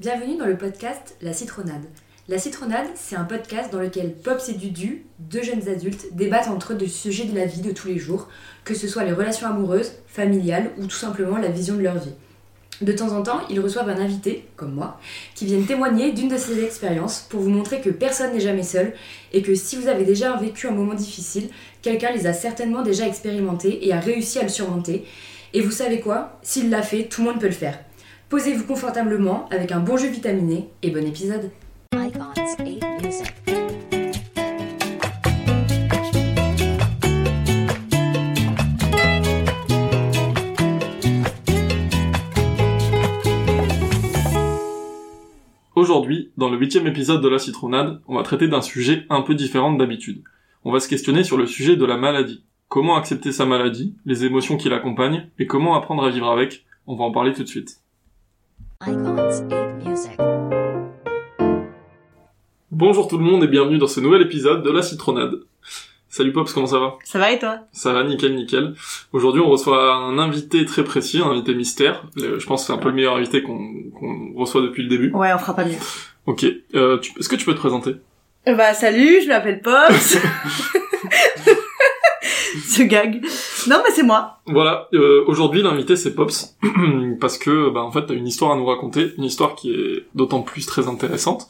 Bienvenue dans le podcast La Citronade. La Citronade, c'est un podcast dans lequel Pops et Dudu, deux jeunes adultes, débattent entre eux de sujets de la vie de tous les jours, que ce soit les relations amoureuses, familiales ou tout simplement la vision de leur vie. De temps en temps, ils reçoivent un invité, comme moi, qui viennent témoigner d'une de ces expériences pour vous montrer que personne n'est jamais seul et que si vous avez déjà vécu un moment difficile, quelqu'un les a certainement déjà expérimentés et a réussi à le surmonter. Et vous savez quoi? S'il l'a fait, tout le monde peut le faire. Posez-vous confortablement avec un bon jeu vitaminé et bon épisode. Icons 8 Music. Aujourd'hui, dans le huitième épisode de la citronade, on va traiter d'un sujet un peu différent d'habitude. On va se questionner sur le sujet de la maladie. Comment accepter sa maladie, les émotions qui l'accompagnent, et comment apprendre à vivre avec? On va en parler tout de suite. Icons 8 Music. Bonjour tout le monde et bienvenue dans ce nouvel épisode de la citronade. Salut Pops, comment ça va? Ça va et toi? Ça va nickel nickel. Aujourd'hui on reçoit un invité très précis, un invité mystère. Le- Je pense que c'est un peu le meilleur invité qu'on reçoit depuis le début. Ouais, on fera pas mieux. Ok, euh, est-ce que tu peux te présenter? Euh, Bah salut, je m'appelle Pops. Ce gag. Non mais c'est moi. Voilà, euh, aujourd'hui l'invité c'est Pops, parce que bah, en fait t'as une histoire à nous raconter, une histoire qui est d'autant plus très intéressante.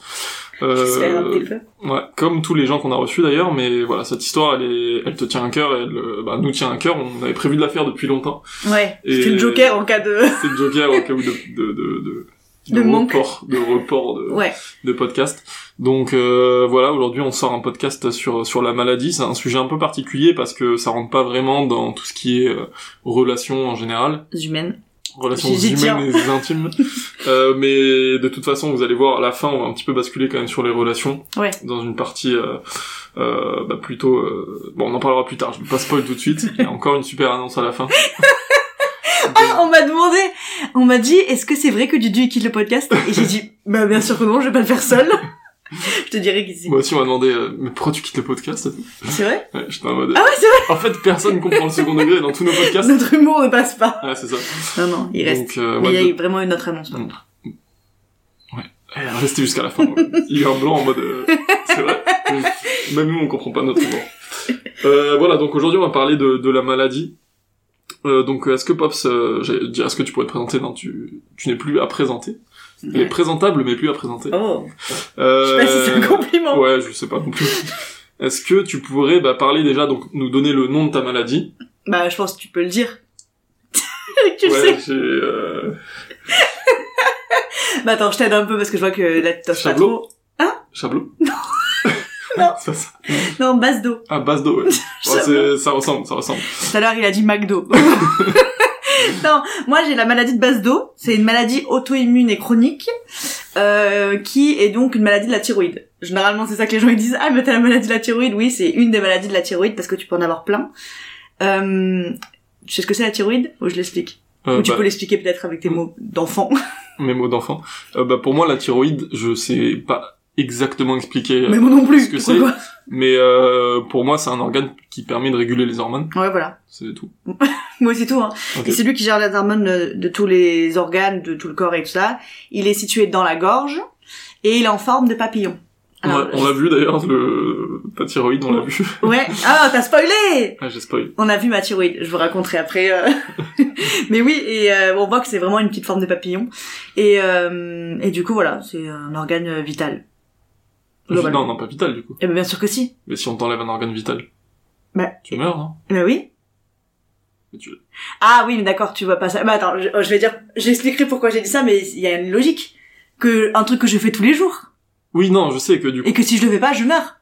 Euh, J'espère un petit peu. ouais, comme tous les gens qu'on a reçus d'ailleurs, mais voilà, cette histoire elle, est, elle te tient à cœur, elle euh, bah, nous tient à cœur, on avait prévu de la faire depuis longtemps. Ouais, Et- c'était le Joker en cas de... C'est le Joker au cas de, de, de, De report, de report de, Ouais. de podcast. Donc euh, voilà, aujourd'hui on sort un podcast sur sur la maladie. C'est un sujet un peu particulier parce que ça rentre pas vraiment dans tout ce qui est euh, relations en général, Humaine. relations humaines et intimes. Euh, mais de toute façon, vous allez voir à la fin, on va un petit peu basculer quand même sur les relations Ouais. dans une partie euh, euh, bah, plutôt. euh, Bon, on en parlera plus tard. Je vais pas spoil tout de suite. Il y a encore une super annonce à la fin. Ah, on m'a demandé, on m'a dit, est-ce que c'est vrai que Dudu quitte le podcast? Et j'ai dit, bah bien sûr que non, je vais pas le faire seul. je te dirai qui c'est. Moi aussi, on m'a demandé, euh, mais pourquoi tu quittes le podcast? C'est vrai? Ouais, j'étais en mode. Ah ouais, c'est vrai? En fait, personne comprend le second degré dans tous nos podcasts. Notre humour ne passe pas. Ouais, c'est ça. Non, non, il reste. Donc, euh, mais il y a ouais, eu vraiment une autre annonce. par Mm. contre. Eh, restez jusqu'à la fin. Il y a un blanc en mode. euh, c'est vrai. Même nous, on comprend pas notre humour. Euh, voilà, donc aujourd'hui, on va parler de, de la maladie. Euh, donc, est-ce que Pops, euh, est-ce que tu pourrais te présenter? Non, tu, tu n'es plus à présenter. Elle est présentable, mais plus à présenter. Oh, Euh, je sais pas si c'est un compliment. Ouais, je sais pas non plus. Est-ce que tu pourrais bah, parler déjà, donc nous donner le nom de ta maladie? Bah, je pense que tu peux le dire. tu le Ouais, sais. j'ai... Euh... Bah attends, je t'aide un peu parce que je vois que là tu t'oses pas trop. Chablot Non. C'est pas ça. Non, base d'eau. Ah, base d'eau, ouais. Ça ressemble, ça ressemble. Tout à l'heure, il a dit McDo. non, moi j'ai la maladie de base d'eau. C'est une maladie auto-immune et chronique euh, qui est donc une maladie de la thyroïde. Généralement, c'est ça que les gens ils disent. Ah, mais t'as la maladie de la thyroïde. Oui, c'est une des maladies de la thyroïde parce que tu peux en avoir plein. Euh, tu sais ce que c'est la thyroïde? Ou je l'explique Euh, Ou tu bah, peux l'expliquer peut-être avec tes mots d'enfant. mes mots d'enfant. Euh, bah, pour moi, la thyroïde, je sais pas exactement expliquer, euh, mais moi non plus. ce que c'est. Mais euh, pour moi, c'est un organe qui permet de réguler les hormones. Ouais, voilà. C'est tout. Moi c'est tout. Hein. Et c'est lui qui gère les hormones de, de tous les organes, de tout le corps et tout ça. Il est situé dans la gorge et il est en forme de papillon. On Alors, l'a- on l'a vu d'ailleurs, le... ta thyroïde, on l'a vu. Ouais. Ah, t'as spoilé Ah, j'ai spoil. On a vu ma thyroïde. Je vous raconterai après. euh. Mais oui, et euh, on voit que c'est vraiment une petite forme de papillon. Et, euh, et du coup, voilà, c'est un organe euh, vital. Non, non, pas vital, du coup. Eh ben bien sûr que si. Mais si on t'enlève un organe vital, Bah. tu meurs, non? Ben oui. Mais tu... Ah oui, mais d'accord, tu vois pas ça. Bah attends, je, je vais dire, j'expliquerai pourquoi j'ai dit ça, mais il y a une logique. Que un truc que je fais tous les jours. Oui, non, je sais que du coup... Et que si je le fais pas, je meurs.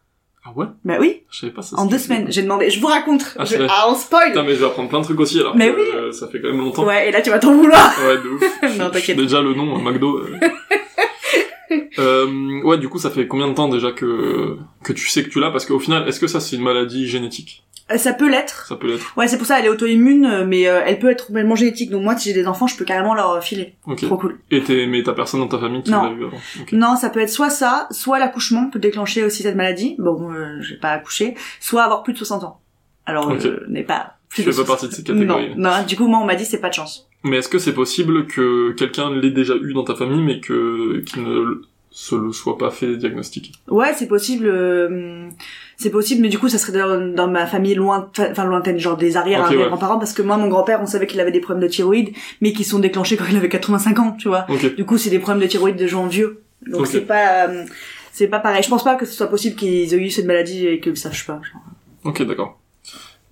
Ah ouais? Bah oui, Je savais pas ça. en deux semaines. J'ai demandé, je vous raconte. Ah, Je- ah on spoil Putain, mais je vais apprendre plein de trucs aussi, alors Mais oui. euh, ça fait quand même longtemps. Ouais, et là tu vas t'en vouloir. Ouais, de ouf. Non, t'inquiète. Déjà le nom, euh, McDo. euh. Euh, ouais, du coup, ça fait combien de temps déjà que que tu sais que tu l'as? Parce qu'au final, est-ce que ça c'est une maladie génétique? Euh, Ça peut l'être. Ça peut l'être. Ouais, c'est pour ça, elle est auto-immune, euh, mais euh, elle peut être complètement génétique. Donc moi, si j'ai des enfants, je peux carrément leur filer. Ok. Trop cool. Et t'es, mais t'as personne dans ta famille qui l'a eu avant. Non, ça peut être soit ça, soit l'accouchement peut déclencher aussi cette maladie. Bon, euh, j'ai pas accouché. Soit avoir plus de 60 ans. Alors, Ok. je n'ai pas plus de fais pas 60 partie de ces catégories. Non, non, du coup, moi, on m'a dit c'est pas de chance. Mais est-ce que c'est possible que quelqu'un l'ait déjà eu dans ta famille, mais que qu'il ne se le soit pas fait diagnostiquer? Ouais, c'est possible. euh, c'est possible, mais du coup, ça serait dans, dans ma famille loin, enfin lointaine, genre des arrière Ok, arrière ouais. grands-parents, parce que moi, mon grand-père, on savait qu'il avait des problèmes de thyroïde, mais qui sont déclenchés quand il avait 85 ans, tu vois. Ok. Du coup, c'est des problèmes de thyroïde de gens vieux. Donc Ok. c'est pas, euh, c'est pas pareil. Je pense pas que ce soit possible qu'ils aient eu cette maladie et qu'ils le sachent pas. genre. Ok, d'accord.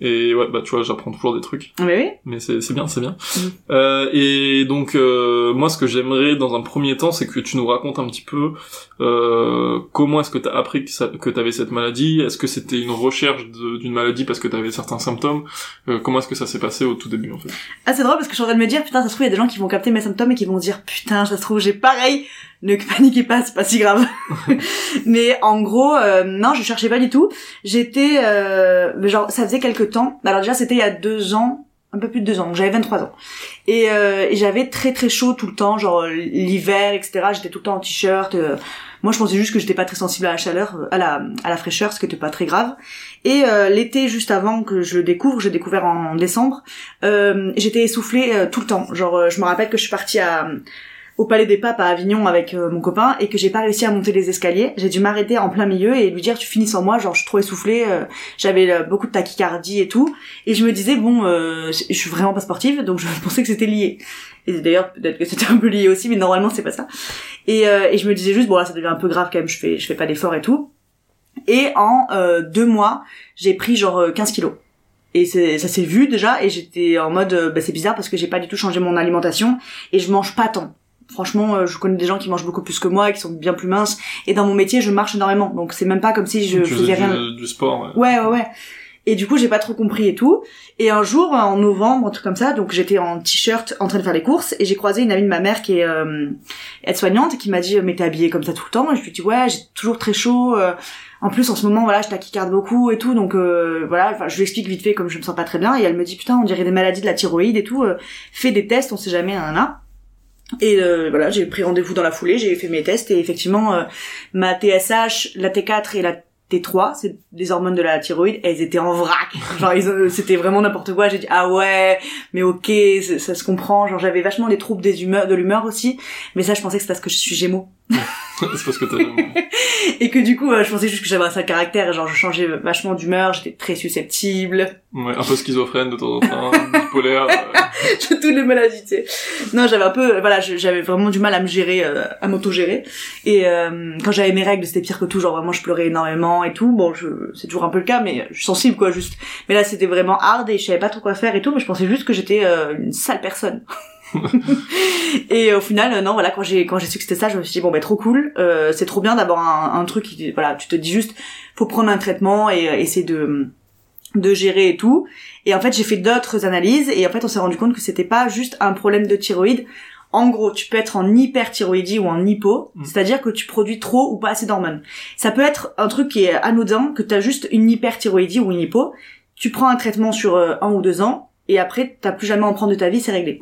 Et ouais, bah tu vois, j'apprends toujours des trucs. Ah, Mais oui. Mais c'est c'est bien, c'est bien. Mhm. Euh, et donc euh, moi, ce que j'aimerais dans un premier temps, c'est que tu nous racontes un petit peu euh, comment est-ce que t'as appris que, ça, que t'avais cette maladie? Est-ce que c'était une recherche de- d'une maladie parce que t'avais certains symptômes? Euh, Comment est-ce que ça s'est passé au tout début en fait? Ah, c'est drôle parce que je suis en train de me dire, putain, ça se trouve, il y a des gens qui vont capter mes symptômes et qui vont dire, putain, ça se trouve, j'ai pareil. Ne paniquez pas, c'est pas si grave. mais en gros, euh, non, je cherchais pas du tout. J'étais, euh, mais genre, ça faisait quelques temps. Alors déjà, c'était il y a deux ans, un peu plus de deux ans. donc J'avais 23 ans. Et, euh, et j'avais très très chaud tout le temps, genre l'hiver, etc. J'étais tout le temps en t-shirt. euh. moi, je pensais juste que j'étais pas très sensible à la chaleur, euh, à la, à la fraîcheur, ce qui était pas très grave. Et euh, l'été juste avant que je le découvre, j'ai découvert en décembre, euh, j'étais essoufflée tout le temps. Genre, euh, je me rappelle que je suis partie à, au Palais des Papes à Avignon avec euh, mon copain et que j'ai pas réussi à monter les escaliers. J'ai dû m'arrêter en plein milieu et lui dire tu finis sans moi, genre je suis trop essoufflée, euh, j'avais euh, beaucoup de tachycardie et tout. Et je me disais bon, je suis vraiment pas sportive, donc je pensais que c'était lié. Et d'ailleurs peut-être que c'était un peu lié aussi, mais normalement c'est pas ça. Et, et je me disais juste bon là ça devient un peu grave quand même, je fais je fais pas d'efforts et tout. Et en deux mois, j'ai pris genre euh, 15 kilos. Et ça s'est vu déjà, et j'étais en mode, bah, c'est bizarre parce que j'ai pas du tout changé mon alimentation, et je mange pas tant. Franchement, euh, je connais des gens qui mangent beaucoup plus que moi, et qui sont bien plus minces, et dans mon métier, je marche énormément, donc c'est même pas comme si je faisais rien. du, du sport. Ouais. Ouais, ouais, ouais. Et du coup, j'ai pas trop compris et tout. Et un jour, en novembre, un truc comme ça, donc j'étais en t-shirt en train de faire les courses, et j'ai croisé une amie de ma mère qui est euh, aide-soignante, et qui m'a dit, mais t'es habillée comme ça tout le temps Et je lui dis, ouais, j'ai toujours très chaud. euh, en plus, en ce moment, voilà, je tachycarde beaucoup et tout, donc euh, voilà, enfin, je lui explique vite fait comme je me sens pas très bien, et elle me dit, putain, on dirait des maladies de la thyroïde et tout, euh, fais des tests, on sait jamais, un an. Et euh, voilà, j'ai pris rendez-vous dans la foulée, j'ai fait mes tests, et effectivement, euh, ma TSH, la T4 et la T3, c'est des hormones de la thyroïde, elles étaient en vrac. Genre, ils ont- c'était vraiment n'importe quoi. J'ai dit, ah ouais, mais ok, ça, ça se comprend. Genre, j'avais vachement des troubles des humeurs, de l'humeur aussi. Mais ça, je pensais que c'est parce que je suis gémeaux. c'est parce que t'as. Et que du coup, euh, je pensais juste que j'avais un sale caractère. Genre, je changeais vachement d'humeur, j'étais très susceptible. ouais, un peu schizophrène de temps en temps, bipolaire. J'ai toutes les maladies, tu sais. Non, j'avais un peu, voilà, j'avais vraiment du mal à me gérer, euh, à m'auto-gérer. Et euh, quand j'avais mes règles, c'était pire que tout. Genre vraiment, je pleurais énormément et tout. Bon, c'est toujours un peu le cas, mais je suis sensible, quoi, juste. Mais là, c'était vraiment hard et je savais pas trop quoi faire et tout. Mais je pensais juste que j'étais euh, une sale personne. et au final, euh, non, voilà, quand j'ai quand j'ai su que c'était ça, je me suis dit bon, ben trop cool. Euh, c'est trop bien d'avoir un, un truc qui, voilà, tu te dis juste, faut prendre un traitement et euh, essayer de de gérer et tout. Et en fait, j'ai fait d'autres analyses et en fait, on s'est rendu compte que c'était pas juste un problème de thyroïde. En gros, tu peux être en hyperthyroïdie ou en hypo, Mm. c'est-à-dire que tu produis trop ou pas assez d'hormones. Ça peut être un truc qui est anodin, que tu as juste une hyperthyroïdie ou une hypo. Tu prends un traitement sur euh, un ou deux ans et après, t'as plus jamais à en prendre de ta vie, c'est réglé.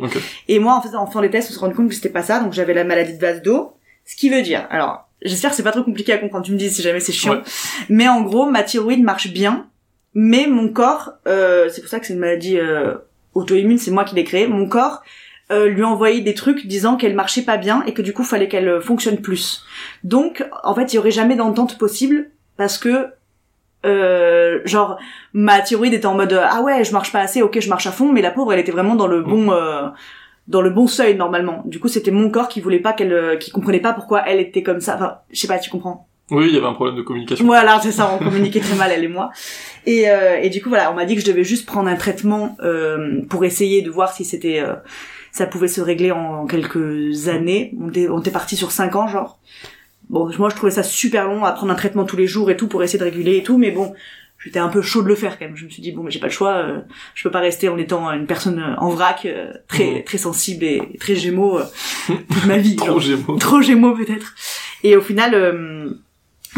Et moi, en faisant, en faisant les tests, on s'est rendu compte que c'était pas ça, donc j'avais la maladie de vase d'eau. Ce qui veut dire, alors, j'espère que c'est pas trop compliqué à comprendre, tu me dis si jamais c'est chiant. Ouais. Mais en gros, ma thyroïde marche bien, mais mon corps, euh, c'est pour ça que c'est une maladie euh, auto-immune, c'est moi qui l'ai créée, mon corps euh, lui envoyait des trucs disant qu'elle marchait pas bien et que du coup, fallait qu'elle euh, fonctionne plus. Donc, en fait, il y aurait jamais d'entente possible parce que euh, genre ma thyroïde était en mode ah ouais je marche pas assez ok je marche à fond mais la pauvre elle était vraiment dans le bon euh, dans le bon seuil normalement. Du coup c'était mon corps qui voulait pas qu'elle euh, qui comprenait pas pourquoi elle était comme ça. Enfin je sais pas tu comprends Oui, il y avait un problème de communication. voilà c'est ça on communiquait très mal elle et moi et euh, et du coup voilà on m'a dit que je devais juste prendre un traitement euh, pour essayer de voir si c'était euh, ça pouvait se régler en quelques années on était on était parti sur cinq ans genre Bon, moi je trouvais ça super long à prendre un traitement tous les jours et tout pour essayer de réguler et tout, mais bon, j'étais un peu chaud de le faire quand même. Je me suis dit bon, mais j'ai pas le choix, euh, je peux pas rester en étant une personne euh, en vrac, euh, très Mhm. très sensible et très gémeaux euh, toute ma vie. Trop genre. gémeaux. Trop gémeaux peut-être. Et au final, euh,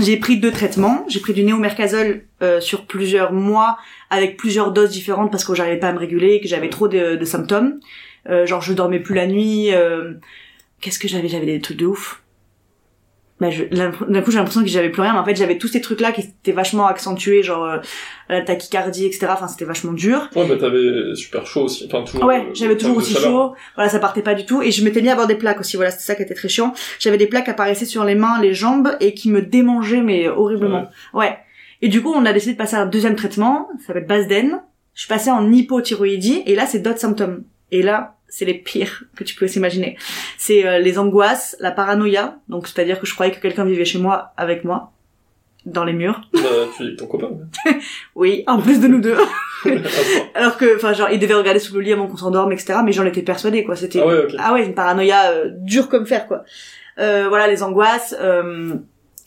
j'ai pris deux traitements. J'ai pris du néomercazole euh, sur plusieurs mois avec plusieurs doses différentes parce que j'arrivais pas à me réguler, que j'avais trop de, symptômes. Euh, genre je dormais plus la nuit. euh, Qu'est-ce que j'avais? J'avais des trucs de ouf. Bah, je- d'un coup j'ai l'impression que j'avais plus rien. Mais en fait j'avais tous ces trucs là qui étaient vachement accentués genre euh, la tachycardie etc enfin c'était vachement dur. Ouais, bah t'avais super chaud aussi. Enfin, toujours. ouais euh, j'avais toujours aussi chaud. Voilà ça partait pas du tout. Et je m'étais mis à avoir des plaques aussi. Voilà c'était ça qui était très chiant. J'avais des plaques qui apparaissaient sur les mains les jambes et qui me démangeaient mais horriblement. Ouais, et du coup on a décidé de passer à un deuxième traitement. Ça s'appelle Basden. Je suis passée en hypothyroïdie. Et là c'est d'autres symptômes. Et là c'est les pires que tu peux s'imaginer. C'est euh, les angoisses, la paranoïa, donc c'est-à-dire que je croyais que quelqu'un vivait chez moi avec moi, dans les murs. Bah, tu avec ton copain. Oui, en plus de nous deux. Alors que, enfin, genre, il devait regarder sous le lit avant qu'on s'endorme, etc. Mais j'en étais persuadée, quoi. C'était Ah ouais, ok. ah ouais, une paranoïa euh, dure comme fer, quoi. Euh, voilà, les angoisses, euh,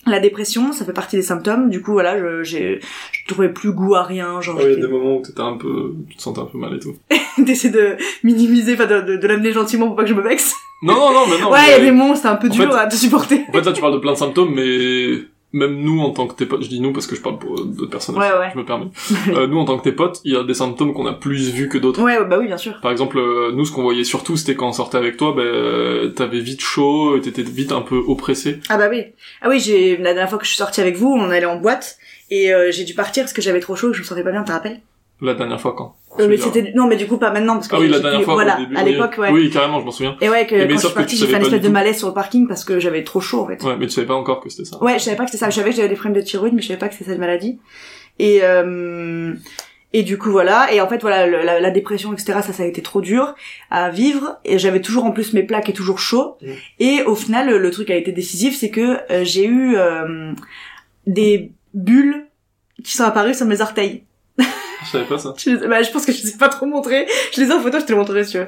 la dépression, ça fait partie des symptômes. Du coup, voilà, je, j'ai, je trouvais plus goût à rien, genre. Il y a des moments où t'étais un peu, tu te sentais un peu mal et tout. d'essayer de minimiser, enfin, de, de, de l'amener gentiment pour pas que je me vexe. Non, non, non, mais non. ouais, il y a des moments, c'était un peu dur à te supporter. En fait, là, tu parles de plein de symptômes, mais même nous, en tant que tes potes, je dis nous parce que je parle pour euh, d'autres personnes, Ouais, ouais. je me permets. Euh, nous, en tant que tes potes, il y a des symptômes qu'on a plus vus que d'autres. Ouais, bah oui, bien sûr. Par exemple, euh, nous, ce qu'on voyait surtout, c'était quand on sortait avec toi, ben, euh, t'avais vite chaud, et t'étais vite un peu oppressé. Ah bah oui. Ah oui, j'ai la dernière fois que je suis sortie avec vous, on allait en boîte et euh, j'ai dû partir parce que j'avais trop chaud, je me sentais pas bien, te rappelles? La dernière fois, quand Euh, Mais c'était non, mais du coup pas maintenant parce que Ah oui, la dernière fois, voilà, au début. à oui, l'époque, ouais. Oui, carrément, je m'en souviens. Et ouais, que Mais quand je suis partie, j'ai fait un espèce de malaise sur le parking parce que j'avais trop chaud en fait. Ouais, mais tu savais pas encore que c'était ça. Ouais, je savais pas que c'était ça. Je savais que j'avais des problèmes de thyroïde, mais je savais pas que c'était cette maladie. Et euh, et du coup voilà. Et en fait voilà, le- la, la dépression etc. Ça, ça a été trop dur à vivre. Et j'avais toujours en plus mes plaques et toujours chaud. Mm. Et au final, le, le truc a été décisif, c'est que euh, j'ai eu euh, des bulles qui sont apparues sur mes orteils. Je savais pas ça. Je, les- bah, je pense que je les ai pas trop montrés. Je les ai en photo, je te les montrerai si tu veux.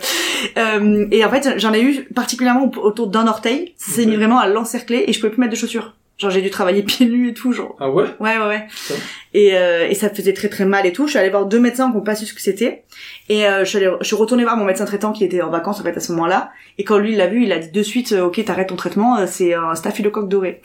Euh, et en fait, j'en ai eu particulièrement au- autour d'un orteil. Ça s'est mis vraiment à l'encercler et je pouvais plus mettre de chaussures. Genre j'ai dû travailler pieds nus et tout, genre. Ah ouais? Ouais, ouais, ouais. Putain. Et, euh, et ça faisait très très mal et tout. Je suis allée voir deux médecins qui ont pas su ce que c'était. Et euh, je, suis allée, je suis retournée voir mon médecin traitant qui était en vacances en fait à ce moment-là. Et quand lui il l'a vu, il a dit de suite, euh, ok, t'arrêtes ton traitement, euh, c'est un staphylocoque doré.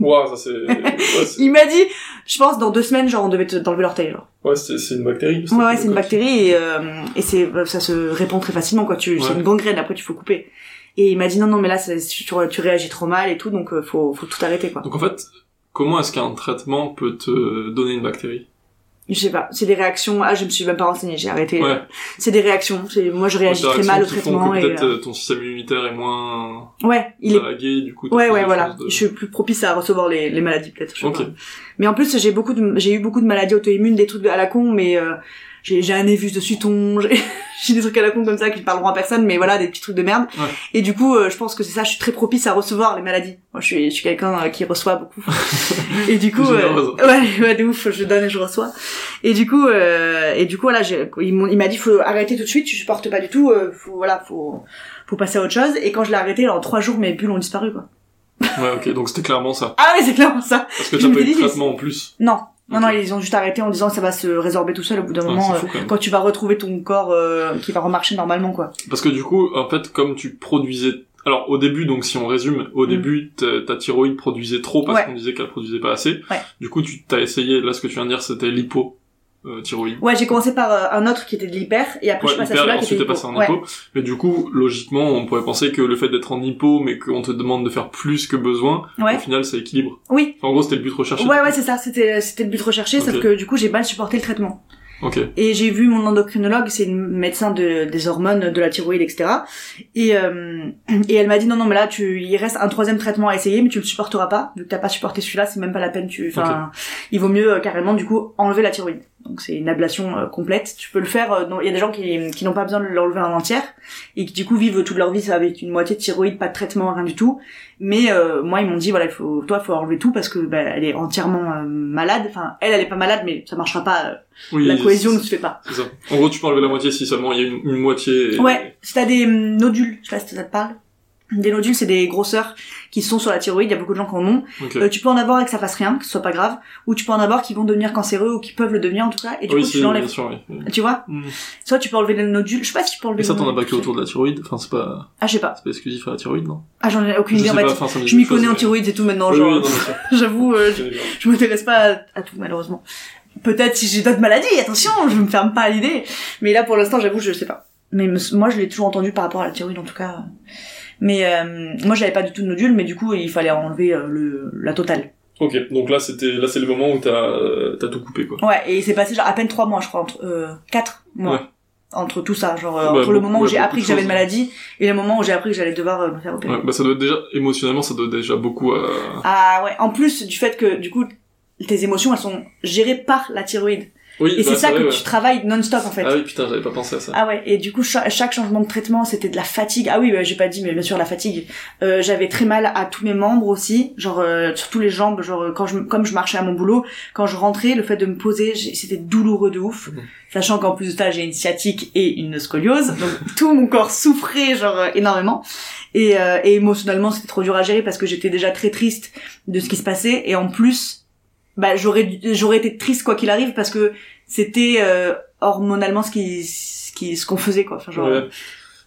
Ouah, ça c'est, ouais, Il m'a dit, je pense dans deux semaines, genre on devait te- t'enlever l'orteil, genre. ouais, c'est, c'est une bactérie. Ouais, ouais, c'est une bactérie et, euh, et c'est, ça se répand très facilement, quoi. Tu, c'est une gangrène, après tu faut couper. Et il m'a dit non, non, mais là, tu réagis trop mal et tout, donc euh, faut, faut tout arrêter, quoi. Donc en fait, comment est-ce qu'un traitement peut te donner une bactérie? Je sais pas, c'est des réactions. Ah, je me suis même pas renseignée, j'ai arrêté. Ouais. C'est des réactions. C'est, moi, je réagis très mal au traitement que et. peut-être euh, euh, ton système immunitaire est moins Ouais, il est. du coup. t'as Ouais, ouais, voilà. de- Je suis plus propice à recevoir les, les maladies, peut-être. je sais Ok. pas. Mais en plus, j'ai beaucoup de, j'ai eu beaucoup de maladies auto-immunes, des trucs à la con, mais euh, j'ai, un névus de suton, j'ai, des trucs à la con comme ça qui parleront à personne, mais voilà, des petits trucs de merde. Ouais. Et du coup, euh, je pense que c'est ça, je suis très propice à recevoir les maladies. Moi, je suis, je suis quelqu'un euh, qui reçoit beaucoup. et du coup, euh, ouais, ouais, de ouf, je donne et je reçois. Et du coup, euh, et du coup, voilà, j'ai, il, m'a dit, faut arrêter tout de suite, tu supportes pas du tout, euh, faut, voilà, faut, faut passer à autre chose. Et quand je l'ai arrêté, en trois jours, mes bulles ont disparu, quoi. Ouais, ok, donc c'était clairement ça. Ah oui, c'est clairement ça. Parce que t'as pas eu de traitement en plus. Non, non, non, ils ont juste arrêté en disant que ça va se résorber tout seul au bout d'un Ouais, moment. euh, fou, quand tu vas retrouver ton corps euh, qui va remarcher normalement, quoi. Parce que du coup, en fait, comme tu produisais... Alors au début, donc si on résume, au Mm. début, ta, ta thyroïde produisait trop parce Ouais. qu'on disait qu'elle produisait pas assez. Ouais. Du coup, tu t'as essayé, là ce que tu viens de dire, c'était l'hypo euh, thyroïde. Ouais, j'ai commencé par euh, un autre qui était de l'hyper, et après je passe à hyper, celui-là et qui était passé en Ouais. hypo. Mais du coup, logiquement, on pourrait penser que le fait d'être en hypo, mais qu'on te demande de faire plus que besoin, Ouais. au final, ça équilibre. Oui. En gros, c'était le but recherché. Ouais, ouais, c'est ça, c'était c'était le but recherché, sauf que du coup j'ai mal supporté le traitement. Ok. Et j'ai vu mon endocrinologue, c'est une médecin de, des hormones, de la thyroïde, etc. Et, euh, et elle m'a dit non, non, mais là, tu, il reste un troisième traitement à essayer, mais tu le supporteras pas. Vu que t'as pas supporté celui-là, c'est même pas la peine. Tu, enfin, il vaut mieux euh, carrément du coup enlever la thyroïde. Donc c'est une ablation euh, complète. Tu peux le faire. euh, Il y a des gens qui, qui n'ont pas besoin de l'enlever en entière et qui du coup vivent toute leur vie avec une moitié de thyroïde, pas de traitement, rien du tout. Mais euh, moi, ils m'ont dit voilà, il faut, toi, faut enlever tout parce que bah, elle est entièrement euh, malade. Enfin, elle, elle est pas malade, mais ça marchera pas. euh, Oui, la cohésion ne se fait pas. c'est ça. En gros, tu peux enlever la moitié si seulement il y a une, une moitié. et- Ouais, si t'as des hum, nodules, je sais pas si ça te parle. Des nodules, c'est des grosseurs qui sont sur la thyroïde, il y a beaucoup de gens qui en ont. Ok. Euh, tu peux en avoir et que ça fasse rien, que ce soit pas grave, ou tu peux en avoir qui vont devenir cancéreux ou qui peuvent le devenir en tout cas, et du oui, coup tu l'enlèves. oui. Tu vois Mm. Soit tu peux enlever les nodules, je sais pas si tu peux enlever Mais ça, t'en as pas que autour de la thyroïde. Enfin, c'est pas, Ah, je sais pas. c'est pas exclusif à la thyroïde, non? Ah, j'en ai aucune idée en fait. enfin, Je m'y connais en thyroïde et tout maintenant, Oui, genre, j'avoue, euh, Je m'intéresse pas à, à tout malheureusement. Peut-être si j'ai d'autres maladies, attention, je me ferme pas à l'idée. Mais là pour l'instant, j'avoue, je sais pas. Mais moi, je l'ai toujours entendu par rapport à la thyroïde en tout cas. Mais euh, moi, j'avais pas du tout de nodule, mais du coup, il fallait enlever euh, le la totale. Ok, donc là c'était là c'est le moment où t'as euh, t'as tout coupé quoi. Ouais, et c'est passé genre à peine trois mois, je crois, entre euh, quatre mois. Ouais. Entre tout ça, genre euh, Ouais, entre le moment où j'ai appris que j'avais une maladie et le moment où j'ai appris que j'allais devoir me faire opérer. Ouais, bah ça doit être déjà émotionnellement ça doit déjà beaucoup. Ah ouais, en plus du fait que du coup tes émotions elles sont gérées par la thyroïde. Oui, Et bah, c'est ça vrai, que ouais. tu travailles non-stop en fait. Ah oui putain j'avais pas pensé à ça. Ah ouais, et du coup cha- chaque changement de traitement c'était de la fatigue. Ah oui, bah, j'ai pas dit mais bien sûr la fatigue. Euh, j'avais très mal à tous mes membres aussi, genre euh, surtout les jambes, genre euh, quand je comme je marchais à mon boulot, quand je rentrais, le fait de me poser, c'était douloureux de ouf. Mhm. Sachant qu'en plus de ça, j'ai une sciatique et une scoliose, donc tout mon corps souffrait genre euh, énormément. Et, euh, et émotionnellement, c'était trop dur à gérer parce que j'étais déjà très triste de ce qui se passait et en plus, bah j'aurais j'aurais été triste quoi qu'il arrive parce que c'était euh, hormonalement ce qui ce qui ce qu'on faisait quoi. Enfin, genre, Ouais.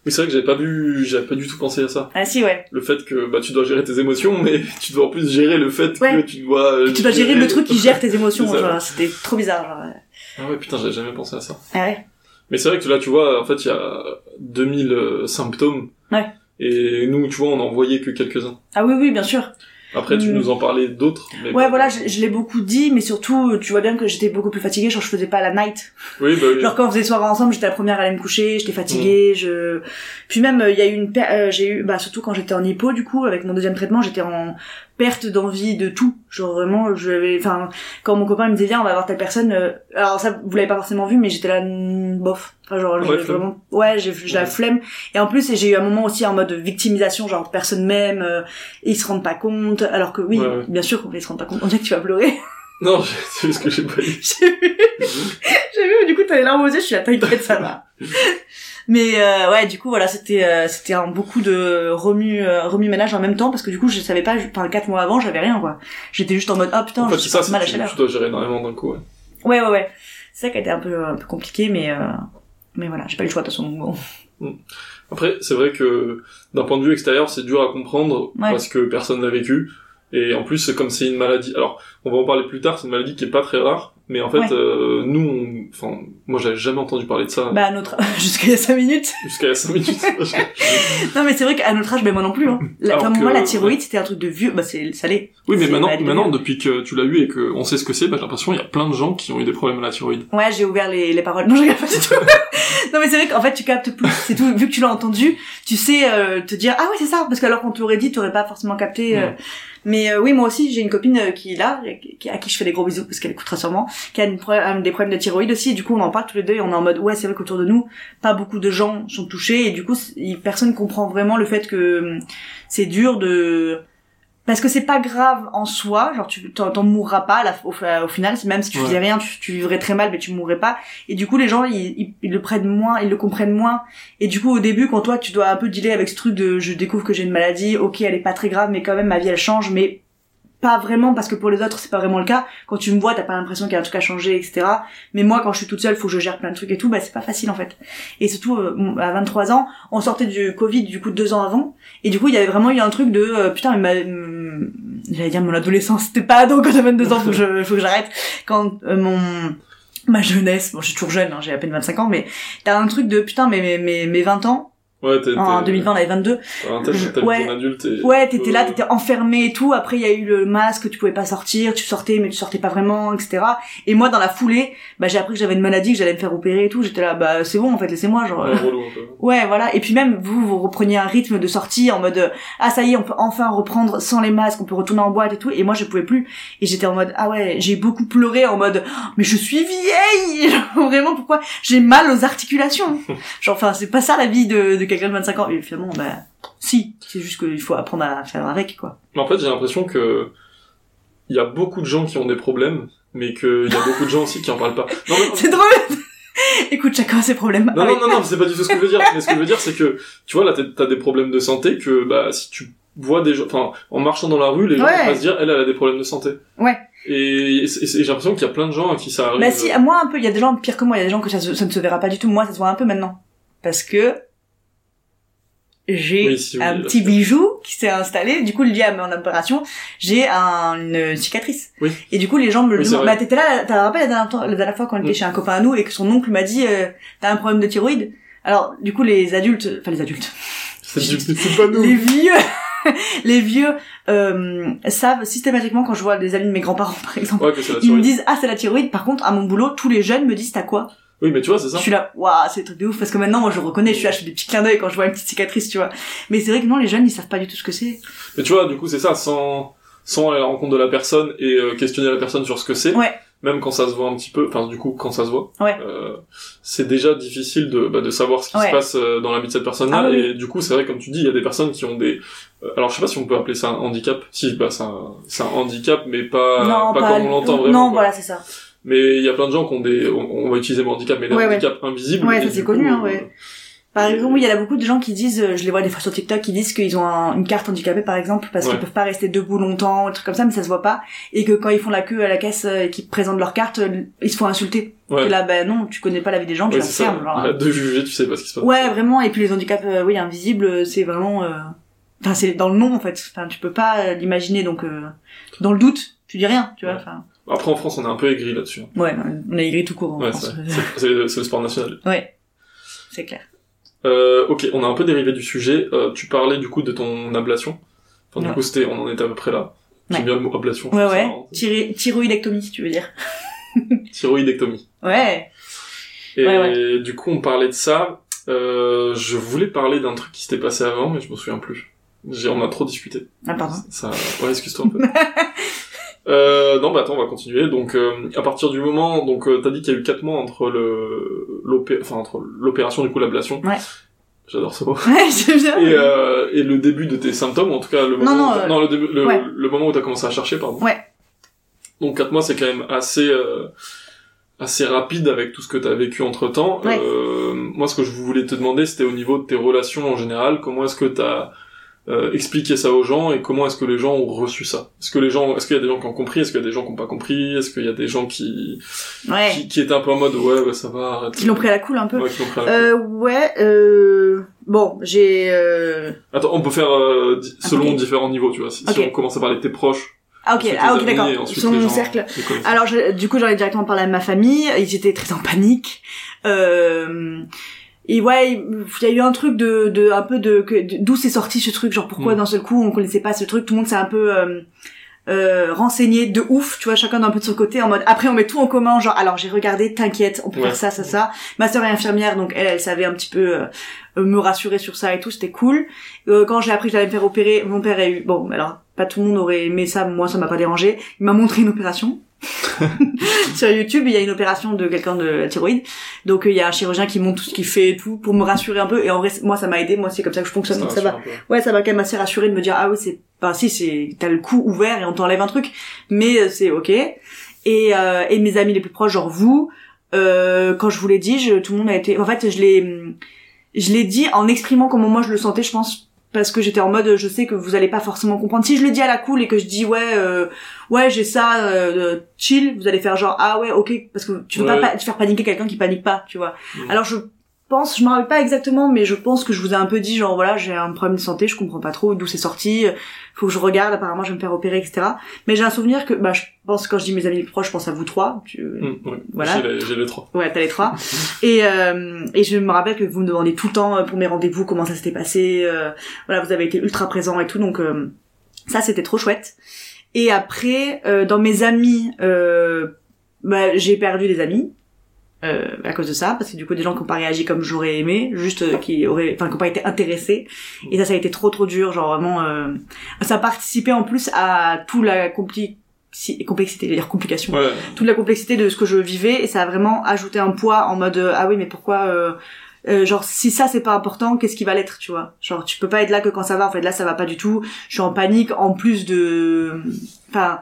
Mais c'est vrai que j'avais pas vu j'avais pas du tout pensé à ça. Ah si ouais. Le fait que bah tu dois gérer tes émotions mais tu dois en plus gérer le fait Ouais. que tu dois euh, Tu dois gérer le truc qui gère tes émotions. Genre, C'était trop bizarre. Genre. Ah ouais putain j'avais jamais pensé à ça. Ah ouais. Mais c'est vrai que là, tu vois, en fait, il y a 2000 euh, symptômes. Ouais. Et nous, tu vois, on en voyait que quelques-uns. Ah oui oui bien sûr. Après, tu Mm. nous en parlais d'autres. mais Ouais voilà, je, je l'ai beaucoup dit, mais surtout tu vois bien que j'étais beaucoup plus fatiguée. Genre je faisais pas la night. Oui, bah oui. Genre quand on faisait soirée ensemble, j'étais la première à aller me coucher, j'étais Mm. fatiguée, je puis même euh, il y a eu une euh, j'ai eu bah surtout quand j'étais en hypo du coup avec mon deuxième traitement, j'étais en perte d'envie de tout. Genre vraiment je vais enfin quand mon copain me disait viens, on va voir telle personne euh, alors ça vous l'avez pas forcément vu mais j'étais là mm, bof. Enfin genre Ouais, vraiment ouais, j'ai j'ai la Ouais. flemme et en plus j'ai eu un moment aussi en mode victimisation genre personne même euh, ils se rendent pas compte alors que oui, Ouais, ouais. bien sûr ils se rendent pas compte. On dirait que tu vas pleurer. Non, c'est ce que j'ai pas dit. j'ai vu j'ai vu, mais du coup, t'as les larmes aux yeux, je suis là, t'inquiète, ça va. Mais euh, ouais, du coup, voilà, c'était euh, c'était un beaucoup de remue euh, remue ménage en même temps parce que du coup, je savais pas, enfin quatre mois avant, j'avais rien quoi. J'étais juste en mode ah putain, en fait, je ça, mal à tu, chaleur. tu dois gérer énormément d'un coup, ouais. Ouais ouais ouais. C'est ça qui a été un peu un peu compliqué, mais euh, mais voilà, j'ai pas eu le choix de toute façon. Bon. Après, c'est vrai que d'un point de vue extérieur, c'est dur à comprendre Ouais. parce que personne n'a vécu. Et en plus, comme c'est une maladie. Alors, on va en parler plus tard. C'est une maladie qui est pas très rare, mais en fait, Ouais. euh, nous, enfin, moi, j'avais jamais entendu parler de ça Bah à notre jusqu'à il y a 5 minutes. jusqu'à 5 minutes. Non mais c'est vrai qu'à notre âge, ben moi non plus. Hein. La, moi la thyroïde c'était un truc de vieux, bah c'est ça l'est. oui, mais maintenant, maintenant, depuis que tu l'as eu et qu'on sait ce que c'est, bah, j'ai l'impression qu'il y a plein de gens qui ont eu des problèmes à la thyroïde. Ouais, j'ai ouvert les, les paroles. Non, je regarde pas du tout. non, mais c'est vrai qu'en fait, tu captes plus. C'est tout. Vu que tu l'as entendu, tu sais euh, te dire ah ouais c'est ça. Parce que alors qu'on te l'aurait dit, tu aurais pas forcément capté. euh. Ouais. Mais euh, oui, moi aussi, j'ai une copine euh, qui est là, à qui je fais des gros bisous parce qu'elle écoutera sûrement, qui a des problèmes de thyroïde aussi. Et du coup, on en parle tous les deux et on est en mode ouais, c'est vrai qu'autour de nous, pas beaucoup de gens sont touchés et du coup, personne comprend vraiment le fait que hum, c'est dur de parce que c'est pas grave en soi, genre tu t'en t'en mourras pas à la- au, au final, même si tu Ouais. faisais rien, tu, tu vivrais très mal, mais tu mourrais pas. Et du coup, les gens, ils, ils, ils le prennent moins, ils le comprennent moins. Et du coup, au début, quand toi, tu dois un peu dealer avec ce truc de je découvre que j'ai une maladie, ok, elle est pas très grave, mais quand même, ma vie, elle change, mais pas vraiment parce que pour les autres c'est pas vraiment le cas. Quand tu me vois t'as pas l'impression qu'il y a un truc à changer etc mais moi quand je suis toute seule faut que je gère plein de trucs et tout bah c'est pas facile en fait. Et surtout euh, à 23 ans on sortait du covid du coup deux ans avant. Et du coup il y avait vraiment eu un truc de euh, putain mais ma hum, j'allais dire mon adolescence c'était pas ado quand t'as 22 ans faut que je faut que j'arrête. Quand euh, mon ma jeunesse bon je suis toujours jeune hein, j'ai à peine 25 ans mais t'as un truc de putain mais mes, mes 20 ans Ouais, t'es, en t'es- 2020 on avait 22 t'as un tel, t'as Ouais. un adulte et... Ouais, t'étais là, t'étais enfermé et tout. Après, il y a eu le masque, tu pouvais pas sortir, tu sortais, mais tu sortais pas vraiment, etc. Et moi, dans la foulée, bah, j'ai appris que j'avais une maladie, que j'allais me faire opérer et tout. J'étais là, bah, c'est bon, en fait, laissez-moi, genre. Ouais, relou. Ouais, voilà. Et puis même, vous, vous repreniez un rythme de sortie en mode, euh, ah, ça y est, on peut enfin reprendre sans les masques, on peut retourner en boîte et tout. Et moi, je pouvais plus. Et j'étais en mode, ah ouais, j'ai beaucoup pleuré en mode, Oh, mais je suis vieille! Vraiment, pourquoi? J'ai mal aux articulations. Genre, enfin, c'est pas ça la vie de, de quelqu'un de 25 ans. Et finalement, bah, si. C'est juste qu'il faut apprendre à faire avec, quoi. Mais en fait, j'ai l'impression que il y a beaucoup de gens qui ont des problèmes, mais qu'il y a beaucoup de gens aussi qui en parlent pas. Non, mais... C'est drôle. Écoute, chacun a ses problèmes. Non, non, non, non, c'est pas du tout ce que je veux dire. Mais ce que je veux dire, c'est que, tu vois, là, t'as- des problèmes de santé que, bah, si tu vois des gens, enfin, en marchant dans la rue, les gens Ouais. vont pas se dire, elle, elle a des problèmes de santé. Ouais. Et, et c'est- et j'ai l'impression qu'il y a plein de gens à qui ça arrive. Bah si, moi un peu, il y a des gens pires que moi, il y a des gens que ça ne se verra pas du tout. Moi, ça se voit un peu maintenant. Parce que j'ai Oui, si, oui, un petit bijou qui s'est installé. Du coup, lié à mon opération, j'ai un, une cicatrice. Oui. Et du coup, les gens me le Oui, demandent. Bah, t'étais là, t'as rappelé la dernière, la dernière fois quand on était Mm. chez un copain à nous et que son oncle m'a dit, euh, t'as un problème de thyroïde. Alors, du coup, les adultes, enfin les adultes, C'est du- c'est pas nous. les vieux, les vieux euh, savent systématiquement quand je vois des amis de mes grands-parents par exemple, Ouais, ils me disent ah c'est la thyroïde. Par contre à mon boulot tous les jeunes me disent t'as quoi? Oui, mais tu vois, c'est ça. Je suis là waouh c'est des trucs de ouf parce que maintenant moi je reconnais, je suis là, je fais des petits clins d'œil quand je vois une petite cicatrice tu vois. Mais c'est vrai que non les jeunes ils savent pas du tout ce que c'est. Mais tu vois, du coup, c'est ça, sans, sans aller à la rencontre de la personne et euh, questionner la personne sur ce que c'est. Ouais. Même quand ça se voit un petit peu, enfin, du coup, quand ça se voit. Ouais. euh, c'est déjà difficile de, bah, de savoir ce qui Ouais. se passe euh, dans la vie de cette personne-là. Ah oui, et du coup, c'est vrai, comme tu dis, il y a des personnes qui ont des, euh, alors je sais pas si on peut appeler ça un handicap. Si, bah, c'est un, c'est un handicap, mais pas, non pas, comme on l'entend vraiment. Non quoi. voilà c'est ça. Mais il y a plein de gens qui ont des, on, on va utiliser le handicap, mais des Ouais, ouais. handicaps invisibles. Ouais, ça, c'est connu, hein, euh, ouais. Par exemple, oui, il y a beaucoup de gens qui disent, euh, je les vois des fois sur TikTok, qui disent qu'ils ont un- une carte handicapée, par exemple, parce Ouais. qu'ils peuvent pas rester debout longtemps, un truc comme ça, mais ça se voit pas. Et que quand ils font la queue à la caisse euh, et qu'ils présentent leur carte, ils se font insulter. Ouais. Et là, ben non, tu connais pas la vie des gens, tu Ouais, fermes. Genre. Là, de juger, tu sais pas ce qui se passe. Ouais, vraiment. Et puis les handicaps, euh, oui, invisibles, c'est vraiment, euh, enfin, c'est dans le nom en fait. Enfin, tu peux pas l'imaginer, donc euh, dans le doute, tu dis rien, tu vois. Enfin, Après, en France, on est un peu aigri là-dessus. hein. ouais, on a aigri tout court en Ouais, France. c'est, le sport national. Ouais, c'est clair. Euh, ok, on a un peu dérivé du sujet. Euh, tu parlais du coup de ton ablation. Enfin, du Ouais. coup, c'était, on en était à peu près là. J'aime Ouais. bien le mot ablation. Ouais, ouais. Thyri- Thyroïdectomie, tu veux dire. Thyroïdectomie. Ouais. Et Ouais, du coup, on parlait de ça. Euh, je voulais parler d'un truc qui s'était passé avant, mais je me souviens plus. J'ai, on a trop discuté. Ah, pardon. Ça, ouais, excuse-toi un peu. euh, non, bah attends, on va continuer. Donc, euh, à partir du moment, donc, euh, t'as dit qu'il y a eu quatre mois entre le, l'opé, enfin, entre l'opération, du coup, l'ablation. Ouais. J'adore ce mot. Ouais, j'aime bien. Et, euh, et le début de tes symptômes, ou en tout cas, le moment, Non, non, où non, le début, le, ouais. le moment où t'as commencé à chercher, pardon. Ouais. Donc, quatre mois, c'est quand même assez, euh, assez rapide avec tout ce que t'as vécu entre temps. Ouais. Euh, moi, ce que je voulais te demander, c'était au niveau de tes relations en général. Comment est-ce que t'as euh, expliqué ça aux gens et comment est-ce que les gens ont reçu ça Est-ce que les gens, est-ce qu'il y a des gens qui ont compris Est-ce qu'il y a des gens qui ont pas compris Est-ce qu'il y a des gens qui, Ouais. qui, qui étaient un peu en mode ouais, ouais ça va, arrête. Qui l'ont pris à la cool un peu. Ouais, qui l'ont pris à la Euh, ouais, euh... Bon, j'ai... Euh... Attends, on peut faire euh, di- selon différents niveaux, tu vois. Si, on commence à parler de tes proches, Ah ok, ah les ok, amis, et d'accord. Sur mon gens, cercle. Alors, je- du coup, j'en ai directement parlé à ma famille. Ils étaient très en panique. Euh... Et ouais, il y a eu un truc de, de un peu de, d'où c'est sorti ce truc, genre pourquoi Mm. d'un seul coup on connaissait pas ce truc, tout le monde s'est un peu euh, euh, renseigné de ouf, tu vois, chacun d'un peu de son côté, en mode après on met tout en commun, genre alors j'ai regardé, t'inquiète, on peut Ouais. faire ça, ça, ça. Ma sœur est infirmière, donc elle, elle savait un petit peu euh, euh, me rassurer sur ça et tout, c'était cool. Euh, quand j'ai appris que j'allais me faire opérer, mon père a eu, bon, alors pas tout le monde aurait aimé ça, moi ça m'a pas dérangé. Il m'a montré une opération. sur YouTube, il y a une opération de quelqu'un de la thyroïde. Donc euh, il y a un chirurgien qui montre tout ce qu'il fait et tout pour me rassurer un peu. Et en vrai, moi ça m'a aidé. Moi c'est comme ça que je fonctionne. Donc ça va. Ouais, ça m'a quand même assez rassuré de me dire ah oui c'est, enfin si c'est, t'as le cou ouvert et on t'enlève un truc, mais euh, c'est ok. Et euh, et mes amis les plus proches, genre vous, euh, quand je vous l'ai dit, je, tout le monde a été. En fait, je l'ai, je l'ai dit en exprimant comment moi je le sentais, je pense. Parce que j'étais en mode, je sais que vous allez pas forcément comprendre. Si je le dis à la cool et que je dis ouais, euh, ouais j'ai ça, euh, chill, vous allez faire genre ah ouais ok parce que tu veux Ouais. pas pa- faire paniquer quelqu'un qui panique pas, tu vois. Alors je pense, je me rappelle pas exactement, mais je pense que je vous ai un peu dit genre voilà j'ai un problème de santé, je comprends pas trop d'où c'est sorti, faut que je regarde, apparemment je vais me faire opérer etc. Mais j'ai un souvenir que bah je pense quand je dis mes amis proches, je pense à vous trois, tu, Hum, ouais. Voilà. J'ai les, j'ai les trois. Ouais, t'as les trois. et, euh, et je me rappelle que vous me demandez tout le temps euh, pour mes rendez-vous comment ça s'était passé. euh, voilà, vous avez été ultra présent et tout, donc euh, ça c'était trop chouette. Et après, euh, dans mes amis, euh, bah, j'ai perdu des amis. Euh, à cause de ça, parce que du coup des gens qui ont pas réagi comme j'aurais aimé, juste euh, qui auraient, enfin qui ont pas été intéressés, et ça ça a été trop trop dur, genre vraiment, euh, ça participait en plus à tout la compli complexité, je veux dire complication, Ouais. toute la complexité de ce que je vivais et ça a vraiment ajouté un poids en mode euh, ah oui mais pourquoi euh, euh, genre si ça c'est pas important qu'est-ce qui va l'être tu vois? Genre tu peux pas être là que quand ça va en fait là ça va pas du tout. Je suis en panique en plus de enfin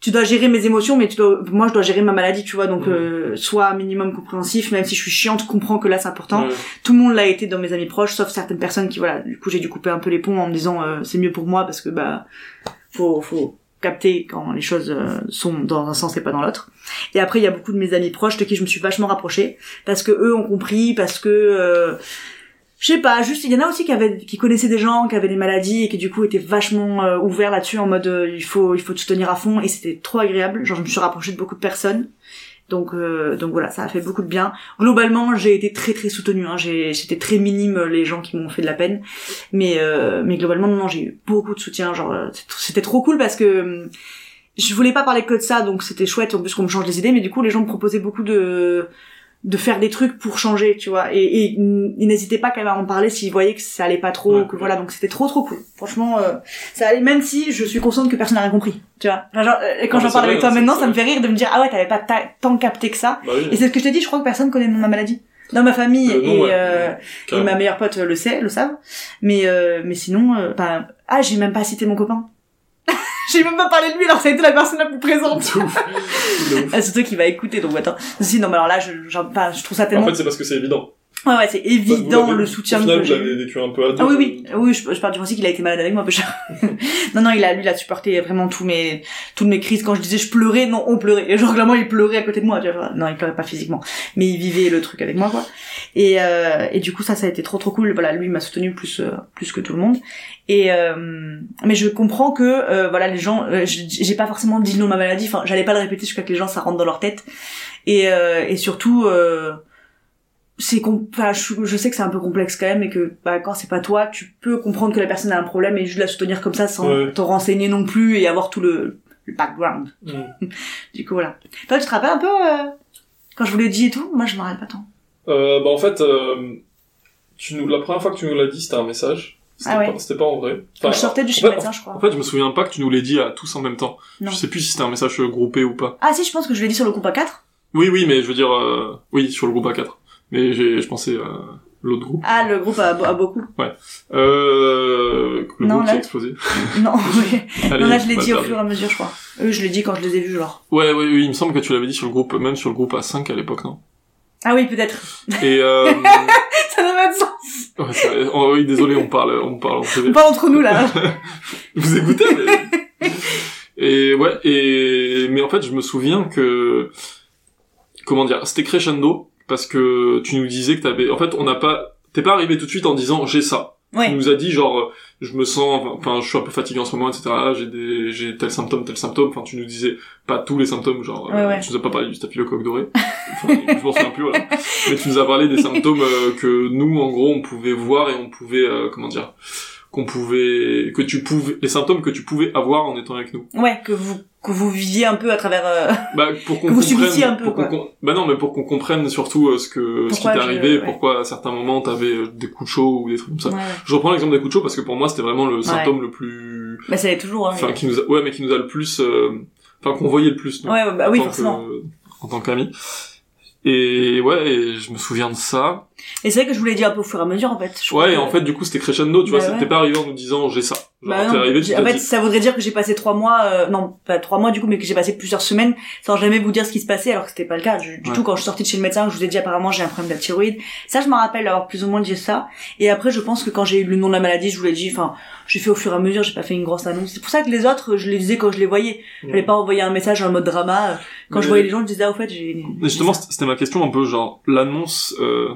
tu dois gérer mes émotions mais tu dois moi je dois gérer ma maladie tu vois donc Mhm. euh, sois un minimum compréhensif même si je suis chiante comprends que là c'est important. Tout le monde l'a été dans mes amis proches sauf certaines personnes qui voilà du coup j'ai dû couper un peu les ponts en me disant euh, c'est mieux pour moi parce que bah faut faut capter quand les choses euh, sont dans un sens et pas dans l'autre. Et après il y a beaucoup de mes amis proches de qui je me suis vachement rapprochée parce que eux ont compris parce que euh, je sais pas juste il y en a aussi qui avaient qui connaissaient des gens qui avaient des maladies et qui du coup étaient vachement euh, ouverts là-dessus en mode euh, il faut il faut te tenir à fond et c'était trop agréable genre je me suis rapprochée de beaucoup de personnes Donc, euh, donc voilà, ça a fait beaucoup de bien. Globalement, j'ai été très très soutenue. Hein. J'ai, c'était très minime euh, les gens qui m'ont fait de la peine, mais euh, mais globalement non, non, j'ai eu beaucoup de soutien. Genre, euh, c'était trop cool parce que hum, je voulais pas parler que de ça, donc c'était chouette en plus qu'on me change les idées. Mais du coup, les gens me proposaient beaucoup de de faire des trucs pour changer, tu vois. Et, et ils n'hésitaient pas quand même à en parler s'ils voyaient que ça allait pas trop, Ouais, que ouais. voilà. Donc c'était trop trop cool. Franchement, euh, ça allait. Même si je suis consciente que personne n'a rien compris, tu vois. Enfin, genre, euh, quand Ouais, j'en parle vrai, avec toi maintenant, ça me fait rire de me dire ah ouais, t'avais pas ta- tant capté que ça. Bah oui, Et c'est ce que je te dis, je crois que personne connaît ma maladie. Dans ma famille Euh, non, et, ouais. euh, et ma meilleure pote le sait, le savent. Mais euh, mais sinon, bah, ah j'ai même pas cité mon copain. J'ai même pas parlé de lui alors que ça a été la personne la plus présente. De ouf. De ouf. Ah, c'est toi qui va écouter donc attends. Si non mais alors là je, enfin, je trouve ça tellement. En fait, c'est parce que c'est évident. Ouais ouais c'est évident Vous le soutien Au final, que vous l'avez vécu un peu à deux. Ah oui oui. oui je, je pars du principe qu'il a été malade avec moi peu cher. non non il a lui il a supporté vraiment tous mes toutes mes crises. Quand je disais je pleurais non on pleurait. Et genre clairement il pleurait à côté de moi tu vois. Non il pleurait pas physiquement. Mais il vivait le truc avec moi quoi. Et euh, et du coup ça ça a été trop trop cool. Voilà lui il m'a soutenu plus euh, plus que tout le monde. Et euh, mais je comprends que euh, voilà les gens euh, j'ai pas forcément dit le nom de ma maladie. Enfin j'allais pas le répéter jusqu'à que les gens ça rentre dans leur tête. Et euh, et surtout euh, c'est enfin, je, sais que c'est un peu complexe quand même et que bah, quand c'est pas toi tu peux comprendre que la personne a un problème et juste la soutenir comme ça sans Ouais. te renseigner non plus et avoir tout le, le background du coup voilà toi tu te rappelles un peu euh, quand je vous l'ai dit et tout? Moi je m'en rappelle pas tant Euh, bah en fait, euh, tu nous, la première fois que tu nous l'as dit, c'était un message. C'était Ah ouais. pas, c'était pas en vrai. quand Enfin, je sortais du chez en le fait- médecin je crois En fait, je me souviens pas que tu nous l'aies dit à tous en même temps. Non. Je sais plus si c'était un message euh, groupé ou pas. ah si je pense que je l'ai dit sur le groupe A4 Oui, oui, mais je veux dire, euh, oui, sur le groupe A4. Mais j'ai, je pensais à l'autre groupe. ah le groupe a, a beaucoup. Euh, le Non, groupe qui là- a explosé. non oui. Allez, non là je l'ai bah, dit au fur et à mesure je crois. Eux je l'ai dit quand je les ai vus genre. Ouais, ouais, oui, il me semble que tu l'avais dit sur le groupe, même sur le groupe A5 à l'époque, non? Ah oui peut-être. Et euh, ça n'a pas de sens. Ouais, ça- oh, oui, désolé, on parle, on parle en on parle entre nous là. Vous écoutez mais... Et ouais, et mais en fait, je me souviens que comment dire, c'était crescendo parce que tu nous disais que t'avais, en fait, on n'a pas, t'es pas arrivé tout de suite en disant j'ai ça. Tu ouais nous as dit genre, je me sens, enfin, je suis un peu fatigué en ce moment, etc. J'ai des, j'ai tel symptôme, tel symptôme. Enfin, tu nous disais pas tous les symptômes, genre, Ouais, ouais. tu nous as pas parlé du staphylocoque doré. Enfin, je m'en souviens plus, voilà. Mais tu nous as parlé des symptômes euh, que nous, en gros, on pouvait voir et on pouvait, euh, comment dire, qu'on pouvait, que tu pouvais, les symptômes que tu pouvais avoir en étant avec nous. ouais que vous que vous viviez un peu à travers euh, Bah, pour qu'on Que vous subissiez un peu, quoi. bah non, mais pour qu'on comprenne surtout euh, ce que, ce qui t'est arrivé, ouais. pourquoi à certains moments t'avais euh, des coups de chaud ou des trucs comme ça. ouais. Je reprends l'exemple des coups de chaud parce que pour moi c'était vraiment le symptôme le plus, bah ça l'est toujours hein, enfin qui nous a, ouais mais qui nous a le plus, euh, enfin qu'on voyait le plus. nous, Ouais, bah oui, forcément. que- en tant qu'ami. Et ouais, et je me souviens de ça. Et c'est vrai que je vous l'ai dit un peu au fur et à mesure, en fait. Je Ouais, et que- en fait du coup c'était crescendo, tu Bah vois, ouais. c'était pas arrivé en nous disant j'ai ça. Genre Bah non, arrivé, tu en fait, dit. ça voudrait dire que j'ai passé trois mois, euh, non, pas trois mois du coup, mais que j'ai passé plusieurs semaines sans jamais vous dire ce qui se passait, alors que c'était pas le cas. Du, du Ouais. tout, quand je suis sortie de chez le médecin, je vous ai dit apparemment j'ai un problème de la thyroïde. Ça, je m'en rappelle avoir plus ou moins dit ça. Et après, je pense que quand j'ai eu le nom de la maladie, je vous l'ai dit, enfin, j'ai fait au fur et à mesure, j'ai pas fait une grosse annonce. C'est pour ça que les autres, je les disais quand je les voyais. Je n'allais pas envoyer un message en mode drama. Quand je voyais les gens, je disais, ah, au fait, j'ai... Justement, c'était ma question un peu genre l'annonce. euh,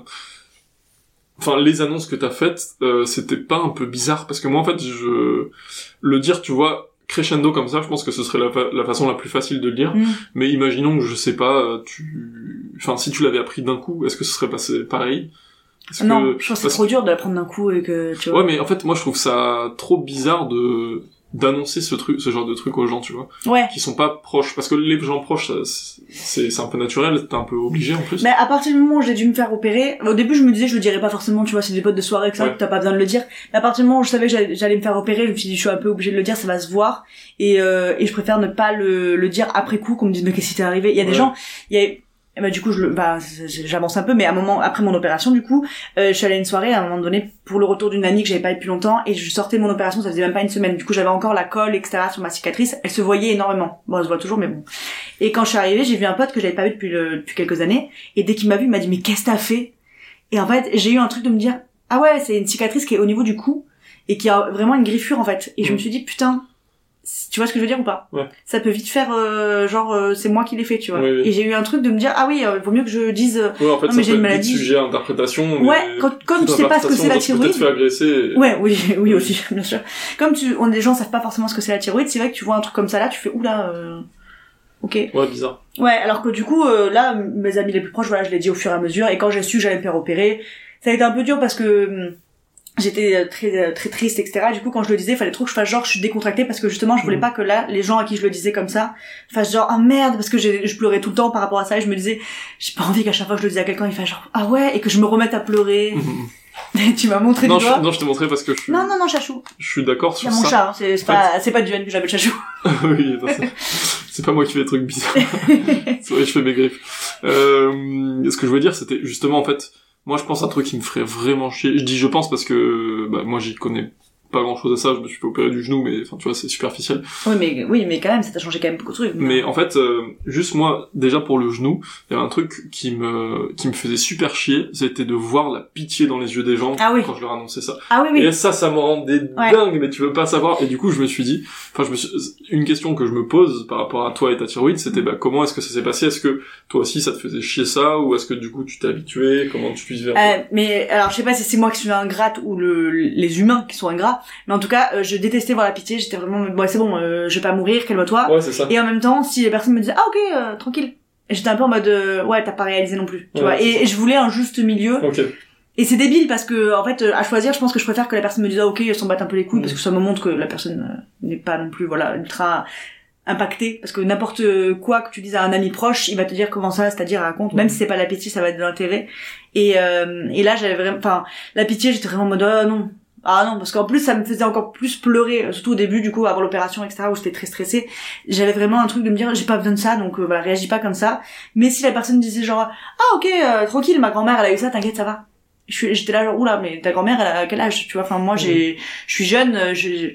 Enfin, les annonces que t'as faites, euh, c'était pas un peu bizarre parce que moi en fait, je le dire, tu vois, crescendo comme ça, je pense que ce serait la, fa- la façon la plus facile de le dire. Mm. Mais imaginons que je sais pas, euh, tu, enfin, si tu l'avais appris d'un coup, est-ce que ce serait passé pareil? Non, que- je pense que c'est trop dur de la prendre d'un coup et que, tu vois. Ouais, mais en fait, moi, je trouve ça trop bizarre de d'annoncer ce truc, ce genre de truc aux gens, tu vois, Ouais. qui sont pas proches, parce que les gens proches, c'est c'est un peu naturel, t'es un peu obligé en plus. Mais à partir du moment où j'ai dû me faire opérer, au début je me disais je le dirais pas forcément, tu vois, c'est des potes de soirée que ça, Ouais. t'as pas besoin de le dire. Mais à partir du moment où je savais que j'allais- me faire opérer, je me suis dit je suis un peu obligée de le dire, ça va se voir. Et, euh, et je préfère ne pas le, le dire après coup, qu'on me dise mais qu'est-ce qui t'est arrivé? Il y a des gens, il y a et bah, du coup, je le, bah, j'avance un peu, mais à un moment, après mon opération, du coup, euh, je suis allée à une soirée à un moment donné pour le retour d'une amie que j'avais pas eu depuis longtemps, et je sortais de mon opération, ça faisait même pas une semaine. Du coup, j'avais encore la colle, etc. sur ma cicatrice. Elle se voyait énormément. Bon, elle se voit toujours, mais bon. Et quand je suis arrivée, j'ai vu un pote que j'avais pas vu depuis, le, depuis quelques années, et dès qu'il m'a vu, il m'a dit, mais qu'est-ce que t'as fait? Et en fait, j'ai eu un truc de me dire, ah ouais, c'est une cicatrice qui est au niveau du cou, et qui a vraiment une griffure, en fait. Et je Mm. me suis dit, putain, tu vois ce que je veux dire ou pas Ouais. Ça peut vite faire, euh, genre, euh, c'est moi qui l'ai fait, tu vois. Oui. Et j'ai eu un truc de me dire, ah oui, euh, vaut mieux que je dise, Ouais, en fait, ça mais j'ai une maladie. sujet à interprétation. mais ouais, quand, comme tu sais pas ce que c'est la thyroïde. peut-être fait agresser. et- Ouais, oui, oui aussi, bien sûr. Comme tu, on, les gens savent pas forcément ce que c'est la thyroïde, c'est vrai que tu vois un truc comme ça là, tu fais oula. Euh... ok. Ouais, bizarre. Ouais, alors que du coup, euh, là, mes amis les plus proches, voilà, je l'ai dit au fur et à mesure. Et quand j'ai su j'allais me faire opérer, ça a été un peu dur parce que hum, j'étais euh, très euh, très triste, etc. Du coup, quand je le disais, il fallait trop que je fasse genre, je suis décontractée parce que justement, je voulais Mhm. pas que là, les gens à qui je le disais comme ça, fassent genre, ah merde, parce que je pleurais tout le temps par rapport à ça et je me disais, j'ai pas envie qu'à chaque fois que je le disais à quelqu'un, il fasse genre, ah ouais, et que je me remette à pleurer. tu m'as montré non, du je, doigt. non, je t'ai montré parce que je suis, Non, non, non, chachou. je suis d'accord sur a mon ça. chat, hein, c'est En pas, c'est pas Duane que j'appelle chachou. oui, c'est pas moi qui fais des trucs bizarres. c'est vrai, je fais mes griffes. Euh, ce que je voulais dire, c'était justement, en fait, moi, je pense à un truc qui me ferait vraiment chier. Je dis je pense parce que, bah, moi, j'y connais pas grand chose à ça. Je me suis fait opérer du genou, mais, enfin, tu vois, c'est superficiel. Oui, mais, oui, mais quand même, ça t'a changé quand même beaucoup de trucs. Mais en fait, euh, juste moi, déjà pour le genou, il y avait un truc qui me, qui me faisait super chier, c'était de voir la pitié dans les yeux des gens Ah oui. quand je leur annonçais ça. Ah oui, oui. Et ça, ça me rendait Ouais. dingue, mais tu veux pas savoir. Et du coup, je me suis dit, enfin, je me suis, une question que je me pose par rapport à toi et ta thyroïde, c'était, bah, comment est-ce que ça s'est passé? Est-ce que toi aussi, ça te faisait chier ça, ou est-ce que du coup, tu t'es habitué? Comment tu vivais? Euh, mais alors je sais pas si c'est moi qui suis ingrate ou le, les humains qui sont ingrats, mais en tout cas euh, je détestais voir la pitié, j'étais vraiment bon c'est bon, euh, je vais pas mourir, calme-toi. Ouais. Et en même temps si les personnes me disaient ah ok euh, tranquille, Et j'étais un peu en mode euh, ouais t'as pas réalisé non plus, tu Ouais, vois. Et, je voulais un juste milieu. Ok. Et c'est débile parce que en fait à choisir je pense que je préfère que la personne me dise ah ok elle s'en batte un peu les couilles Mhm. parce que ça me montre que la personne n'est pas non plus voilà ultra impactée parce que n'importe quoi que tu dises à un ami proche il va te dire comment ça c'est-à-dire raconte même Mhm. si c'est pas la pitié ça va être de l'intérêt et euh, et là j'avais vraiment enfin la pitié j'étais vraiment en mode ah non ah non parce qu'en plus ça me faisait encore plus pleurer euh, surtout au début du coup avant l'opération etc où j'étais très stressée. J'avais vraiment un truc de me dire j'ai pas besoin de ça donc euh, voilà réagis pas comme ça. Mais si la personne disait genre ah ok euh, tranquille ma grand-mère elle a eu ça t'inquiète ça va. J'étais là genre oula mais ta grand-mère elle a quel âge tu vois? Enfin moi j'ai je suis jeune euh, je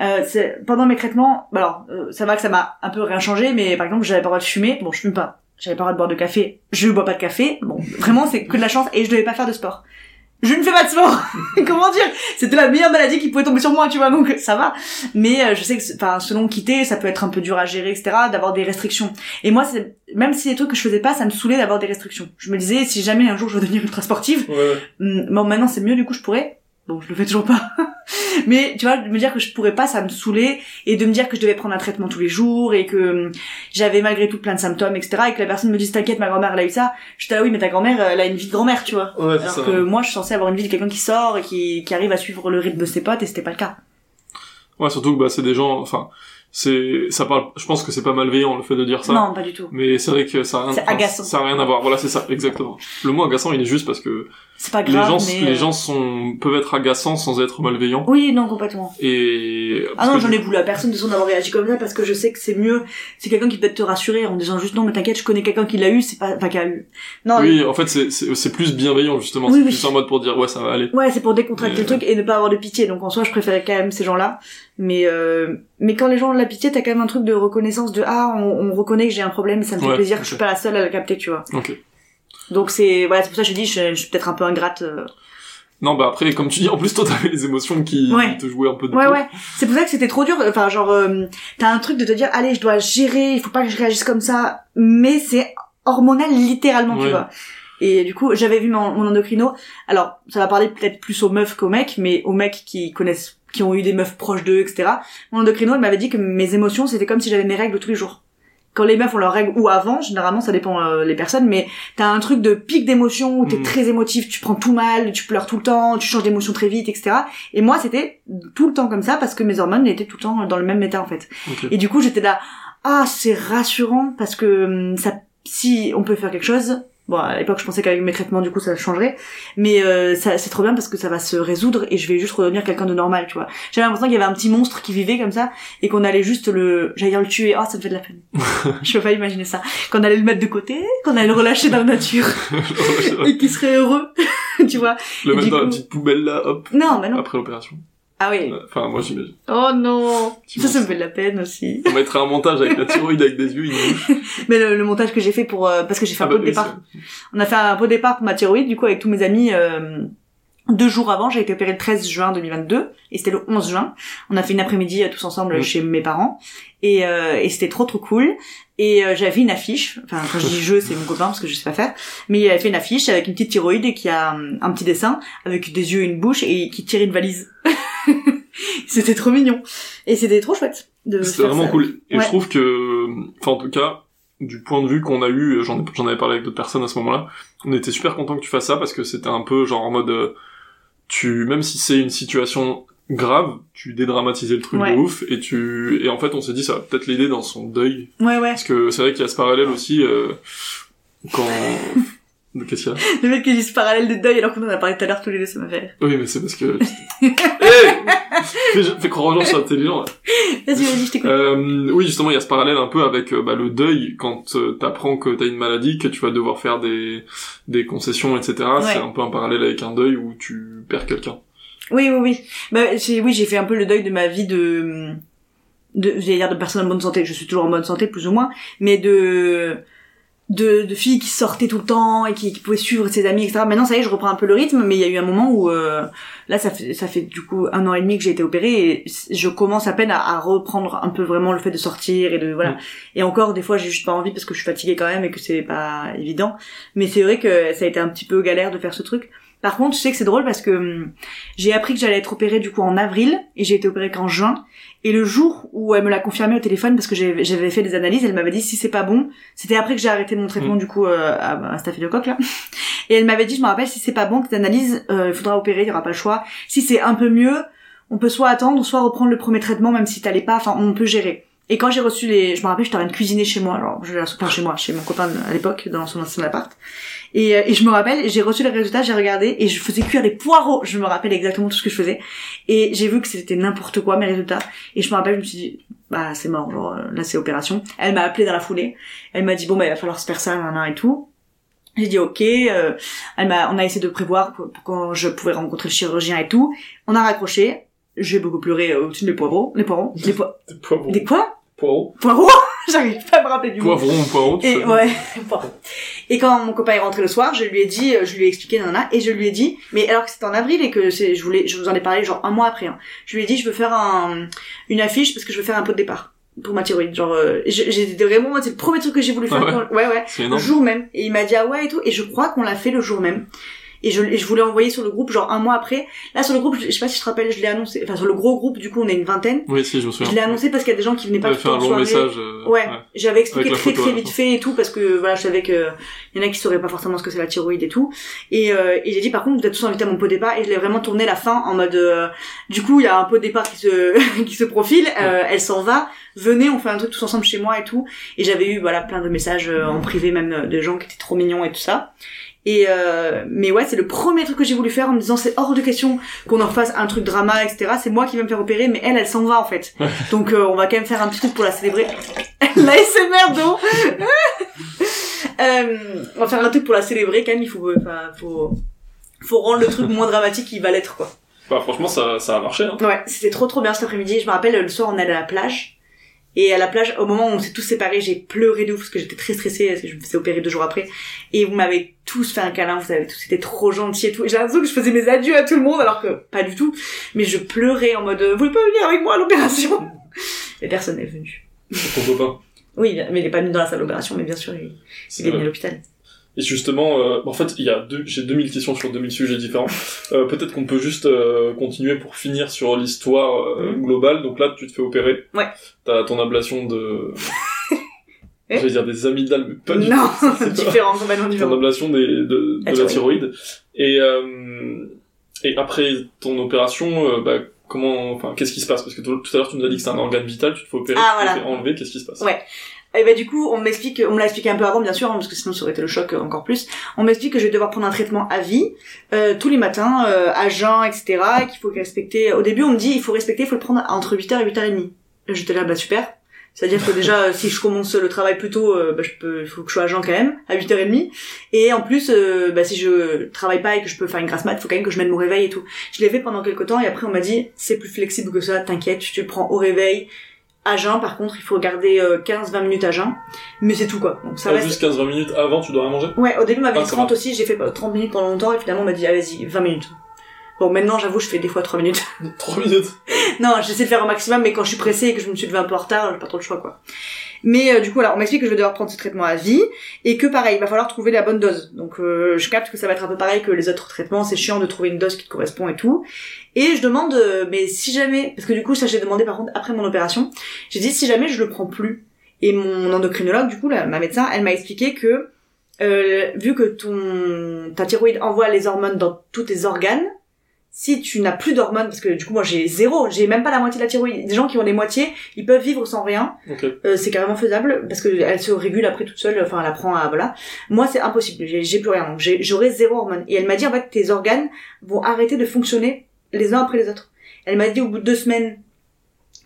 euh, c'est pendant mes traitements bah alors euh, ça va que ça m'a un peu rien changé mais par exemple j'avais pas le droit de fumer. Bon je fume pas. J'avais pas le droit de boire de café. Je bois pas de café. Bon vraiment c'est que de la chance et je devais pas faire de sport je ne fais pas de sport. Comment dire? C'était la meilleure maladie qui pouvait tomber sur moi tu vois donc ça va. Mais euh, je sais que enfin selon quitter ça peut être un peu dur à gérer etc d'avoir des restrictions. Et moi c'est même si les trucs que je faisais pas ça me saoulait d'avoir des restrictions. Je me disais si jamais un jour je veux devenir ultra sportive Ouais. Hum, bon maintenant c'est mieux du coup je pourrais bon je le fais toujours pas mais tu vois de me dire que je pourrais pas ça me saoulait et de me dire que je devais prendre un traitement tous les jours et que hum, j'avais malgré tout plein de symptômes etc et que la personne me dise t'inquiète ma grand-mère elle a eu ça j'étais là oui mais ta grand-mère elle a une vie de grand-mère tu vois Ouais, alors ça. que moi je suis censée avoir une vie de quelqu'un qui sort et qui, qui arrive à suivre le rythme de ses potes et c'était pas le cas Ouais, surtout que, bah, c'est des gens, enfin, c'est, ça parle, je pense que c'est pas malveillant, le fait de dire ça. non pas du tout Mais c'est vrai que ça a rien, agaçant. ça a rien à voir. Voilà, c'est ça, exactement. Le mot agaçant, il est juste parce que c'est pas les grave gens, mais les euh, gens sont, peuvent être agaçants sans être malveillants. oui non complètement Et, Ah non, j'en ai voulu à personne de son d'avoir réagi comme ça parce que je sais que c'est mieux. C'est quelqu'un qui peut te rassurer en disant juste non mais t'inquiète, je connais quelqu'un qui l'a eu, c'est pas, enfin qui a eu. Non. Oui, en fait, c'est, plus bienveillant, justement. Oui, c'est oui. plus en mode pour dire, ouais, ça va aller. Ouais, c'est pour décontracter Mais- le truc et ne pas avoir de pitié. Donc en soi, je préférais quand même ces gens-là. Mais euh, mais quand les gens ont de la pitié, t'as quand même un truc de reconnaissance de ah, on, on reconnaît que j'ai un problème, et ça me fait Ouais, plaisir que je suis pas la seule à le capter, tu vois. Ok. Donc c'est voilà, c'est pour ça que je dis, je, je suis peut-être un peu ingrate. euh. Non, bah après, comme tu dis, en plus, toi, t'avais les émotions qui Ouais. te jouaient un peu de Ouais ouais, c'est pour ça que c'était trop dur. Enfin genre, euh, t'as un truc de te dire allez, je dois gérer, il faut pas que je réagisse comme ça, mais c'est hormonal littéralement, tu Ouais. vois. Et du coup, j'avais vu mon, mon endocrino. Alors, ça va parler peut-être plus aux meufs qu'aux mecs, mais aux mecs qui connaissent, qui ont eu des meufs proches d'eux, etc. Mon endocrino, il m'avait dit que mes émotions, c'était comme si j'avais mes règles tous les jours. Quand les meufs ont leurs règles ou avant, généralement, ça dépend euh, les personnes, mais t'as un truc de pic d'émotion où t'es Mm. très émotif, tu prends tout mal, tu pleures tout le temps, tu changes d'émotion très vite, etc. Et moi, c'était tout le temps comme ça parce que mes hormones étaient tout le temps dans le même état, en fait. Et du coup, j'étais là, ah, c'est rassurant parce que hum, ça, si on peut faire quelque chose. Bon, à l'époque, je pensais qu'avec mes traitements, du coup, ça changerait. Mais euh, ça, c'est trop bien parce que ça va se résoudre et je vais juste redevenir quelqu'un de normal, tu vois. J'avais l'impression qu'il y avait un petit monstre qui vivait comme ça et qu'on allait juste le, j'allais dire le tuer. Oh, ça me fait de la peine. je peux pas imaginer ça. Qu'on allait le mettre de côté, qu'on allait le relâcher dans la nature et qu'il serait heureux, tu vois. le Et mettre dans la coup- petite poubelle là, hop, Non, mais non. après l'opération. Ah oui. Enfin, moi, j'imagine. Oh non. Ça, ça me fait de la peine aussi. On mettra un montage avec la thyroïde avec des yeux, bouche. Mais le, le montage que j'ai fait pour euh, parce que j'ai fait Ah un bah pot de oui, départ. On a fait un pot de départ pour ma thyroïde du coup avec tous mes amis euh, deux jours avant. J'ai été opérée le 13 juin 2022 et c'était le 11 juin. On a fait une après-midi euh, tous ensemble chez mes parents et, euh, et c'était trop trop cool. Et euh, j'avais fait une affiche. Enfin quand je dis je c'est mon copain parce que je sais pas faire. Mais il avait fait une affiche avec une petite thyroïde et qui a euh, un petit dessin avec des yeux et une bouche et qui tire une valise. c'était trop mignon et c'était trop chouette. de C'était faire vraiment ça. cool. Et Ouais. je trouve que enfin en tout cas, du point de vue qu'on a eu, j'en ai- j'en avais parlé avec d'autres personnes à ce moment-là, on était super content que tu fasses ça parce que c'était un peu genre en mode, euh, tu, même si c'est une situation grave, tu dédramatisais le truc Ouais. de ouf et tu, et en fait on s'est dit ça va peut-être l'aider dans son deuil Ouais, ouais. parce que c'est vrai qu'il y a ce parallèle aussi euh, quand, qu'est-ce qu'il y a Le fait qu'ils disent parallèle de deuil alors qu'on en a parlé tout à l'heure tous les deux, ça m'a fait rire. Oui mais c'est parce que, hey fais, fais croire aux gens que suis intelligent. Vas-y, vas-y, je t'écoute. Euh, oui, justement, il y a ce parallèle un peu avec euh, bah, le deuil quand euh, t'apprends que t'as une maladie, que tu vas devoir faire des des concessions, etc. C'est un peu un parallèle avec un deuil où tu perds quelqu'un. Oui, oui, oui. Bah, j'ai, oui, j'ai fait un peu le deuil de ma vie de, de, j'allais dire de personne en bonne santé. Je suis toujours en bonne santé, plus ou moins, mais de, de, de filles qui sortaient tout le temps et qui, qui pouvaient suivre ses amis, etc. Maintenant, ça y est, je reprends un peu le rythme, mais il y a eu un moment où, euh, là, ça fait, ça fait du coup un an et demi que j'ai été opérée et je commence à peine à, à reprendre un peu vraiment le fait de sortir et de, voilà. Mm. Et encore, des fois, j'ai juste pas envie parce que je suis fatiguée quand même et que c'est pas évident. Mais c'est vrai que ça a été un petit peu galère de faire ce truc. Par contre, je sais que c'est drôle parce que hum, j'ai appris que j'allais être opérée du coup en avril et j'ai été opérée qu'en juin. Et le jour où elle me l'a confirmé au téléphone parce que j'avais fait des analyses, elle m'avait dit si c'est pas bon, c'était après que j'ai arrêté mon traitement Mm. du coup euh, à, à staphylocoque là. Et elle m'avait dit, je me rappelle, si c'est pas bon tes analyses, euh, il faudra opérer, il y aura pas le choix. Si c'est un peu mieux, on peut soit attendre, soit reprendre le premier traitement même si t'allais pas. Enfin, on peut gérer. Et quand j'ai reçu les, je me rappelle, j'étais en train de cuisiner chez moi, alors je enfin chez moi, chez mon copain à l'époque dans son ancien appart. Et, euh, et je me rappelle, j'ai reçu les résultats, j'ai regardé et je faisais cuire des poireaux. Je me rappelle exactement tout ce que je faisais. Et j'ai vu que c'était n'importe quoi mes résultats. Et je me rappelle, je me suis dit, bah c'est mort, genre euh, là c'est opération. Elle m'a appelé dans la foulée. Elle m'a dit bon bah il va falloir se faire ça, nan, et tout. J'ai dit ok. euh, elle m'a, on a essayé de prévoir quand je pouvais rencontrer le chirurgien et tout. On a raccroché. J'ai beaucoup pleuré euh, au-dessus des poireaux, les poireaux, les po- Des poivrons. des quoi? Poivrons. Poireaux J'arrive pas à me rappeler du mot. Poivrons, poivrons, tu Et ouais. Et quand mon copain est rentré le soir, je lui ai dit, euh, je lui ai expliqué nana, et je lui ai dit, mais alors que c'était en avril et que c'est, je voulais, je vous en ai parlé genre un mois après. Hein. Je lui ai dit, je veux faire un, une affiche parce que je veux faire un pot de départ pour ma thyroïde. Genre, euh, j'ai- j'étais vraiment, moi, c'est le premier truc que j'ai voulu Ah faire. ouais quand- ouais, ouais. C'est Le jour même. Et il m'a dit ah ouais et tout. Et je crois qu'on l'a fait le jour même. Et je, et je voulais envoyer sur le groupe genre un mois après. Là sur le groupe, je, je sais pas si je te rappelle, je l'ai annoncé. Enfin sur le gros groupe, du coup on est une vingtaine. Oui, si, je me souviens. Je l'ai annoncé parce qu'il y a des gens qui venaient pas tout fait un long message. euh, Ouais, j'avais expliqué très photo, très vite fait et tout parce que voilà, je savais que il y en a qui sauraient pas forcément ce que c'est la thyroïde et tout. Et, euh, et j'ai dit par contre vous êtes tous invités à mon pot départ et je l'ai vraiment tourné la fin en mode euh, du coup il y a un pot départ qui se qui se profile, euh, elle s'en va, venez on fait un truc tous ensemble chez moi et tout. Et j'avais eu voilà plein de messages euh, en privé même de gens qui étaient trop mignons et tout ça. Et euh, mais ouais, c'est le premier truc que j'ai voulu faire en me disant c'est hors de question qu'on en fasse un truc drama, etc. C'est moi qui vais me faire opérer, mais elle, elle s'en va en fait. Donc euh, on va quand même faire un petit truc pour la célébrer. L'ASMR d'eau euh, On va faire un truc pour la célébrer quand même, il faut, enfin, faut, faut rendre le truc moins dramatique qu'il va l'être quoi. Bah, franchement, ça, ça a marché. Hein. Ouais, c'était trop trop bien cet après-midi. Je me rappelle, le soir, on allait à la plage. Et à la plage, au moment où on s'est tous séparés, j'ai pleuré de ouf parce que j'étais très stressée parce que je me faisais opérer deux jours après. Et vous m'avez tous fait un câlin, vous avez tous été trop gentils et tout. Et J'ai l'impression que je faisais mes adieux à tout le monde alors que pas du tout. Mais je pleurais en mode, vous voulez pas venir avec moi à l'opération? Et personne n'est venu. Ton copain. Oui, mais il est pas venu dans la salle d'opération, mais bien sûr, il, est venu à l'hôpital. Et justement, euh, en fait, il y a deux, j'ai 2000 questions sur 2000 sujets différents. Euh, peut-être qu'on peut juste euh, continuer pour finir sur l'histoire euh, Mhm. globale. Donc là, tu te fais opérer. Ouais. T'as ton ablation de... Eh J'allais dire des amygdales, mais pas du Non, tout. C'est pas- différent, complètement Ton différent. ablation des, de, La de la thyroïde. Et, euh, et après ton opération, euh, bah, comment, enfin, qu'est-ce qui se passe? Parce que tout tout à l'heure, tu nous as dit que c'est un organe vital, tu te fais opérer, Ah, tu te voilà. fais enlever, qu'est-ce qui se passe? Ouais. Et bah du coup, on m'explique, on me l'a expliqué un peu avant, bien sûr, hein, parce que sinon ça aurait été le choc euh, encore plus. On m'explique que je vais devoir prendre un traitement à vie euh, tous les matins, euh, à jeun, etc. et Qu'il faut respecter. Au début, on me dit il faut respecter, il faut le prendre entre 8h et 8h30. Et J'étais là, bah super. C'est-à-dire que déjà, si je commence le travail plus tôt, euh, bah, je peux, il faut que je sois à jeun quand même, à 8h30. Et en plus, euh, bah, si je travaille pas et que je peux faire une grasse mat, il faut quand même que je mette mon réveil et tout. Je l'ai fait pendant quelques temps et après on m'a dit c'est plus flexible que ça, t'inquiète, tu le prends au réveil. À jeun, par contre, il faut garder euh, 15-20 minutes à jeun. Mais c'est tout quoi. Donc ça Ah, reste... Juste 15-20 minutes avant, tu dois rien manger? Ouais, au début, on m'avait Ah, dit ça 30 va. aussi, j'ai fait bah, 30 minutes pendant longtemps et finalement on m'a dit, ah, vas-y, 20 minutes. Bon, maintenant, j'avoue, je fais des fois 3 minutes. 3 minutes? Non, j'essaie de faire au maximum, mais quand je suis pressée et que je me suis levée un peu en retard, j'ai pas trop le choix, quoi. Mais euh, du coup, là, on m'explique que je vais devoir prendre ce traitement à vie et que pareil, il va falloir trouver la bonne dose. Donc, euh, je capte que ça va être un peu pareil que les autres traitements. C'est chiant de trouver une dose qui te correspond et tout. Et je demande, euh, mais si jamais, parce que du coup, ça j'ai demandé par contre après mon opération, j'ai dit si jamais je le prends plus Et mon endocrinologue, du coup, là, ma médecin, elle m'a expliqué que euh, vu que ton ta thyroïde envoie les hormones dans tous tes organes, si tu n'as plus d'hormones, parce que du coup moi j'ai zéro, j'ai même pas la moitié de la thyroïde. Des gens qui ont les moitiés, ils peuvent vivre sans rien. Ok. Euh, c'est carrément faisable parce que elle se régule après toute seule. Enfin, elle apprend à voilà. Moi c'est impossible. J'ai plus rien. Donc j'aurai zéro hormone. Et elle m'a dit en fait tes organes vont arrêter de fonctionner les uns après les autres. Elle m'a dit au bout de deux semaines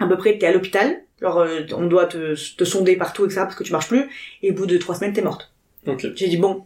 à peu près t'es à l'hôpital. Alors euh, on doit te, te sonder partout etc parce que tu marches plus. Et au bout de trois semaines t'es morte. Ok. J'ai dit bon,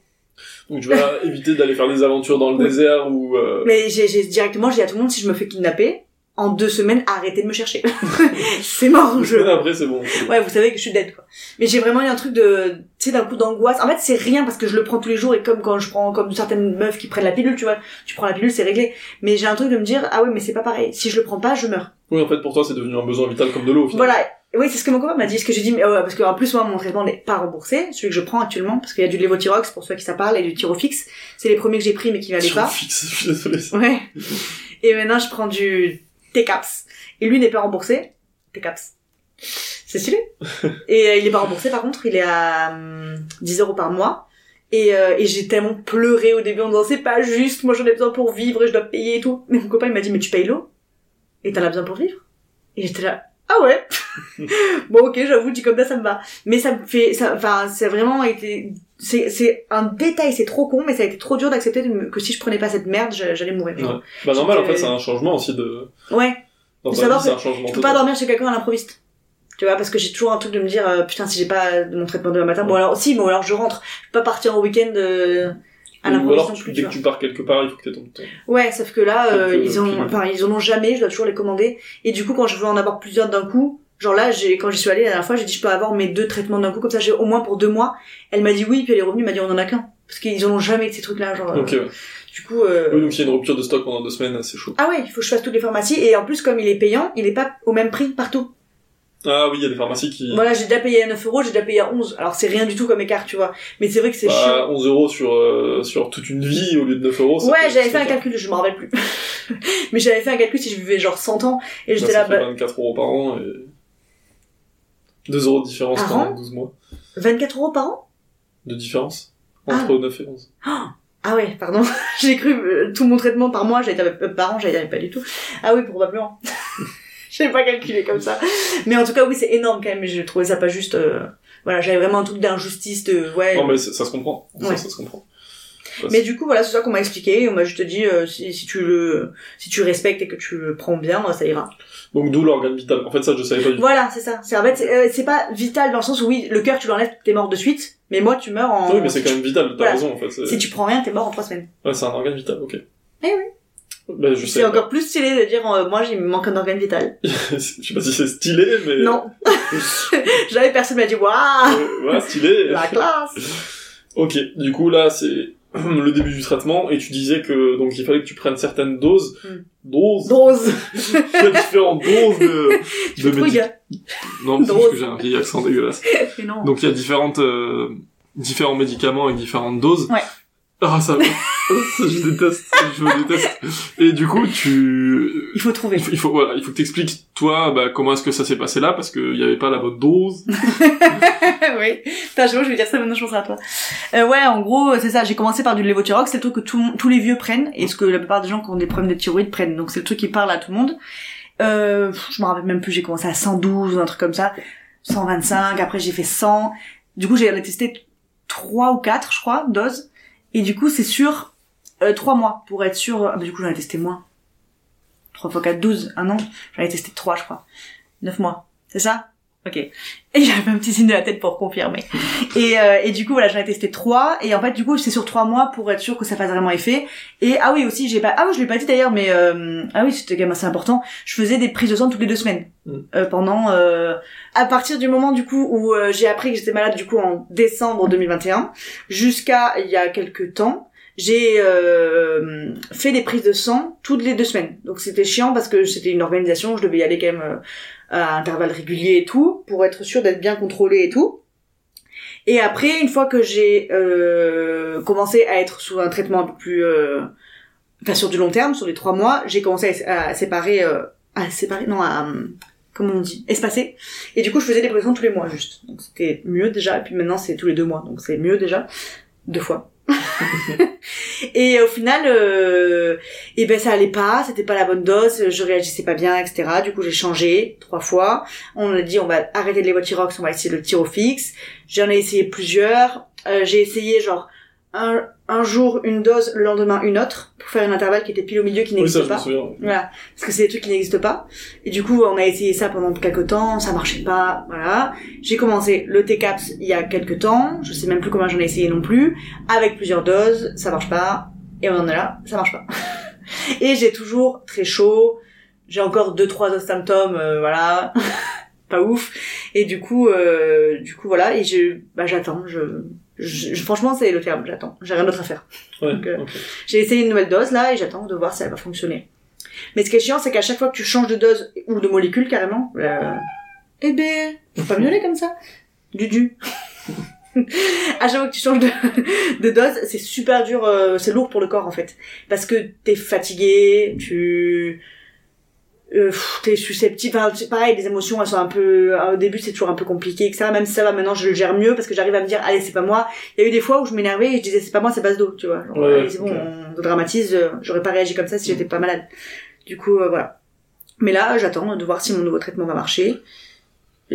Donc tu vas éviter d'aller faire des aventures dans le Oui. désert ou. Euh... Mais j'ai j'ai- directement, j'ai dit à tout le monde, si je me fais kidnapper, en deux semaines, arrêtez de me chercher. c'est mort, je... après, c'est bon. Ouais, vous savez que je suis dead, quoi. Mais j'ai vraiment eu un truc de, tu sais, d'un coup d'angoisse. En fait, c'est rien parce que je le prends tous les jours et comme quand je prends, comme certaines meufs qui prennent la pilule, tu vois, tu prends la pilule, c'est réglé. Mais j'ai un truc de me dire, ah ouais, mais c'est pas pareil. Si je le prends pas, je meurs. Oui, en fait, pour toi, c'est devenu un besoin vital comme de l'eau. Voilà. Oui, c'est ce que mon copain m'a dit. Ce que j'ai dit, mais, euh, parce qu'en plus, moi, mon traitement n'est pas remboursé. Celui que je prends actuellement, parce qu'il y a du lévothyrox, pour ceux qui ça parle, et du tyrofix. C'est les premiers que j'ai pris, mais qui m'allaient pas. fixe, je suis désolé. Ouais. Et maintenant, je prends du TCAPS. Et lui n'est pas remboursé. TCAPS. C'est stylé. et euh, il est pas remboursé, par contre, il est à hum, 10 euros par mois. Et, euh, et j'ai tellement pleuré au début en disant c'est pas juste, moi j'en ai besoin pour vivre et je dois payer et tout. Mais mon copain il m'a dit mais tu payes l'eau? Et t'en as besoin pour vivre? Et j'étais là ah ouais? bon ok j'avoue dit comme ça ça me va. Mais ça me fait ça enfin c'est vraiment été c'est c'est un détail c'est trop con mais ça a été trop dur d'accepter de que si je prenais pas cette merde j'a- j'allais mourir. Ouais. Bah normal, en fait, c'est un changement aussi de. Ouais. Dans ta savoir vie, que un changement. Je peux pas dormir chez quelqu'un à l'improviste. Tu vois, parce que j'ai toujours un truc de me dire, euh, putain, si j'ai pas mon traitement demain matin, bon alors, si, bon alors je rentre. Je peux pas partir au week-end euh, à Ou l'improviste alors, tu- plus, dès tu que tu pars quelque part, il faut que t'aies ton temps. Ouais, sauf que là, euh, ils ont, pilules. enfin, ils en ont jamais, je dois toujours les commander. Et du coup, quand je veux en avoir plusieurs d'un coup, genre là, j'ai, quand j'y suis allée la dernière fois, j'ai dit, je peux avoir mes deux traitements d'un coup, comme ça, j'ai au moins pour deux mois. Elle m'a dit oui, puis elle est revenue, elle m'a dit, on en a qu'un. Parce qu'ils en ont jamais de ces trucs-là, genre. euh, Ok, ouais. Du coup, euh, Oui, donc s'il y a une rupture de stock pendant deux semaines, c'est chaud. ah ouais, il faut que je fasse toutes les pharmacies. Et en plus, comme il est payant, il est pas au même prix partout. Ah oui, il y a des pharmacies qui. Voilà, j'ai déjà payé à 9 euros, j'ai déjà payé à 11. Alors c'est rien du tout comme écart, tu vois. Mais c'est vrai que c'est Bah, chiant. 11 euros sur, euh, sur toute une vie au lieu de 9 euros. ça Ouais, j'avais ça fait un calcul, je me rappelle plus. Mais j'avais fait un calcul si je vivais genre 100 ans. Et j'étais ça là, fait bah, 24 euros par an et 2 euros de différence Par an 12 mois 24 euros par an? De différence entre 9 et 11. Ah ouais, pardon. j'ai cru euh, tout mon traitement par mois, j'avais euh, par an, j'avais pas du tout. Ah oui, probablement. j'avais pas calculé comme ça. Mais en tout cas, oui, c'est énorme quand même. Mais j'ai trouvé ça pas juste. euh, Voilà, j'avais vraiment un truc d'injustice de ouais. Non mais ça, ça se comprend. Ça, Ouais. ça se comprend. Mais du coup, voilà, c'est ça qu'on m'a expliqué. On m'a juste dit, euh, si, si tu le, si tu respectes et que tu le prends bien, ça ira. Donc d'où l'organe vital. En fait ça je savais pas du tout. Voilà, c'est ça. C'est en fait, c'est euh, pas vital dans le sens où oui, le cœur tu l'enlèves, t'es mort de suite. Mais moi, tu meurs en. Oui mais c'est quand même vital, t'as Voilà. raison en fait. Si tu prends rien, t'es mort en trois semaines. Ouais c'est un organe vital, ok. Eh oui. Bah je. C'est encore plus stylé de dire, euh, moi, il me manque un organe vital. je sais pas si c'est stylé mais... Non. Jamais personne m'a dit, waouh, Euh, ouais, stylé. la classe. Ok, du coup là c'est le début du traitement et tu disais que donc il fallait que tu prennes certaines doses, Hmm. doses, Dose. il y a différentes doses de, de fais trop, médi- gars. Non, mais c'est Doses. juste que j'ai un vieil accent dégueulasse. Mais non. Donc il y a différentes euh, différents médicaments et différentes doses. Ouais. Ah ça, ça je déteste, je déteste. Et du coup tu Il faut trouver. il faut, il faut- voilà, il faut que t'expliques toi bah, comment est-ce que ça s'est passé là parce qu'il y avait pas la bonne dose. oui. Putain, je vais dire ça maintenant, je pense à toi. Euh, ouais, en gros, c'est ça. J'ai commencé par du lévothyrox. C'est le truc que tout- tous les vieux prennent et ce que la plupart des gens qui ont des problèmes de thyroïde prennent. Donc c'est le truc qui parle à tout le monde. Euh, je me rappelle même plus. J'ai commencé à 112 ou un truc comme ça. 125. Après, j'ai fait 100. Du coup, j'ai testé trois ou quatre, je crois, doses. Et du coup, c'est sur euh, 3 mois pour être sûr. Ah, bah, du coup, j'en ai testé moins. 3 fois 4, 12. Un an. J'en ai testé 3, je crois. 9 mois. C'est ça? Ok. Et j'avais un petit signe de la tête pour confirmer. Et, euh, et du coup, voilà, j'en ai testé 3. Et en fait, du coup, c'est sur 3 mois pour être sûr que ça fasse vraiment effet. Et ah oui, aussi, j'ai pas... Ah oui, je l'ai pas dit d'ailleurs, mais... Euh... Ah oui, c'était quand même assez important. Je faisais des prises de sang toutes les deux semaines. Mm. Euh, pendant... Euh... À partir du moment, du coup, où euh, j'ai appris que j'étais malade, du coup, en décembre 2021, jusqu'à il y a quelques temps, j'ai euh, fait des prises de sang toutes les deux semaines. Donc c'était chiant parce que c'était une organisation, je devais y aller quand même euh, à intervalles réguliers et tout, pour être sûr d'être bien contrôlée et tout. Et après, une fois que j'ai euh, commencé à être sous un traitement un peu plus... euh, Enfin, sur du long terme, sur les trois mois, j'ai commencé à, à séparer... euh, à séparer... Non, à... comme on dit, espacées. Et du coup, je faisais des progressions tous les mois, juste. Donc c'était mieux déjà, et puis maintenant c'est tous les deux mois, donc c'est mieux déjà. Deux fois. et au final, euh, et ben ça allait pas, c'était pas la bonne dose, je réagissais pas bien, etc. Du coup j'ai changé trois fois. On a dit on va arrêter les Votirox, on va essayer le Tyrofix. J'en ai essayé plusieurs. Euh, j'ai essayé genre un, un jour une dose, le lendemain une autre, pour faire un intervalle qui était pile au milieu qui n'existe pas. Voilà, parce que c'est des trucs qui n'existent pas. Et du coup, on a essayé ça pendant quelques temps, ça marchait pas, voilà. J'ai commencé le T-Caps il y a quelques temps, je sais même plus comment j'en ai essayé non plus, avec plusieurs doses, ça marche pas, et on en est là, ça marche pas. et j'ai toujours très chaud, j'ai encore deux trois autres symptômes, euh, voilà, pas ouf. Et du coup, euh, du coup voilà, et je, bah j'attends, je, je, je- franchement c'est le terme, j'attends, j'ai rien d'autre à faire. Ouais, euh. J'ai essayé une nouvelle dose là et j'attends de voir si elle va fonctionner. Mais ce qui est chiant, c'est qu'à chaque fois que tu changes de dose ou de molécule carrément, euh, eh ben, faut pas miauler comme ça. Du du. à chaque fois que tu changes de, de dose, c'est super dur, euh, c'est lourd pour le corps en fait, parce que t'es fatigué, tu euh, t'es susceptible. Enfin, c'est pareil, les émotions, elles sont un peu. Au début, c'est toujours un peu compliqué, etc. Même si ça va, maintenant, je le gère mieux parce que j'arrive à me dire, allez, c'est pas moi. Il y a eu des fois où je m'énervais et je disais, c'est pas moi, c'est base d'eau, tu vois. Genre, Ouais, allez, c'est bon, ok. on dramatise. euh, J'aurais pas réagi comme ça si j'étais pas malade. Du coup, euh, voilà. Mais là, j'attends de voir si mon nouveau traitement va marcher.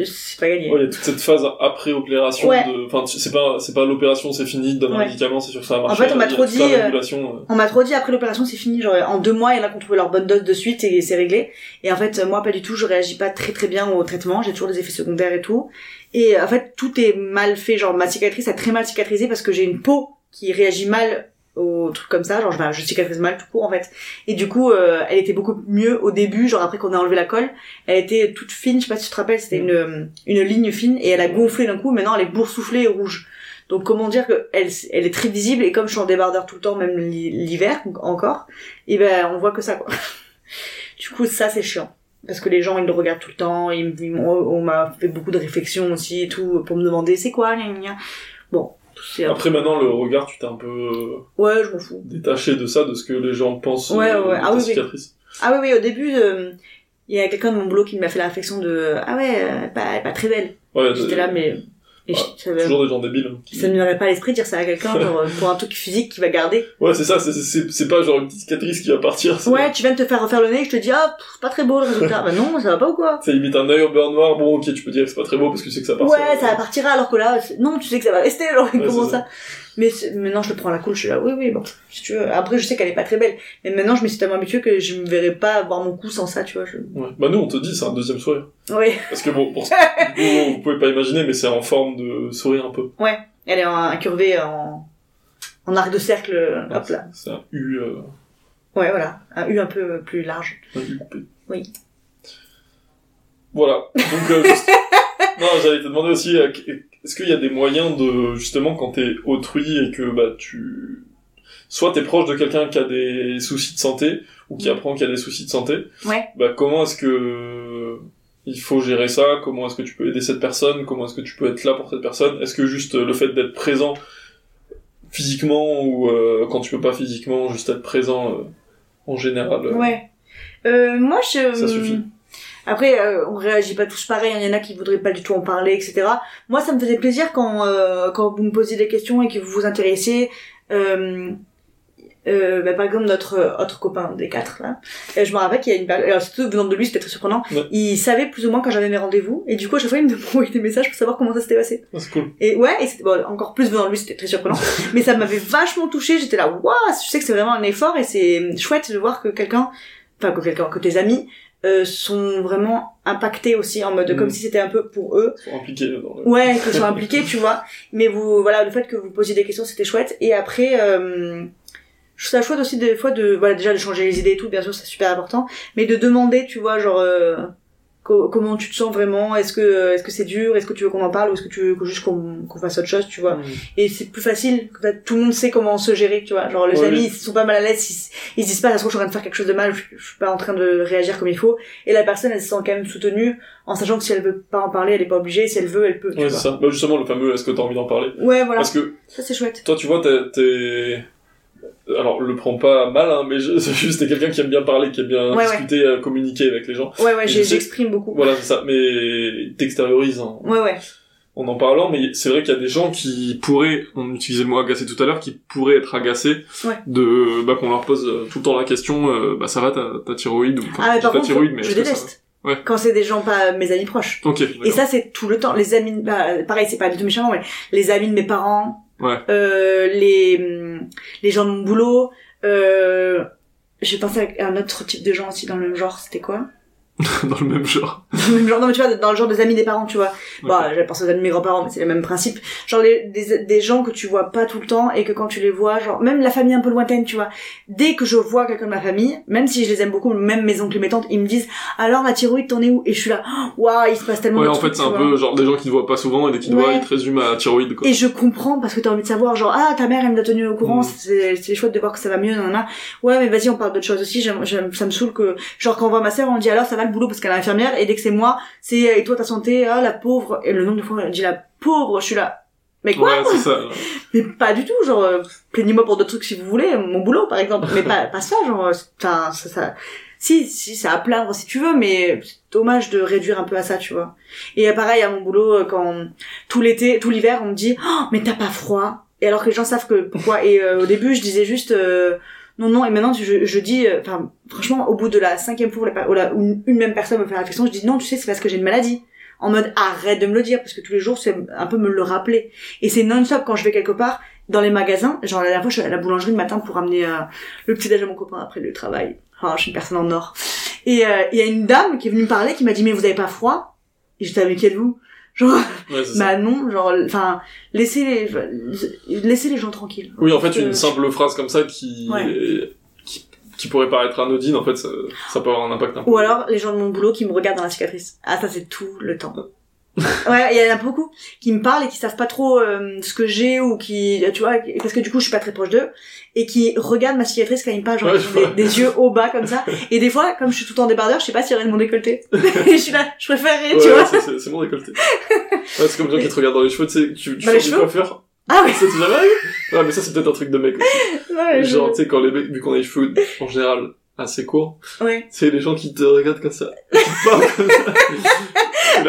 C'est pas gagné. Ouais, il y a toute cette phase après opération Ouais. de, enfin, c'est pas, c'est pas l'opération, c'est fini, donne un Ouais. médicament, c'est sûr que ça va marcher. fait, on m'a trop dit, euh, euh, On m'a trop dit après l'opération c'est fini, genre en deux mois il y en a qui ont trouvé leur bonne dose de suite et c'est réglé. Et en fait moi pas du tout, je réagis pas très très bien au traitement, j'ai toujours des effets secondaires et tout. Et en fait tout est mal fait, genre ma cicatrice a très mal cicatrisé parce que j'ai une peau qui réagit mal aux trucs comme ça, genre je, je cicatrise mal tout court en fait. Et du coup euh, elle était beaucoup mieux au début, genre après qu'on a enlevé la colle, elle était toute fine, je sais pas si tu te rappelles, c'était une, une ligne fine et elle a gonflé d'un coup, maintenant elle est boursouflée et rouge. Donc comment dire que elle, elle est très visible et comme je suis en débardeur tout le temps, même l'hi- l'hiver encore, et ben on voit que ça quoi. du coup ça c'est chiant parce que les gens ils le regardent tout le temps, ils, ils on m'a fait beaucoup de réflexions aussi et tout pour me demander c'est quoi gna gna. Bon, Après maintenant le regard, tu t'es un peu euh, ouais je m'en fous. détaché de ça, de ce que les gens pensent Ouais, euh, ouais, de Ah oui. cicatrice. Ah oui oui au début euh, il y a quelqu'un de mon boulot qui m'a fait la réflexion de ah ouais elle est pas, elle est pas très belle. Ouais, J'étais euh, là mais et Ouais, je- ça me- toujours des gens débiles. hein, qui- ça ne m'aurait pas à l'esprit de dire ça à quelqu'un euh, pour un truc physique qui va garder. Ouais, c'est ça, c'est- pas genre une petite cicatrice qui va partir. Ouais, tu viens de te faire refaire le nez, je te dis, ah, c'est pas très beau le résultat. bah non, ça va pas ou quoi? C'est limite un œil au beurre noir, bon ok, tu peux dire que c'est pas très beau parce que tu sais que ça part. Ouais, ça partira alors que là, non, tu sais que ça va rester, genre, Ouais, comment c'est ça? Mais maintenant, je le prends à la cool, je suis là, oui, oui, bon, si tu veux. Après, je sais qu'elle est pas très belle. Mais maintenant, je me suis tellement habituée que je me verrais pas avoir mon cou sans ça, tu vois. Je... Ouais. Bah nous on te dit c'est un deuxième sourire. Oui, Parce que bon, pour du coup, vous pouvez pas imaginer, mais c'est en forme de sourire un peu. ouais. Elle est incurvée en, en arc de cercle, hop là. C'est un U, euh, Ouais, voilà. Un U un peu plus large. un U coupé. Oui. Voilà. Donc, euh, juste- non, j'allais te demander aussi, euh, est-ce qu'il y a des moyens de, justement, quand t'es autrui et que, bah, tu, soit t'es proche de quelqu'un qui a des soucis de santé, ou qui Mm. apprend qu'il y a des soucis de santé, Ouais. bah, comment est-ce que il faut gérer ça? Comment est-ce que tu peux aider cette personne? Comment est-ce que tu peux être là pour cette personne? Est-ce que juste le fait d'être présent physiquement ou euh, quand tu peux pas physiquement, juste être présent euh, en général, euh, Ouais. Moi, je... ça suffit. Après, euh, on réagit pas tous pareil. Il y en a qui voudraient pas du tout en parler, etc. Moi, ça me faisait plaisir quand euh, quand vous me posiez des questions et que vous vous intéressiez. Euh, euh, bah, par exemple, notre autre copain des quatre, là, euh, je me rappelle qu'il y a une alors surtout venant de lui, c'était très surprenant. Ouais. Il savait plus ou moins quand j'avais mes rendez-vous, et du coup, à chaque fois, il me envoyait des messages pour savoir comment ça s'était passé. Ah, c'est cool. Et ouais, et c'était bon, encore plus venant de lui, c'était très surprenant. mais ça m'avait vachement touché. J'étais là, waouh, je sais que c'est vraiment un effort et c'est chouette de voir que quelqu'un, enfin que quelqu'un, que tes amis euh, sont vraiment impactés aussi en mode comme si c'était un peu pour eux. Ils sont impliqués dans le... Ouais, qu'ils sont impliqués, tu vois. Mais vous, voilà, le fait que vous posiez des questions, c'était chouette. Et après, euh, je trouve ça chouette aussi des fois de, voilà, déjà de changer les idées et tout, bien sûr, c'est super important. Mais de demander, tu vois, genre, euh, co- comment tu te sens vraiment? Est-ce que, est-ce que c'est dur? Est-ce que tu veux qu'on en parle? Ou est-ce que tu veux que juste qu'on, qu'on fasse autre chose, tu vois? Mm. Et c'est plus facile. En fait, tout le monde sait comment se gérer, tu vois. Genre, les Ouais, amis, ils sont pas mal à l'aise, ils, ils se disent pas, ça se trouve, je suis en train de faire quelque chose de mal, je, je suis pas en train de réagir comme il faut. Et la personne, elle se sent quand même soutenue, en sachant que si elle veut pas en parler, elle est pas obligée, si elle veut, elle peut, tu Ouais, c'est ça. Bah, justement, le fameux, est-ce que t'as envie d'en parler? Ouais, voilà. Parce que, Ça, c'est chouette. toi, tu vois, t'es- alors le prends pas mal, hein, mais je- c'est juste t'es quelqu'un qui aime bien parler, qui aime bien Ouais, discuter, euh, communiquer avec les gens. Ouais, ouais, j'exprime beaucoup. Voilà, c'est ça. Mais t'extériorises en, Ouais, ouais. en en parlant, mais c'est vrai qu'il y a des gens qui pourraient, on utilisait le mot agacé tout à l'heure, qui pourraient être agacés Ouais. de, bah, qu'on leur pose euh, tout le temps la question, euh, bah, ça va ta, thyroïde ou Ah, mais je par contre, thyroïde, mais je déteste. Ouais. Quand c'est des gens pas mes amis proches. Ok. Et ça, c'est tout le temps. Les amis, bah, pareil, c'est pas du tout méchamment, mais les amis de mes parents, Euh, les, les gens de mon boulot, euh, j'ai pensé à un autre type de gens aussi dans le même genre, c'était quoi? Dans le même genre. Dans le même genre, non, mais tu vois, dans le genre des amis des parents, tu vois. Bah, j'avais pensé aux amis de mes grands-parents, mais c'est le même principe. Genre, les, des, des gens que tu vois pas tout le temps et que quand tu les vois, genre, même la famille un peu lointaine, tu vois. Dès que je vois quelqu'un de ma famille, même si je les aime beaucoup, même mes oncles et mes tantes, ils me disent, alors la thyroïde, t'en es où? Et je suis là, waouh, il se passe tellement Ouais, de en trucs, fait, c'est un vois. peu genre des gens qui te voient pas souvent et dès qu'ils te voient, Ouais. ils te résument à la thyroïde, quoi. Et je comprends parce que t'as envie de savoir, genre, ah, ta mère, elle m'a tenu au courant, Mm. c'est, chouette de voir que ça va mieux, nanana. Ouais, mais vas-y, on parle d'autres choses aussi, j'aime, j'aime- ça me saoule que, genre, quand on voit ma sœur, on dit alors, ça va le boulot parce qu'elle est infirmière, et dès que c'est moi, c'est, et toi, ta santé, ah, la pauvre, et le nombre de fois, elle dit la pauvre, je suis là. Mais quoi? Ouais, c'est ça. Mais pas du tout, genre, euh, plaignez-moi pour d'autres trucs si vous voulez, mon boulot, par exemple. Mais pas, pas ça, genre, euh, enfin, ça, ça, si, si, ça à plaindre si tu veux, mais c'est dommage de réduire un peu à ça, tu vois. Et pareil, à mon boulot, euh, quand, tout l'été, tout l'hiver, on me dit, oh, mais t'as pas froid? Et alors que les gens savent que, pourquoi? Et euh, au début, je disais juste, euh, non, non, et maintenant, je, je dis, euh, enfin, franchement, au bout de la cinquième fois où, la, une, une même personne me fait la réflexion, je dis, non, tu sais, c'est parce que j'ai une maladie. En mode, arrête de me le dire, parce que tous les jours, c'est un peu me le rappeler. Et c'est non-stop quand je vais quelque part, dans les magasins. Genre, la dernière fois, je suis à la boulangerie le matin pour amener euh, le petit déj à mon copain après le travail. Oh, je suis une personne en or. Et euh, il y a une dame qui est venue me parler, qui m'a dit, mais vous avez pas froid? Et j'étais avec qui êtes-vous? Genre, Ouais, c'est ça. bah non, genre, enfin, laissez les, laissez les gens tranquilles. Oui, en fait, une simple phrase comme ça qui, Ouais. qui, qui pourrait paraître anodine, en fait, ça, ça peut avoir un impact un peu. Ou alors, les gens de mon boulot qui me regardent dans la cicatrice. Ah, ça, c'est tout le temps. ouais, il y en a beaucoup qui me parlent et qui savent pas trop euh, ce que j'ai ou qui, tu vois, parce que du coup, je suis pas très proche d'eux et qui regardent ma cicatrice quand ils me parlent, genre, Ouais, ils ont je des, des yeux haut bas comme ça. Et des fois, comme je suis tout le temps débardeur, je sais pas s'il y aurait de mon décolleté. et je suis là, je préférerais, Ouais, tu vois. c'est- mon décolleté. Ouais, c'est comme gens qui te regardent dans les cheveux, tu sais, tu, tu les changes de. Ah ouais, Ça t'est jamais arrivé Ouais, mais ça, c'est peut-être un truc de mec aussi. ouais, je- Genre, tu sais, quand les mecs, vu qu'on a les cheveux, en général, assez courts, ouais. c'est les gens qui te regardent comme ça. Comme ça.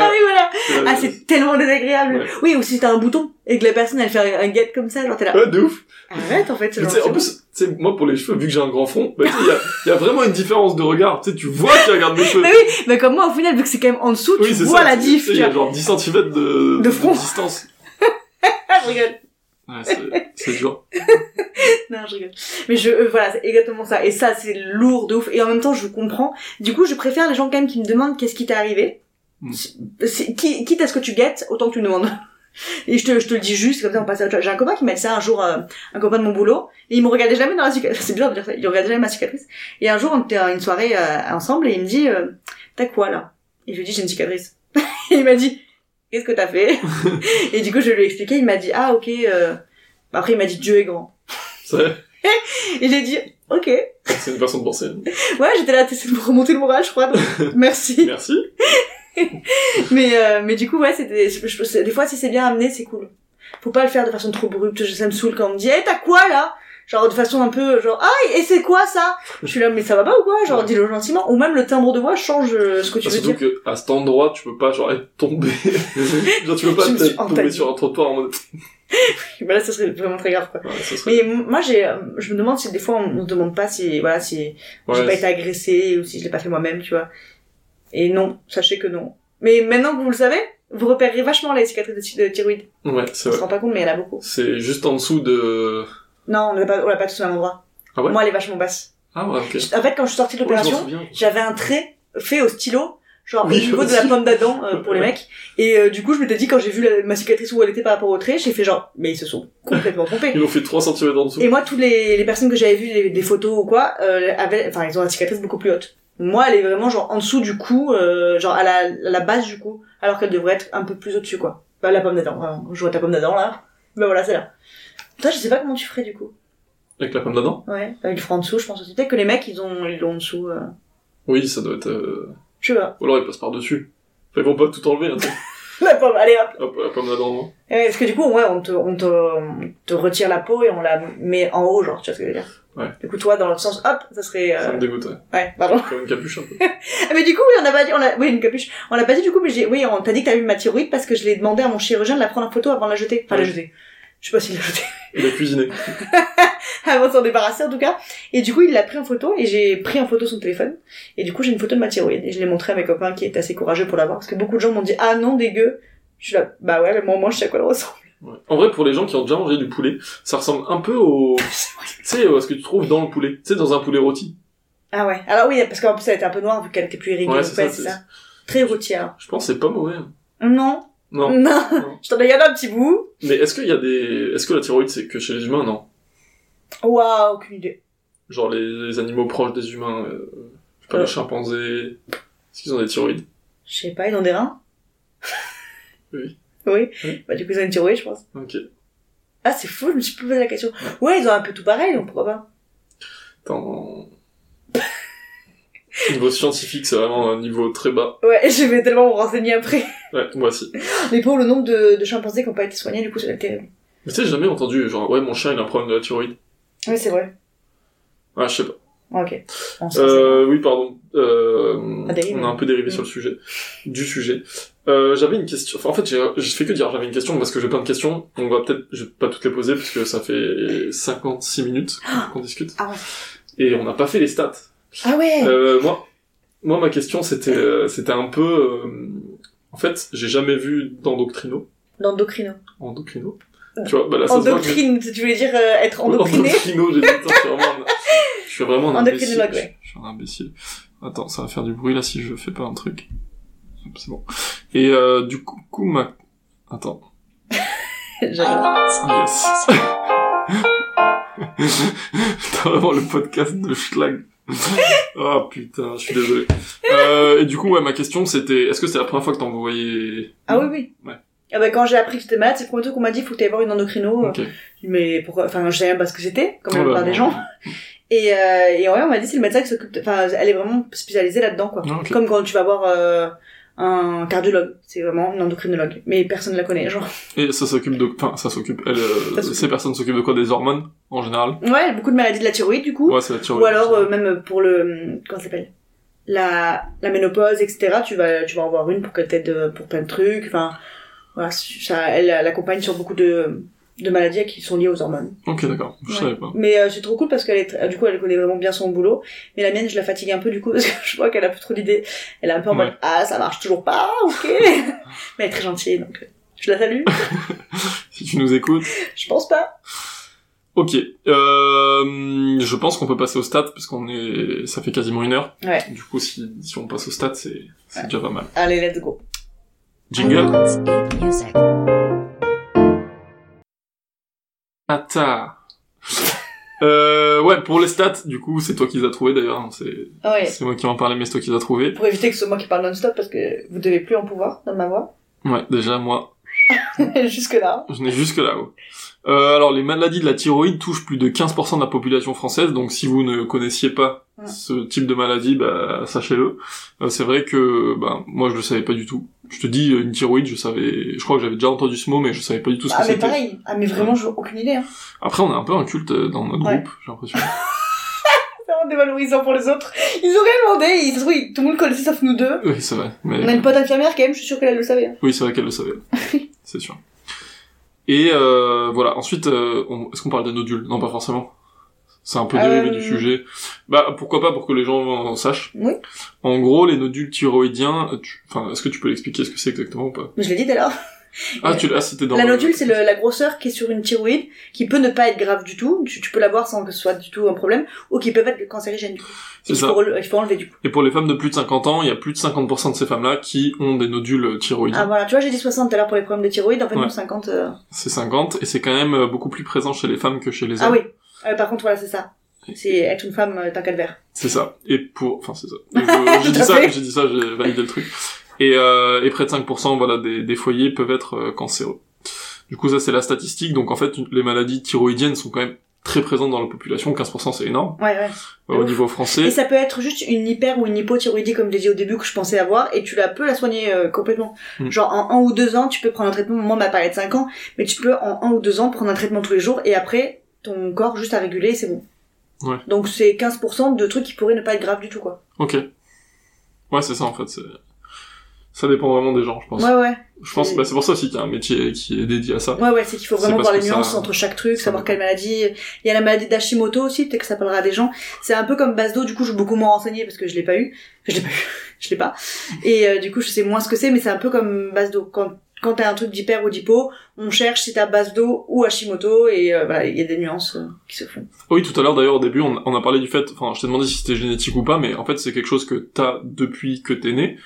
Ah oui, voilà. Ah, c'est tellement désagréable. Ouais. Oui, ou si t'as un bouton et que la personne, elle fait un, get comme ça, genre, t'es là. Ouais, de ouf. Arrête, en fait, Mais genre, en plus, tu sais, moi, pour les cheveux, vu que j'ai un grand front, bah, il y a, y a vraiment une différence de regard. Tu sais, tu vois qui regarde mes cheveux. Mais oui, mais comme moi, au final, vu que c'est quand même en dessous, Oui, tu vois ça, la diff, Il y a genre 10 cm de, De front. distance. Ah, je rigole. Ouais, c'est, dur. Non, je rigole. Mais je, euh, voilà, c'est exactement ça. Et ça, c'est lourd de ouf. Et en même temps, je comprends. Du coup, je préfère les gens quand même qui me demandent qu'est-ce qui t'est arrivé. Mm. Qui- quitte à ce que tu guettes, autant que tu me demandes. Et je te, je te le dis juste, comme ça on passe à autre chose. J'ai un copain qui m'a dit ça un jour, euh, un copain de mon boulot, et il me regardait jamais dans la cicatrice. C'est bizarre de dire ça. Il regardait jamais ma cicatrice. Et un jour, on était à une soirée euh, ensemble, et il me dit, euh, t'as quoi là? Et je lui dis, j'ai une cicatrice. et il m'a dit, qu'est-ce que t'as fait Et du coup, je lui ai expliqué, il m'a dit, ah ok. euh... Après, il m'a dit, Dieu est grand. C'est, Et j'ai dit, ok. c'est une façon de penser. Ouais, j'étais là, t'essaies de me remonter le moral, je crois. donc merci. Merci. mais, euh, mais du coup, ouais, c'était, des fois, si c'est bien amené, c'est cool. Faut pas le faire de façon trop brute. Ça me saoule quand on me dit, eh, t'as quoi, là? Genre, de façon un peu, genre, ah, et c'est quoi, ça? Je suis là, mais ça va pas ou quoi? Genre, Ouais. dis-le gentiment. Ou même le timbre de voix change euh, ce que tu Ah, veux surtout dire. que, à cet endroit, tu peux pas, genre, être tombé. genre, tu peux pas être tombé sur un trottoir en mode, Bah là, ça serait vraiment très grave, quoi. ouais, ça serait, Mais moi, j'ai, euh, je me demande si des fois, on, on se demande pas si, voilà, si j'ai ouais, pas été agressée ou si je l'ai pas fait moi-même, tu vois. Et non, sachez que non. Mais maintenant que vous le savez, vous repérerez vachement les cicatrices de, thyroïde. ouais, c'est On se vrai. rend pas compte, mais il y en a beaucoup. C'est juste en dessous de, Non, on l'a pas, on l'a pas tous au même endroit. Ah ouais Moi, elle est vachement basse. ah ouais, ok. En fait, quand je suis sortie de Ouais, je m'en l'opération, souviens. j'avais un trait fait au stylo, genre Oui, au niveau de la aussi. pomme d'Adam euh, pour les Ouais. mecs. Et euh, du coup, je m'étais dit, quand j'ai vu la- ma cicatrice où elle était par rapport au trait, j'ai fait genre, mais ils se sont complètement trompés. Ils m'ont fait 3 cm en dessous. Et moi, toutes les, les personnes que j'avais vues, des, des photos ou quoi, euh, avaient, enfin, ils ont la cicatrice beaucoup plus haute. Moi, elle est vraiment genre en dessous du cou, euh, genre à la, à la base du cou, alors qu'elle devrait être un peu plus au-dessus, quoi. Bah, la pomme d'Adam, vraiment. Je vois ta pomme d'Adam, là. Bah voilà, c'est là. Toi, je sais pas comment tu ferais, du coup. Avec la pomme d'Adam? Ouais. Avec le en dessous, je pense aussi. Peut-être que les mecs, ils ont, ils l'ont en dessous, euh... Oui, ça doit être, euh... Je sais pas. ou alors ils passent par dessus. Enfin, ils vont pas tout enlever, hein. La pomme, allez hop. Hop, la pomme d'Adam, non? Ouais, parce que du coup, ouais, on te, on te, on te retire la peau et on la met en haut, genre, tu vois ce que je veux dire. Ouais. Du coup, toi, dans l'autre sens, hop, ça serait... euh, Ça me dégoûte, ouais. Ouais, pardon. Comme une capuche un peu. Mais du coup, oui, on a pas dit, on a, oui, une capuche. On l'a pas dit du coup, mais j'ai, oui, on t'a dit que t'avais eu ma thyroïde parce que je l'ai demandé à mon chirurgien de la prendre en photo avant de la jeter. Enfin, la Ouais. jeter. Je sais pas s'il l'a jetée. Il a cuisiné. avant de s'en débarrasser, en tout cas. Et du coup, il l'a pris en photo et j'ai pris en photo son téléphone. Et du coup, j'ai une photo de ma thyroïde et je l'ai montré à mes copains qui étaient assez courageux pour l'avoir parce que beaucoup de gens m'ont dit, ah non, dégueu. Je suis là, bah ouais, mais moi, moi, je sais à quoi elle ressemble. Ouais. En vrai, pour les gens qui ont déjà mangé du poulet, ça ressemble un peu au, tu sais, à ce que tu trouves dans le poulet. Tu sais, dans un poulet rôti. Ah ouais. Alors oui, parce qu'en plus, elle était un peu noire vu qu'elle était plus irriguée. Ouais, ça, c'est ça. Très routière. Je pense que c'est pas mauvais. hein. Non. Non. Non. Non. Je t'en ai gardé un petit bout. Mais est-ce qu'il y a des, est-ce que la thyroïde c'est que chez les humains? Non. Waouh, aucune idée. Genre les, les animaux proches des humains, euh, je sais pas, Euh. les chimpanzés. Est-ce qu'ils ont des thyroïdes? Je sais pas, ils ont des reins? Oui. Oui. Oui. Bah du coup, ils ont une thyroïde, je pense. Ok. Ah, c'est fou, je me suis posé la question. Ouais, ils ont un peu tout pareil, donc pourquoi pas? Attends. niveau scientifique, c'est vraiment un niveau très bas. Ouais, je vais tellement me renseigner après. Ouais, moi aussi. Mais pour le nombre de, de chimpanzés qui ont pas été soignés, du coup, c'est terrible. Mais tu sais, j'ai jamais entendu, genre, ouais, mon chien, il a un problème de la thyroïde. Oui, c'est vrai. Ah, je sais pas. Ok. On se Euh, oui, pardon. Euh, Ah, on a un peu dérivé sur le sujet. Du sujet. Euh, j'avais une question. Enfin, en fait, j'ai j'ai fait que dire j'avais une question parce que j'ai plein de questions. On va peut-être, je vais pas toutes les poser parce que ça fait 56 minutes qu'on discute. Ah ouais. Et on n'a pas fait les stats. Ah ouais Euh, moi, moi, ma question, c'était, euh, c'était un peu, euh, en fait, j'ai jamais vu d'endocrino. L'endocrino. Endocrino. Tu vois, bah là, ça Endocrine, tu voulais dire euh, être endocriné Endocrino, j'ai dit, attends, je suis vraiment un, je suis vraiment un imbécile. Je, ouais. je suis un imbécile. Attends, ça va faire du bruit là si je fais pas un truc. C'est bon. Et euh, du coup, coup, ma... Attends. J'adore. Yes. T'as vraiment le podcast de Schlag. oh putain, je suis désolé. Euh, et du coup, ouais, ma question c'était, est-ce que c'est la première fois que t'en voyais Ah oui, oui. Ouais. Ah bah quand j'ai appris que j'étais malade, c'est le premier truc qu'on m'a dit, faut que t'ailles voir une endocrino. Ok. Mais pourquoi Enfin, je savais même pas ce que c'était, comme la Oh là plupart des gens. Et, euh, et ouais, on m'a dit c'est le médecin qui s'occupe. Enfin, elle est vraiment spécialisée là-dedans, quoi. Ah. Comme quand tu vas voir euh, un cardiologue, c'est vraiment une endocrinologue. Mais personne ne la connaît, genre. Et ça s'occupe de, enfin, ça s'occupe, elle, euh, Ça ces personnes s'occupent de quoi? Des hormones, en général? Ouais, beaucoup de maladies de la thyroïde, du coup. Ouais, c'est la thyroïde. Ou alors euh, même pour le comment ça s'appelle? La la ménopause, etc. Tu vas tu vas en voir une pour qu'elle t'aide euh, pour plein de trucs. Enfin, voilà, ça, elle elle accompagne sur beaucoup de de maladies qui sont liées aux hormones. Ok, d'accord. Je Ouais. savais pas. Mais euh, c'est trop cool parce qu'elle est du coup elle connaît vraiment bien son boulot. Mais la mienne je la fatigue un peu du coup parce que je vois qu'elle a plus trop d'idées. Elle est un peu en Ouais. mode ah ça marche toujours pas, ok. Mais elle est très gentille donc euh, je la salue. Si tu nous écoutes. je pense pas. Ok. Euh, je pense qu'on peut passer au stat parce qu'on est, ça fait quasiment une heure. Ouais. Du coup, si, si on passe au stat, c'est, c'est déjà pas mal. Allez let's go. Jingle. Icons 8 Music. Attends. Euh, ouais, pour les stats, du coup, c'est toi qui les as trouvés d'ailleurs. hein, C'est, ouais. c'est moi qui en parlais, mais c'est toi qui les as trouvés. Pour éviter que ce soit moi qui parle non-stop parce que vous devez plus en pouvoir dans ma voix. Ouais, déjà, moi, Jusque là. je n'ai jusque là-haut. Euh, alors, les maladies de la thyroïde touchent plus de 15% de la population française, donc si vous ne connaissiez pas Ouais. ce type de maladie, bah, sachez-le. Euh, c'est vrai que, bah, moi, je le savais pas du tout. Je te dis, euh, une thyroïde, je savais, je crois que j'avais déjà entendu ce mot, mais je savais pas du tout ce que Ah mais c'était. pareil. Ah mais vraiment j'ai aucune idée. Hein. Après, on a un peu un culte euh, dans notre Ouais. groupe, j'ai l'impression. C'est vraiment dévalorisant pour les autres. Ils ont rien demandé. Ils ils- tout le monde connaissait sauf nous deux. oui, c'est vrai. Mais... On a une pote infirmière quand même. Je suis sûre qu'elle le savait. hein. Oui, c'est vrai qu'elle le savait. c'est sûr. Et euh, voilà. Ensuite, euh, on- est-ce qu'on parle des nodules Non, pas forcément. C'est un peu dérivé Euh, du sujet. Bah, pourquoi pas pour que les gens en sachent. Oui. En gros, les nodules thyroïdiens. tu- Enfin, est-ce que tu peux l'expliquer ce que c'est exactement ou pas? Je l'ai dit l'heure. Ah, tu l'as. c'était dans. La le- nodule, c'est la grosseur qui est sur une thyroïde, qui peut ne pas être grave du tout. Tu, tu peux l'avoir sans que ce soit du tout un problème, ou qui peuvent être cancérigènes du coup. C'est ça. faut, il faut enlever du coup. Et pour les femmes de plus de 50 ans, il y a plus de 50% de ces femmes-là qui ont des nodules thyroïdiens. Ah voilà, tu vois, j'ai dit 60 tout à l'heure pour les problèmes de thyroïde. En fait, Ouais. non, 50. euh, C'est 50 et c'est quand même euh, beaucoup plus présent chez les femmes que chez les Ah hommes. oui. Euh, par contre, voilà, c'est ça. C'est être une femme, euh, t'as un calvaire. C'est ça. Et pour, enfin c'est ça. J'ai dit dit ça, j'ai validé le truc. Et, euh, et près de 5% voilà des, des foyers peuvent être euh, cancéreux. Du coup ça c'est la statistique. Donc en fait les maladies thyroïdiennes sont quand même très présentes dans la population. 15% c'est énorme Ouais, ouais. euh, au niveau Et français. ça peut être juste une hyper ou une hypothyroïdie, comme j'ai dit au début, que je pensais avoir, et tu la peux la soigner euh, complètement. Mm. Genre, en un ou deux ans, tu peux prendre un traitement, moi, ma parlé de 5 ans, mais tu peux, en un ou deux ans, prendre un traitement tous les jours, et après, ton corps juste à réguler, et c'est bon. Ouais. Donc c'est 15% de trucs qui pourraient ne pas être graves du tout, quoi. Ok. Ouais, c'est ça en fait. Ça dépend vraiment des gens, je pense. Ouais, ouais. Je pense, bah, c'est pour ça aussi qu'il y a un métier qui est dédié à ça. Ouais, ouais, c'est qu'il faut vraiment voir les ça- nuances entre chaque truc, savoir quelle maladie. Il y a la maladie d'Hashimoto aussi, peut-être que ça parlera à des gens. C'est un peu comme Basdo, du coup, je suis beaucoup moins renseignée parce que je l'ai pas eu. Je l'ai pas eu. Je l'ai pas. Et euh, du coup, je sais moins ce que c'est, mais c'est un peu comme Basdo. Quand, quand t'as un truc d'hyper ou d'hypo, on cherche si t'as Basdo ou Hashimoto, et euh, voilà, il y a des nuances euh, qui se font. Oui, tout à l'heure d'ailleurs au début, on, on a parlé du fait, enfin, je t'ai demandé si c'était génétique ou pas, mais en fait c'est quelque chose que t'as depuis que t'es né.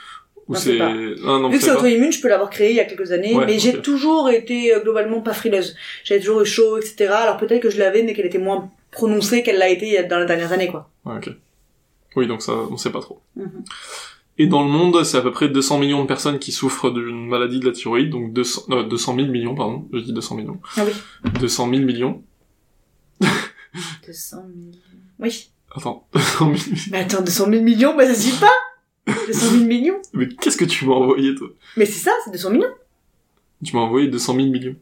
Ou c'est ah, non, Vu que c'est auto-immune, je peux l'avoir créé il y a quelques années, Ouais, mais j'ai ok. toujours été euh, globalement pas frileuse. J'avais toujours eu chaud, etc. Alors peut-être que je l'avais, mais qu'elle était moins prononcée qu'elle l'a été dans les dernières années, quoi. Ouais, ok. Oui, donc ça, on sait pas trop. Mhm. Et dans le monde, c'est à peu près 200 millions de personnes qui souffrent d'une maladie de la thyroïde, donc 200, euh, 200 000 millions, pardon, je dis 200 millions. Ah oui. 200 000 millions. 200 000... Oui. Attends, 200 000 Mais attends, 200 000 millions, bah ça suffit pas 200 000 millions Mais qu'est-ce que tu m'as envoyé, toi? Mais c'est ça, c'est 200 millions Tu m'as envoyé 200 000 millions.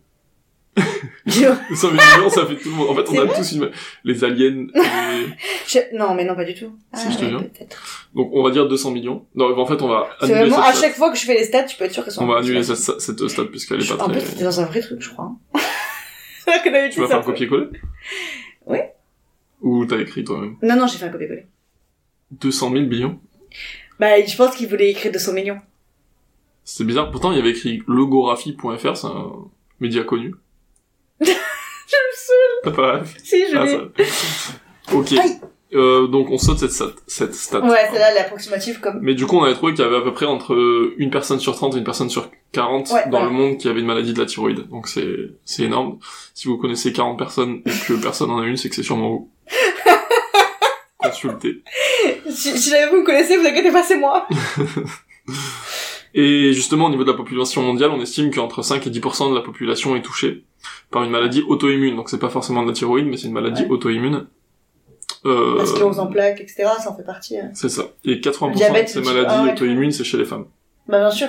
Je- 200 000 millions, ça fait tout le monde. En fait, on a tous une... Les aliens, les... je- Non, mais non, pas du tout. Si, Ah, je te ouais, jure. peut-être. Donc, on va dire 200 millions. Non, en fait, on va C'est annuler vraiment, à stat. chaque fois que je fais les stats, tu peux être sûr qu'elles sont On va annuler cette, cette stade puisqu'elle est pas En très... plus, c'était dans un vrai truc, je crois. hein. C'est vrai que d'habitude, Tu vas ça faire un peut- copier-coller? Ouais. Ou t'as écrit toi-même? Non, non, j'ai fait un copier-coller. 200 000 millions? Bah, je pense qu'il voulait écrire 200 millions. C'est bizarre. Pourtant, il y avait écrit legographie.fr, c'est un média connu. Je le sais. T'as pas Si, je Ah, l'ai. Ok. Aïe. Euh, donc, on saute cette stat. Cette stat. Ouais, celle-là, elle est approximative comme... Mais du coup, on avait trouvé qu'il y avait à peu près entre une personne sur 30 et une personne sur 40 Ouais, dans voilà. le monde qui avait une maladie de la thyroïde. Donc c'est, c'est énorme. Si vous connaissez 40 personnes et que personne en a une, c'est que c'est sûrement vous. Si, si jamais vous me connaissez, vous inquiétez pas, c'est moi. Et justement, au niveau de la population mondiale, on estime qu'entre 5 et 10% de la population est touchée par une maladie auto-immune. Donc c'est pas forcément de la thyroïde, mais c'est une maladie Ouais. auto-immune. Euh, La sclérose en plaques, etc., ça en fait partie. hein. c'est ça. Et 80% Diabète de ces maladies tout. auto-immunes, c'est chez les femmes. Bah, bien sûr.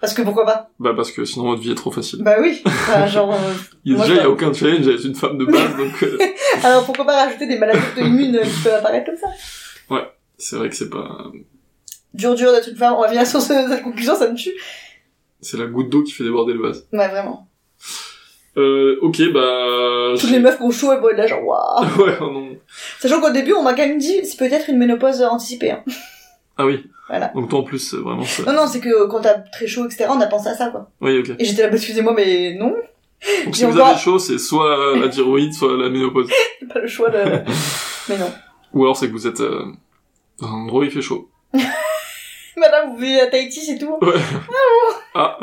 Parce que pourquoi pas Bah parce que sinon votre vie est trop facile. Bah oui. Enfin, genre... euh, Il Moi, déjà, il y ça- a aucun challenge avec une femme de base, donc euh, Alors pourquoi pas rajouter des maladies auto-immunes euh, qui peuvent apparaître comme ça c'est vrai que c'est pas... Dur dur d'être une femme, on va venir sur ce- cette conclusion, ça me tue. C'est la goutte d'eau qui fait déborder le vase. Ouais, vraiment. Euh, ok, bah... Toutes les meufs qui ont chaud, elles vont être là genre waouh. ouais, oh non. Sachant qu'au début, on m'a quand même dit, c'est peut-être une ménopause anticipée. Hein. Ah oui. Voilà. Donc toi en plus, c'est vraiment ça. Non, non, c'est que quand t'as très chaud, etc., on a pensé à ça, quoi. Oui, ok. Et j'étais là, bah, excusez-moi, mais non, Donc si J'ai vous encore- avez chaud, c'est soit la thyroïde, soit la ménopause. c'est pas le choix de... mais non. Ou alors c'est que vous êtes euh, dans un endroit où il fait chaud. Madame, vous vivez à Tahiti, c'est tout Ouais. ah.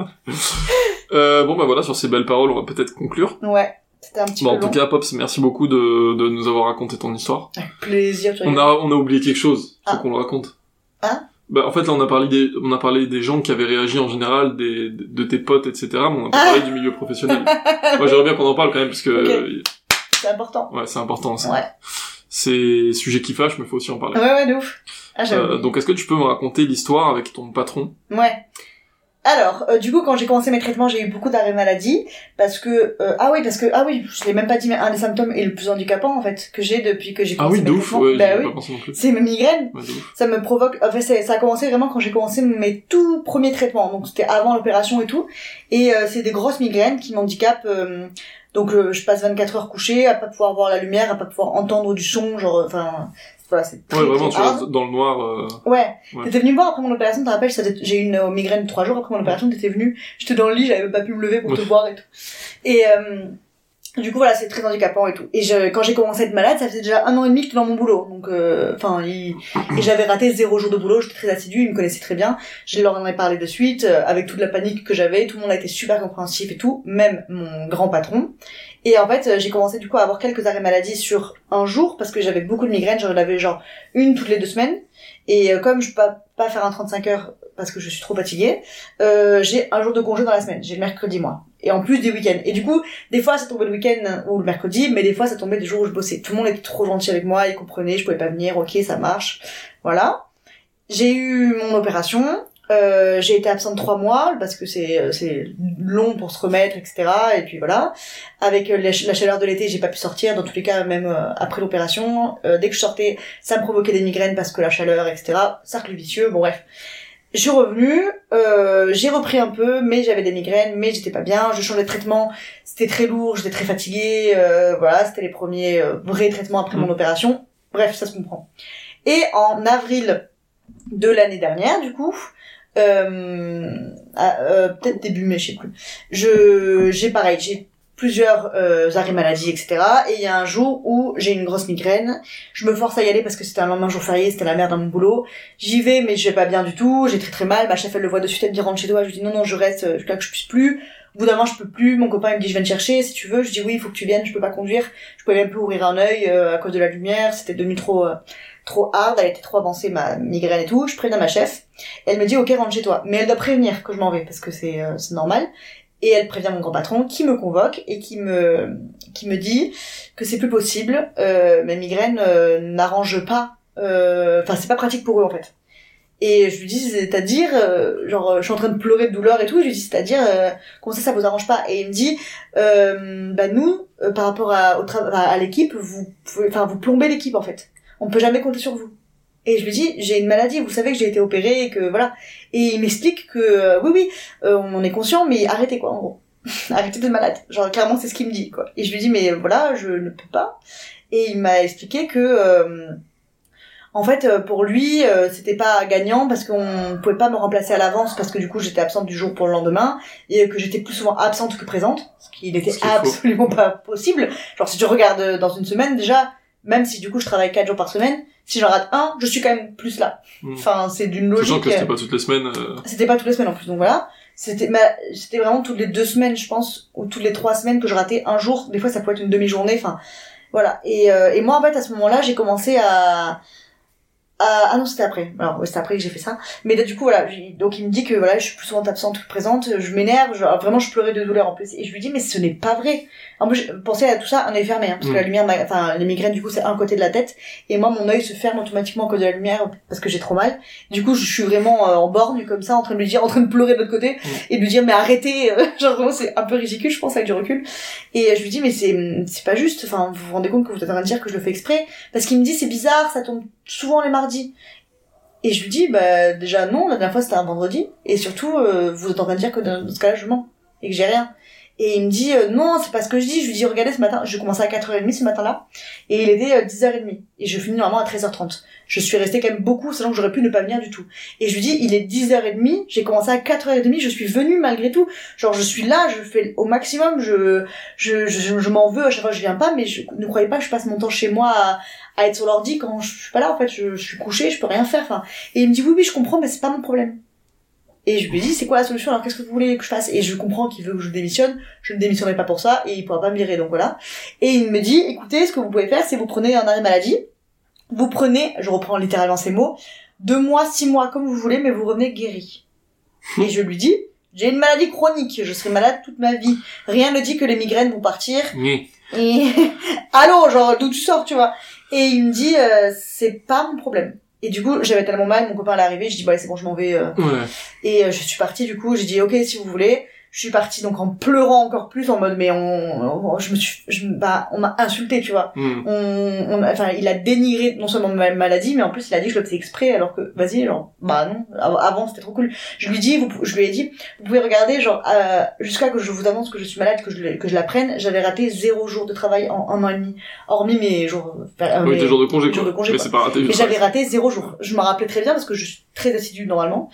Euh, bon bah voilà, sur ces belles paroles, on va peut-être conclure. Ouais, c'était un petit Bon, en peu tout long. cas, Pops, merci beaucoup de, de nous avoir raconté ton histoire. Avec plaisir, tu On rigoles. a, on a oublié quelque chose, faut Ah. qu'on le raconte. Hein Bah, en fait, là, on a parlé des, on a parlé des gens qui avaient réagi en général, des, de tes potes, etc., mais on a pas Ah. parlé du milieu professionnel. Moi, j'aimerais bien qu'on en parle quand même, parce que, C'est important. ouais, c'est important, ça. Ouais. C'est sujet qui fâche, mais faut aussi en parler. Ouais, ouais, de ouf. Ah. Euh, donc, est-ce que tu peux me raconter l'histoire avec ton patron? Ouais. Alors, euh, du coup, quand j'ai commencé mes traitements, j'ai eu beaucoup d'arrêts maladie parce que euh, ah oui, parce que ah oui, je l'ai même pas dit, mais un des symptômes est le plus handicapant en fait que j'ai depuis que j'ai Ah commencé de ouf, ouais, bah ai oui, plus. c'est mes migraines. Ouais. Ça me provoque. En fait, ça a commencé vraiment quand j'ai commencé mes tout premiers traitements, donc c'était avant l'opération et tout. Et euh, c'est des grosses migraines qui m'handicapent. euh, donc euh, je passe 24 heures couchée, à pas pouvoir voir la lumière, à pas pouvoir entendre du son, genre enfin voilà, c'est très, Ouais, vraiment, tu restes dans le noir, euh, Ouais. Ouais. T'étais venu me voir après mon opération, te rappelles, j'ai eu une euh, migraine trois jours après mon opération, t'étais venu, j'étais dans le lit, j'avais même pas pu me lever pour te voir et tout. Et euh, du coup voilà, c'est très handicapant et tout. Et je, quand j'ai commencé à être malade, ça faisait déjà un an et demi que j'étais dans mon boulot. Donc euh, enfin, il- et j'avais raté zéro jour de boulot, j'étais très assidue, ils me connaissaient très bien. Je leur en ai parlé de suite, avec toute la panique que j'avais, tout le monde a été super compréhensif et tout, même mon grand patron. Et en fait, euh, j'ai commencé du coup à avoir quelques arrêts maladie sur un jour parce que j'avais beaucoup de migraines, j'en avais genre une toutes les deux semaines. Et euh, comme je peux pas, faire un 35 heures parce que je suis trop fatiguée, euh, j'ai un jour de congé dans la semaine. J'ai le mercredi, moi. Et en plus des week-ends. Et du coup, des fois, ça tombait le week-end ou le mercredi, mais des fois, ça tombait des jours où je bossais. Tout le monde était trop gentil avec moi, ils comprenaient, je pouvais pas venir, ok, ça marche. Voilà. J'ai eu mon opération. Euh, j'ai été absente trois mois parce que c'est euh, c'est long pour se remettre, etc. Et puis voilà. Avec euh, la ch- la chaleur de l'été, j'ai pas pu sortir. Dans tous les cas, même après l'opération, euh, dès que je sortais, ça me provoquait des migraines parce que la chaleur, etc. Cercle vicieux. Bon bref. Je suis revenue, euh, j'ai repris un peu, mais j'avais des migraines, mais j'étais pas bien. Je changeais de traitement, c'était très lourd, j'étais très fatiguée. euh, voilà, c'était les premiers vrais traitements après mon Mm. opération. Bref, ça se comprend. Et en avril de l'année dernière, du coup, peut-être début mai, je sais plus. Je, j'ai pareil, j'ai plusieurs euh, arrêts maladie, etc. Et il y a un jour où j'ai une grosse migraine. Je me force à y aller parce que c'était un lendemain jour férié, c'était la merde dans mon boulot. J'y vais, mais je vais pas bien du tout. J'ai très très mal. Ma chef elle le voit de suite, elle me dit rentre chez toi. Je lui dis non non, je reste euh, jusqu'à que je puisse plus. Au bout d'un moment, je peux plus. Mon copain il me dit je viens te chercher si tu veux. Je dis oui, il faut que tu viennes. Je peux pas conduire. Je pouvais même plus ouvrir un œil euh, à cause de la lumière. C'était devenu trop euh, trop hard. Elle était trop avancée ma migraine et tout. Je préviens ma chef. Elle me dit ok rentre chez toi, mais elle doit prévenir que je m'en vais parce que c'est euh, normal. Et elle prévient mon grand patron qui me convoque et qui me qui me dit que c'est plus possible. Euh, mes migraines euh, n'arrangent pas. euh, Enfin c'est pas pratique pour eux en fait. Et je lui dis c'est-à-dire euh, genre je suis en train de pleurer de douleur et tout. Je lui dis c'est-à-dire euh, comment ça ça vous arrange pas? Et il me dit euh, bah nous euh, par rapport à à, l'équipe vous enfin vous plombez l'équipe en fait. On peut jamais compter sur vous. Et je lui dis, j'ai une maladie, vous savez que j'ai été opérée et que voilà. Et il m'explique que euh, oui, oui, euh, on en est conscient, mais arrêtez quoi, en gros. arrêtez d'être malade. Genre clairement, c'est ce qu'il me dit quoi. Et je lui dis, mais voilà, je ne peux pas. Et il m'a expliqué que euh, en fait, pour lui, euh, c'était pas gagnant parce qu'on pouvait pas me remplacer à l'avance parce que du coup, j'étais absente du jour pour le lendemain et que j'étais plus souvent absente que présente, ce qui n'était faux. absolument pas possible. Genre si tu regardes dans une semaine déjà, même si du coup je travaille quatre jours par semaine, si j'en rate un, je suis quand même plus là. Mm. Enfin, c'est d'une Sachant logique. que c'était euh, pas toutes les semaines. euh, C'était pas toutes les semaines en plus, donc voilà. C'était ma... c'était vraiment toutes les deux semaines, je pense, ou toutes les trois semaines que je ratais un jour. Des fois, ça pouvait être une demi-journée. Enfin, voilà. Et, euh, et moi, en fait, à ce moment-là, j'ai commencé à- ah non, c'était après. Alors, ouais, c'était après que j'ai fait ça. Mais là, du coup, voilà. Donc, il me dit que voilà, je suis plus souvent absente que présente. Je m'énerve. Vraiment, je pleurais de douleur en plus. Et je lui dis, mais ce n'est pas vrai. En plus, je pensais à tout ça, un œil fermé, hein, parce Mm. que la lumière, m'a- enfin, les migraines, du coup, c'est un côté de la tête. Et moi, mon œil se ferme automatiquement à cause de la lumière, parce que j'ai trop mal. Du coup, je suis vraiment euh, en borgne, comme ça, en train de lui dire, en train de pleurer de l'autre côté, et de lui dire, mais arrêtez. euh, Genre, vraiment, c'est un peu ridicule, je pense, avec du recul. Et euh, je lui dis, mais c'est, c'est pas juste. Enfin, vous vous rendez compte que vous êtes en train de dire que je le fais exprès? Parce qu'il me dit, c'est bizarre, ça tombe souvent les mardis. Et je lui dis, bah, déjà, non, la dernière fois, c'était un vendredi. Et surtout, euh, vous êtes en train de dire que dans ce cas-là, je mens. Et que j'ai rien. Et il me dit, euh, non, c'est pas ce que je dis. Je lui dis, regardez, ce matin, je commençais à 4h30 ce matin-là. Et il était euh, 10h30. Et je finis normalement à 13h30. Je suis restée quand même beaucoup, sachant que j'aurais pu ne pas venir du tout. Et je lui dis, il est 10h30, j'ai commencé à 4h30, je suis venue malgré tout. Genre, je suis là, je fais au maximum, je, je, je, je m'en veux à chaque fois que je viens pas, mais je ne croyez pas que je passe mon temps chez moi à, être sur l'ordi quand je suis pas là, en fait, je, je suis couchée, je peux rien faire, enfin. Et il me dit, oui, oui, je comprends, mais c'est pas mon problème. Et je lui dis, c'est quoi la solution, alors qu'est-ce que vous voulez que je fasse? Et je comprends qu'il veut que je démissionne, je ne démissionnerai pas pour ça, et il pourra pas me virer, donc voilà. Et il me dit, écoutez, ce que vous pouvez faire, c'est vous prenez un arrêt maladie, vous prenez, je reprends littéralement ces mots, deux mois, six mois, comme vous voulez, mais vous revenez guéri. Et je lui dis, j'ai une maladie chronique, je serai malade toute ma vie. Rien ne dit que les migraines vont partir. oui. Et, allô, genre, d'où tu sors, tu vois? Et il me dit, euh, c'est pas mon problème. Et du coup, j'avais tellement mal, mon copain est arrivé, je dis, bon, allez, c'est bon, je m'en vais, euh, Ouais. et euh, je suis partie, du coup, j'ai dit, ok, si vous voulez. Je suis partie donc en pleurant encore plus, en mode, mais on, on- je me suis, je, bah, on m'a insulté, tu vois. Mm. On, on, enfin, il a dénigré non seulement ma maladie, mais en plus, il a dit que je le faisais exprès, alors que, vas-y, genre, bah non, av- avant, c'était trop cool. Je lui dis, vous, je lui ai dit, vous pouvez regarder, genre, euh, jusqu'à que je vous annonce que je suis malade, que je, que je la prenne, j'avais raté zéro jour de travail en un an et demi. Hormis mes jours, euh, oui, mes- jours de congé, jours quoi. de congé, mais quoi. c'est pas raté. mais j'avais raté zéro jour. Je me rappelais très bien parce que je suis très assidue normalement.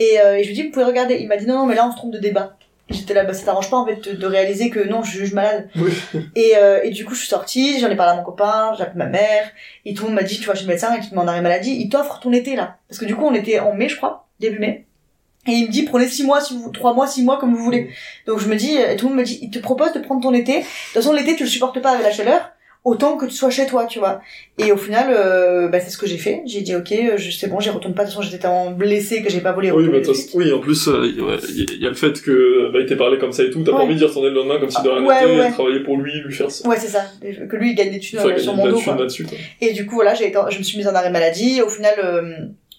Et, euh, et je lui dis, vous pouvez regarder. Il m'a dit, non, non, mais là, on se trompe de débat. J'étais là, bah, ça t'arrange pas, en fait, de, de réaliser que non, je juge malade. Oui. Et, euh, et du coup, je suis sortie, j'en ai parlé à mon copain, j'ai appelé ma mère, et tout le monde m'a dit, tu vois, chez le médecin, et tu en arrêt maladie, il t'offre ton été, là. Parce que du coup, on était en mai, je crois, début mai. Et il me dit, prenez six mois, si vous, trois mois, six mois, comme vous voulez. Donc je me dis, et tout le monde me dit, il te propose de prendre ton été. De toute façon, l'été, tu le supportes pas avec la chaleur. Autant que tu sois chez toi, tu vois. Et au final, euh, bah, c'est ce que j'ai fait. J'ai dit, ok, euh, je, c'est bon, j'y retourne pas. De toute façon, j'étais tellement blessée que j'ai pas voulu Oui, mais oui, en plus, euh, ouais, il y, a le fait que bah, il t'ait parlé comme ça et tout, t'as Ouais. pas envie d'y retourner le lendemain comme si de rien Ouais, n'était, ouais. travailler pour lui, lui faire ça. Ouais, c'est ça. Que lui, il gagne des thunes euh, sur mon dos, quoi. Et du coup, voilà, j'ai été, je me suis mise en arrêt maladie. Au final, euh,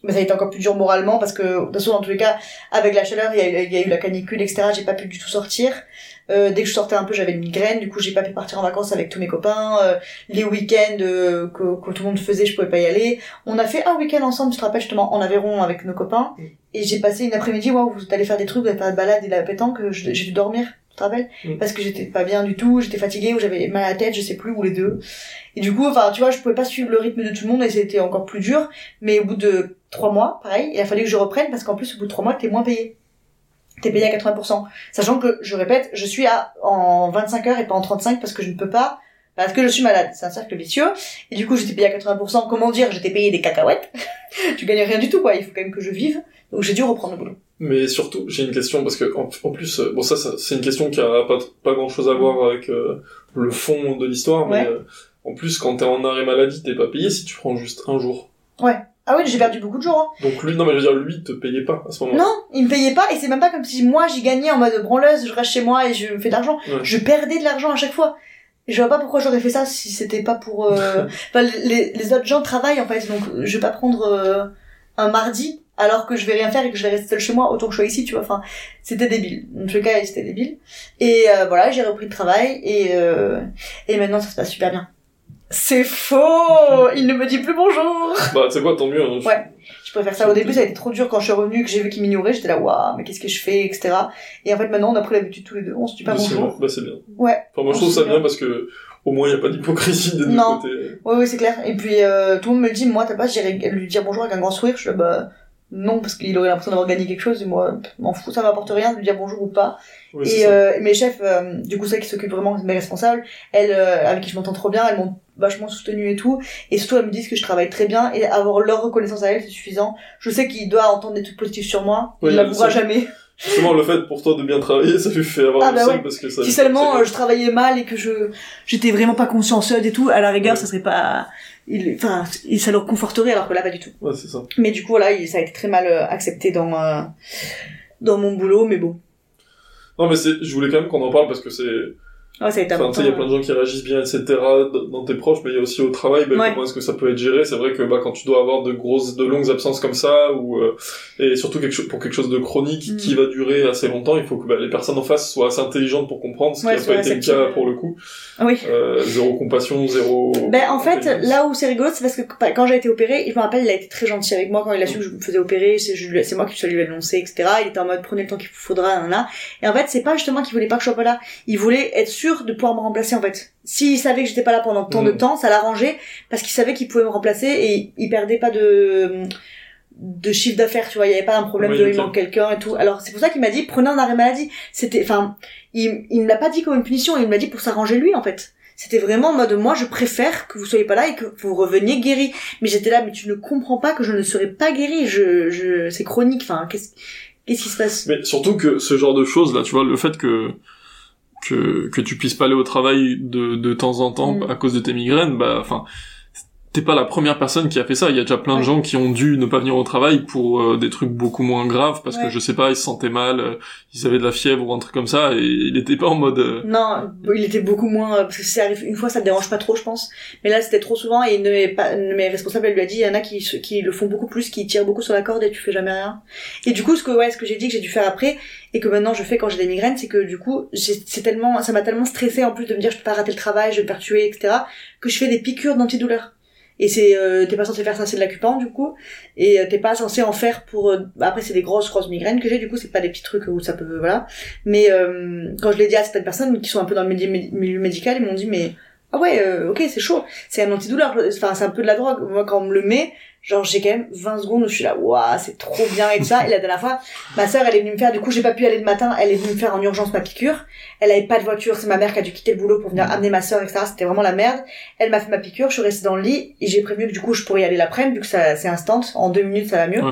mais ça a été encore plus dur moralement parce que de toute façon dans tous les cas avec la chaleur il y a, il y a eu la canicule etc j'ai pas pu du tout sortir euh, dès que je sortais un peu j'avais une migraine. Du coup j'ai pas pu partir en vacances avec tous mes copains. Euh, les week-ends euh, que, que tout le monde faisait je pouvais pas y aller. On a fait un week-end ensemble je te rappelle justement en Aveyron avec nos copains. Et j'ai passé une après-midi waouh vous allez faire des trucs vous allez faire de balade et de la pétanque je- j'ai dû dormir tu te rappelles Mm. parce que j'étais pas bien du tout j'étais fatiguée ou j'avais mal à la tête je sais plus ou les deux. Et du coup enfin tu vois je pouvais pas suivre le rythme de tout le monde et c'était encore plus dur. Mais au bout de trois mois, pareil, il a fallu que je reprenne parce qu'en plus, au bout de trois mois, t'es moins payé. T'es payé à 80%. Sachant que, je répète, je suis à, en 25 heures et pas en 35 parce que je ne peux pas, parce que je suis malade. C'est un cercle vicieux. Et du coup, j'étais payé à 80%. Comment dire? J'étais payé des cacahuètes. tu gagnes rien du tout, quoi. Il faut quand même que je vive. Donc j'ai dû reprendre le boulot. Mais surtout, j'ai une question parce que en, en plus, euh, bon ça, ça c'est une question qui a pas pas grand chose à voir avec euh, le fond de l'histoire, mais Ouais. euh, en plus quand t'es en arrêt maladie, t'es pas payé si tu prends juste un jour. Ah oui, j'ai perdu beaucoup de jours, hein. Donc lui, non mais je veux dire, lui, te payait pas à ce moment. Non, il me payait pas et c'est même pas comme si moi j'y gagnais en mode branleuse, je reste chez moi et je fais de l'argent. Ouais. Je perdais de l'argent à chaque fois. Et je vois pas pourquoi j'aurais fait ça si c'était pas pour. euh, Enfin, les, les autres gens travaillent en fait, donc je vais pas prendre euh, un mardi alors que je vais rien faire et que je vais rester seule chez moi autant que je sois ici, tu vois. Enfin, c'était débile. En tout cas, c'était débile. Et euh, voilà, j'ai repris le travail et euh, et maintenant ça se passe super bien. C'est faux. Il ne me dit plus bonjour. Bah sais quoi, tant mieux. hein. Ouais. Je préfère ça. Au début, ça a été trop dur quand je suis revenue, que j'ai vu qu'il m'ignorait. J'étais là, waouh, mais qu'est-ce que je fais, etc. Et en fait, maintenant, on a pris l'habitude tous les deux. On se dit pas Bah, c'est bonjour. bien. Bah c'est bien. Ouais. Enfin moi je trouve ça bien parce que au moins il y a pas d'hypocrisie des deux Non. côtés. Ouais, ouais, c'est clair. Et puis, euh, tout le monde me le dit, moi, t'as pas, j'irais lui dire bonjour avec un grand sourire. Je suis là, bah, non, parce qu'il aurait l'impression d'avoir gagné quelque chose. Et moi, m'en fous, ça m'apporte rien de lui dire bonjour ou pas. Oui, et euh, mes chefs, euh, du coup, celles qui s'occupent vraiment de mes responsables, elles, euh, avec qui je m'entends trop bien, elles m'ont vachement soutenue et tout. Et surtout, elles me disent que je travaille très bien et avoir leur reconnaissance à elles, c'est suffisant. Je sais qu'il doit entendre des trucs positifs sur moi. Oui, il l'avouera ça- jamais. Justement le fait pour toi de bien travailler, ça lui fait avoir Ah, bah ouais. parce que ça. Si seulement euh, je travaillais mal et que je j'étais vraiment pas consciencieuse et tout, à la rigueur, Ouais. ça serait pas, il, enfin, ça leur conforterait alors que là pas du tout. Ouais c'est ça. Mais du coup voilà, il- ça a été très mal euh, accepté dans euh, dans mon boulot, mais bon, Non mais c'est, je voulais quand même qu'on en parle parce que c'est, ouais, ça a été enfin il y a plein de gens qui réagissent bien etc. dans tes proches, mais il y a aussi au travail, ben, Ouais. comment est-ce que ça peut être géré? C'est vrai que bah quand tu dois avoir de grosses, de longues absences comme ça ou euh, et surtout quelque pour quelque chose de chronique Mm. qui va durer assez longtemps, il faut que bah, les personnes en face soient assez intelligentes pour comprendre, ce Ouais, qui n'a pas été le cas pour le coup. Ah Oui. Euh, zéro compassion, zéro. Ben en fait, là où c'est rigolo, c'est parce que bah, quand j'ai été opérée, je me rappelle, il a été très gentil avec moi quand il a su que je me faisais opérer, c'est c'est moi qui suis allée lui annoncer, etc. Il était en mode prenez le temps qu'il vous faudra, là, Et en fait, c'est pas justement qu'il voulait pas que je sois pas là, il voulait être sûr de pouvoir me remplacer en fait. S'il savait que j'étais pas là pendant tant de Mm. temps, ça l'arrangeait parce qu'il savait qu'il pouvait me remplacer et il perdait pas de de chiffre d'affaires, tu vois, il y avait pas un problème Oui, de il manque quelqu'un et tout. Alors c'est pour ça qu'il m'a dit prenez un arrêt maladie. C'était, enfin, il, il me l'a pas dit comme une punition, il me l'a dit pour s'arranger lui en fait. C'était vraiment en mode moi je préfère que vous soyez pas là et que vous reveniez guéri. Mais j'étais là mais tu ne comprends pas que je ne serai pas guéri. Je, je, c'est chronique. Enfin qu'est-ce, qu'est-ce qui se passe? Mais surtout que ce genre de choses là, tu vois, le fait que que que tu puisses pas aller au travail de de temps en temps Mm. à cause de tes migraines, bah enfin t'es pas la première personne qui a fait ça. Il y a déjà plein de Ouais. gens qui ont dû ne pas venir au travail pour euh, des trucs beaucoup moins graves parce que je sais pas, ils se sentaient mal, euh, ils avaient de la fièvre ou un truc comme ça et il était pas en mode euh, Non, il était beaucoup moins parce que ça arrive une fois, ça te dérange pas trop, je pense. Mais là, c'était trop souvent et une de mes, responsables, elle lui a dit, il y en a qui, qui le font beaucoup plus, qui tirent beaucoup sur la corde et tu fais jamais rien. Et du coup, ce que ouais, ce que j'ai dit que j'ai dû faire après et que maintenant je fais quand j'ai des migraines, c'est que du coup, c'est tellement, ça m'a tellement stressé en plus de me dire je peux pas rater le travail, je vais me faire tuer, etc. Que je fais des piqûres d'antidouleur. Et c'est, euh, t'es pas censé faire ça, c'est de l'acupan du coup, et euh, t'es pas censé en faire pour. euh, bah, après, c'est des grosses grosses migraines que j'ai, du coup, c'est pas des petits trucs où ça peut, voilà. Mais euh, quand je l'ai dit à certaines personnes qui sont un peu dans le milieu, milieu médical, ils m'ont dit mais ah ouais, euh, ok, c'est chaud, c'est un antidouleur, enfin c'est un peu de la drogue. Moi, quand on me le met, genre j'ai quand même 20 secondes où je suis là, waouh, c'est trop bien et tout ça. Et la dernière fois, ma sœur, elle est venue me faire, du coup, j'ai pas pu aller le matin, elle est venue me faire en urgence ma piqûre. Elle avait pas de voiture, c'est ma mère qui a dû quitter le boulot pour venir amener ma sœur, etc. C'était vraiment la merde. Elle m'a fait ma piqûre, je suis restée dans le lit et j'ai prévenu que du coup je pourrais y aller l'après-midi vu que ça c'est instant, en deux minutes ça va mieux. Ouais.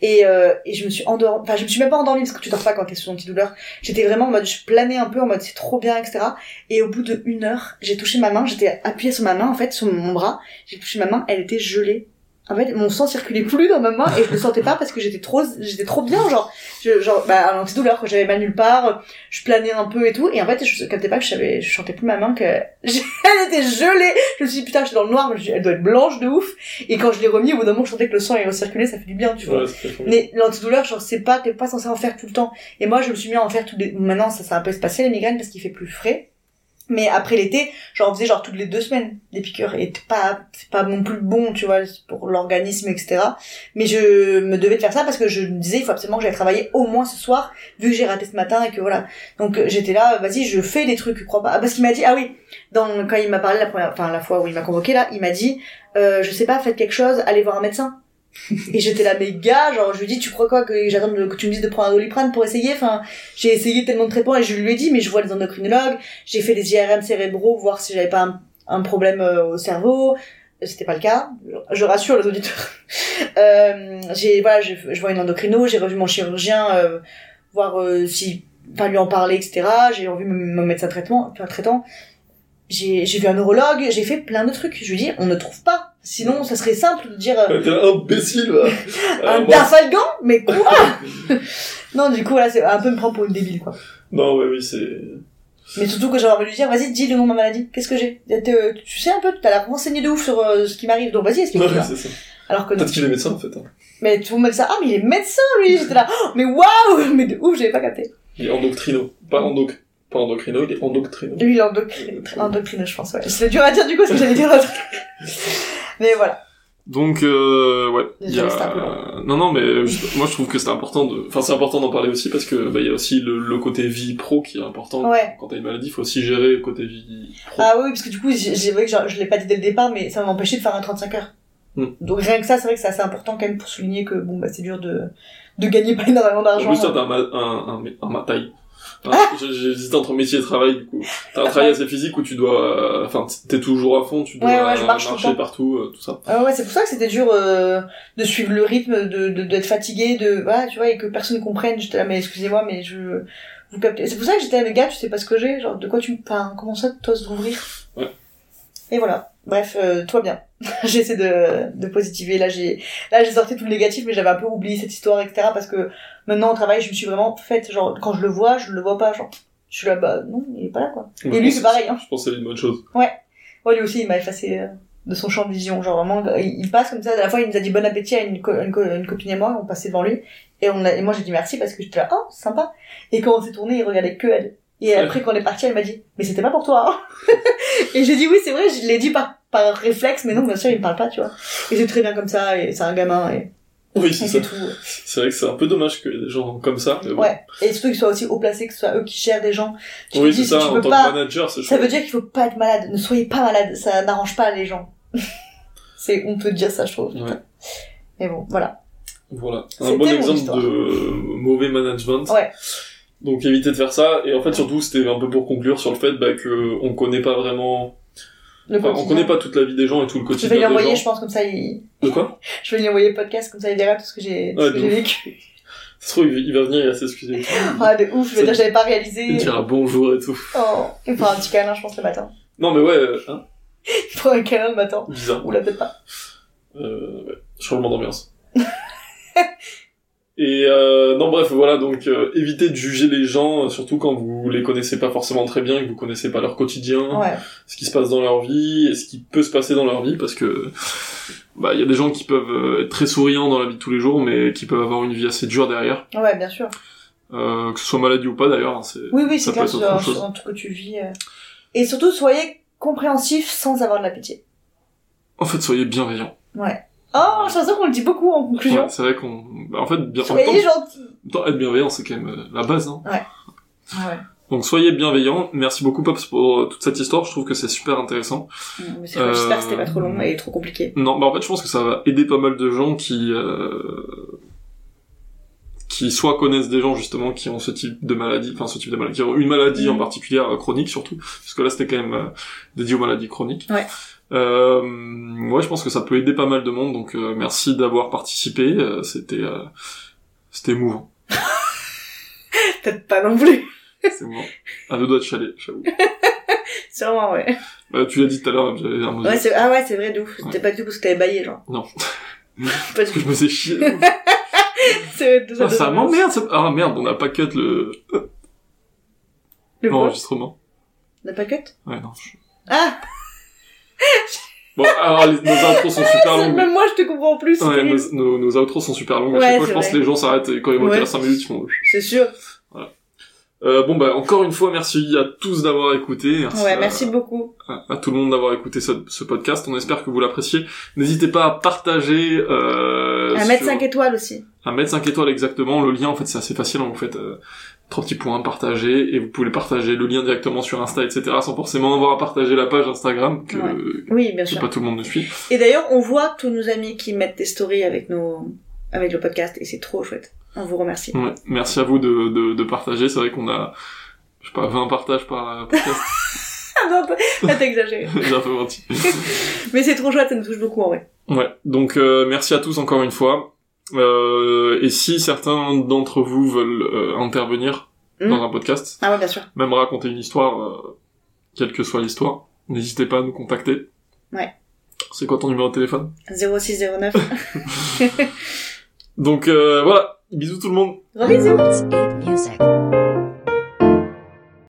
Et, euh, et je me suis endormie, enfin je me suis même pas endormie parce que tu dors pas quand t'es sous antidouleur. J'étais vraiment en mode, je planais un peu en mode c'est trop bien, etc. Et au bout de une heure, j'ai touché ma main, j'étais appuyée sur ma main en fait, sur mon bras, j'ai touché ma main, elle était gelée. En fait, mon sang circulait plus dans ma main et je le sentais pas parce que j'étais trop, j'étais trop bien, genre, je, genre, bah, à l'antidouleur, quand j'avais mal nulle part, je planais un peu et tout, et en fait, je captais pas que je savais, je sentais plus ma main que, elle était gelée. Je me suis dit, putain, je suis dans le noir, dit, elle doit être blanche de ouf. Et quand je l'ai remis, au bout d'un moment, je sentais que le sang il recirculait, ça fait du bien, tu vois. Ouais. Mais l'antidouleur, genre, c'est pas, t'es pas censé en faire tout le temps. Et moi, je me suis mis à en faire tous les, maintenant, ça s'est un peu espacé, les migraines, parce qu'il fait plus frais. Mais après l'été, j'en faisais genre toutes les deux semaines des piqûres et pas c'est pas non plus bon, tu vois, pour l'organisme, etc. Mais je me devais de faire ça parce que je me disais il faut absolument que j'aille travailler au moins ce soir vu que j'ai raté ce matin et que voilà. Donc euh, j'étais là, vas-y, je fais des trucs, crois pas. Ah, parce qu'il m'a dit ah oui, dans quand il m'a parlé la première, enfin la fois où il m'a convoqué là, il m'a dit euh, je sais pas, faites quelque chose, allez voir un médecin. Et j'étais là, mais gars, genre, je lui dis, tu crois quoi, que j'attends que tu me dises de prendre un doliprane pour essayer? Enfin, j'ai essayé tellement de traitements et je lui ai dit, mais je vois les endocrinologues, j'ai fait des IRM cérébraux, voir si j'avais pas un, problème euh, au cerveau. C'était pas le cas. Je rassure les auditeurs. euh, j'ai, voilà, je, vois une endocrino, j'ai revu mon chirurgien, euh, voir euh, si, enfin, lui en parler, etc. J'ai revu mon médecin traitement, enfin, traitant. J'ai, j'ai vu un neurologue, j'ai fait plein de trucs. Je lui dis, on ne trouve pas. Sinon, ça serait simple de dire, euh, T'es un imbécile, un Euh, moi, Darfalgan Mais quoi Non, du coup, voilà, c'est un peu me prendre pour une débile, quoi. Non, ouais, oui, c'est... Mais surtout que j'aurais envie de lui dire, vas-y, dis le nom de ma maladie. Qu'est-ce que j'ai T'es- Tu sais un peu, t'as l'air renseigné de ouf sur euh, ce qui m'arrive, donc vas-y, Ouais, explique-moi. c'est ça. Alors que. Peut-être qu'il est médecin, en fait. hein. Mais tout le monde ça, ah, mais il est médecin, lui J'étais là, oh, mais waouh Mais de ouf, j'avais pas capté. Il est endocrino. Pas endoc... Pas endocrino, il est endocrino. Lui, il est endocriné, je pense, ouais. C'est dur à dire, du coup, ce que j'allais dire l'autre. Mais voilà. Donc, euh, ouais. il Y a... un. Non, non, mais je- moi je trouve que c'est important de... Enfin, c'est important d'en parler aussi parce que bah, il y a aussi le, le côté vie pro qui est important. Ouais. Quand t'as une maladie, il faut aussi gérer le côté vie pro. Ah oui, parce que du coup, j'ai vrai que genre, je l'ai pas dit dès le départ, mais ça m'a empêché de faire un 35 heures. Hmm. Donc rien que ça, c'est vrai que c'est assez important quand même pour souligner que bon bah c'est dur de de gagner pas énormément En d'argent. plus, toi, t'as un, ma- un, un, un mataille. Ah hésité entre métier et travail, du coup. T'as un travail assez physique où tu dois... Enfin, t'es toujours à fond, tu dois Ouais, ouais, je marche marcher partout, euh, tout ça. Ah ouais, c'est pour ça que c'était dur euh, de suivre le rythme, de de- d'être fatigué, de voilà, tu vois, et que personne comprenne. J'étais là, mais excusez-moi, mais je vous captez. C'est pour ça que j'étais mais gars, tu sais pas ce que j'ai, genre de quoi tu, enfin, comment ça, t'oses rouvrir Ouais. Et voilà. Bref, euh, toi bien. J'essaie de de positiver. Là, j'ai là j'ai sorti tout le négatif, mais j'avais un peu oublié cette histoire, etc. Parce que maintenant au travail, je me suis vraiment faite, genre quand je le vois, je le vois pas, genre. Je suis là, bah non, il est pas là quoi. Et lui, c'est pareil, hein. Je pense que c'est une bonne chose. Ouais, lui aussi, il m'a effacé euh, de son champ de vision. Genre vraiment, il, passe comme ça. La fois, il nous a dit bon appétit à une, co- une, co- une copine et moi. On passait devant lui. Et, on a, et moi, j'ai dit merci parce que j'étais là, oh, sympa. Et quand on s'est tourné, il regardait que elle. Et après, quand on est parti, elle m'a dit, mais c'était pas pour toi. hein. et j'ai dit oui, c'est vrai, je l'ai dit par, par réflexe, mais non, bien sûr, il me parle pas, tu vois. Et c'est très bien comme ça, et c'est un gamin, et Oui, c'est ça. tout. C'est vrai que c'est un peu dommage ait des gens comme ça. Bon. Ouais. Et surtout qu'ils soient aussi haut placés, que ce soit eux qui gèrent des gens. Tu Oui, c'est si ça, tu en tant pas, que manager, c'est Ça veut dire qu'il faut pas être malade. Ne soyez pas malade. Ça n'arrange pas les gens. c'est, on peut dire ça, je trouve. Ouais. Mais bon, voilà. Voilà, un bon exemple histoire. de mauvais management. Ouais. Donc éviter de faire ça. Et en fait, surtout, c'était un peu pour conclure sur le fait bah, que on connaît pas vraiment. Enfin, on connaît pas toute la vie des gens et tout le Je quotidien vais lui des envoyer, gens. je pense, comme ça, il... De quoi? Je vais lui envoyer le podcast, comme ça, il verra tout ce que j'ai, ouf. vécu. Se trouve, il va venir, il va s'excuser. Ah, de ouf, je vais dire, j'avais pas réalisé. Il dira bonjour et tout. Oh, il fera un petit câlin, je pense, le matin. Non, mais ouais, euh, hein, Il fera un câlin le matin. bizarre. Ou là, peut-être pas. Euh, ouais, changement d'ambiance. Et euh, non bref voilà donc euh, évitez de juger les gens euh, surtout quand vous les connaissez pas forcément très bien que vous connaissez pas leur quotidien Ouais. ce qui se passe dans leur vie et ce qui peut se passer dans leur vie parce que bah il y a des gens qui peuvent euh, être très souriants dans la vie de tous les jours mais qui peuvent avoir une vie assez dure derrière Ouais, bien sûr. euh, que ce soit maladie ou pas d'ailleurs hein, c'est Oui, oui, c'est clair, un truc que tu vis. euh. Et surtout, soyez compréhensifs sans avoir de la pitié. en fait soyez bienveillants Ouais. Oh, j'ai l'impression qu'on le dit beaucoup en conclusion. Ouais, c'est vrai qu'on bah, en fait bien en Soyez temps, gentils. en être bienveillant c'est quand même euh, la base hein. Ah ouais. donc soyez bienveillants merci beaucoup Pops pour euh, toute cette histoire je trouve que c'est super intéressant Mm, Mais c'est vrai, j'espère que c'était Euh, pas trop long et trop compliqué. Non, bah en fait, je pense que ça va aider pas mal de gens qui euh, qui soit connaissent des gens justement qui ont ce type de maladie, enfin ce type de maladie, qui ont une maladie en Mhm. particulier euh, chronique surtout, parce que là c'était quand même euh, dédié aux maladies chroniques. Ouais. Euh, ouais, je pense que ça peut aider pas mal de monde, donc euh, merci d'avoir participé. euh, c'était euh, c'était émouvant, Peut-être pas non plus. c'est émouvant. À deux doigts de chalet, j'avoue. Sûrement, ouais. Bah, tu l'as dit tout à l'heure, j'avais un mot. ouais. Ah ouais, c'est vrai, de ouf. Ouais. C'était pas du tout parce que t'avais baillé, genre. Non. Du que je me faisais chier. C'est- Ah, ça m'emmerde, ça... Ah merde, on n'a pas cut le... L'enregistrement. N'a pas cut? Ouais, non. je- Ah Bon, alors, les- nos intros sont super longues. Même moi, je te comprends plus. Ouais, nos, nos, nos outros sont super longues. à chaque fois, je pense que les gens s'arrêtent et quand ils vont Ouais. être à 5 minutes, ils font... C'est sûr. Euh, bon, bah, encore une fois, merci à tous d'avoir écouté. Merci, Ouais, à, merci beaucoup. à, à tout le monde d'avoir écouté ce, ce podcast. On espère que vous l'appréciez. N'hésitez pas à partager... Euh, À mettre sur- 5 étoiles aussi. à mettre 5 étoiles exactement. Le lien, en fait, c'est assez facile. hein. Vous faites euh, trois petits points, partager, et vous pouvez partager le lien directement sur Insta, etc. Sans forcément avoir à partager la page Instagram que, Ouais. Oui, bien sûr. pas tout le monde ne suit. Et d'ailleurs, on voit tous nos amis qui mettent des stories avec nos, avec le podcast, et c'est trop chouette. On vous remercie. Ouais. Merci à vous de, de, de partager. C'est vrai qu'on a, je sais pas, 20 partages par euh, podcast. Ah non, t'as exagéré. J'ai un peu menti. Mais c'est trop chouette, ça nous touche beaucoup en vrai. Ouais. Donc, euh, merci à tous encore une fois. Euh, et si certains d'entre vous veulent euh, intervenir Mm. dans un podcast, Ah ouais, bien sûr. même raconter une histoire, euh, quelle que soit l'histoire, n'hésitez pas à nous contacter. Ouais. C'est quoi ton numéro de téléphone? 0609. Donc euh, voilà, bisous tout le monde. Gros bisous. Icons 8 Music.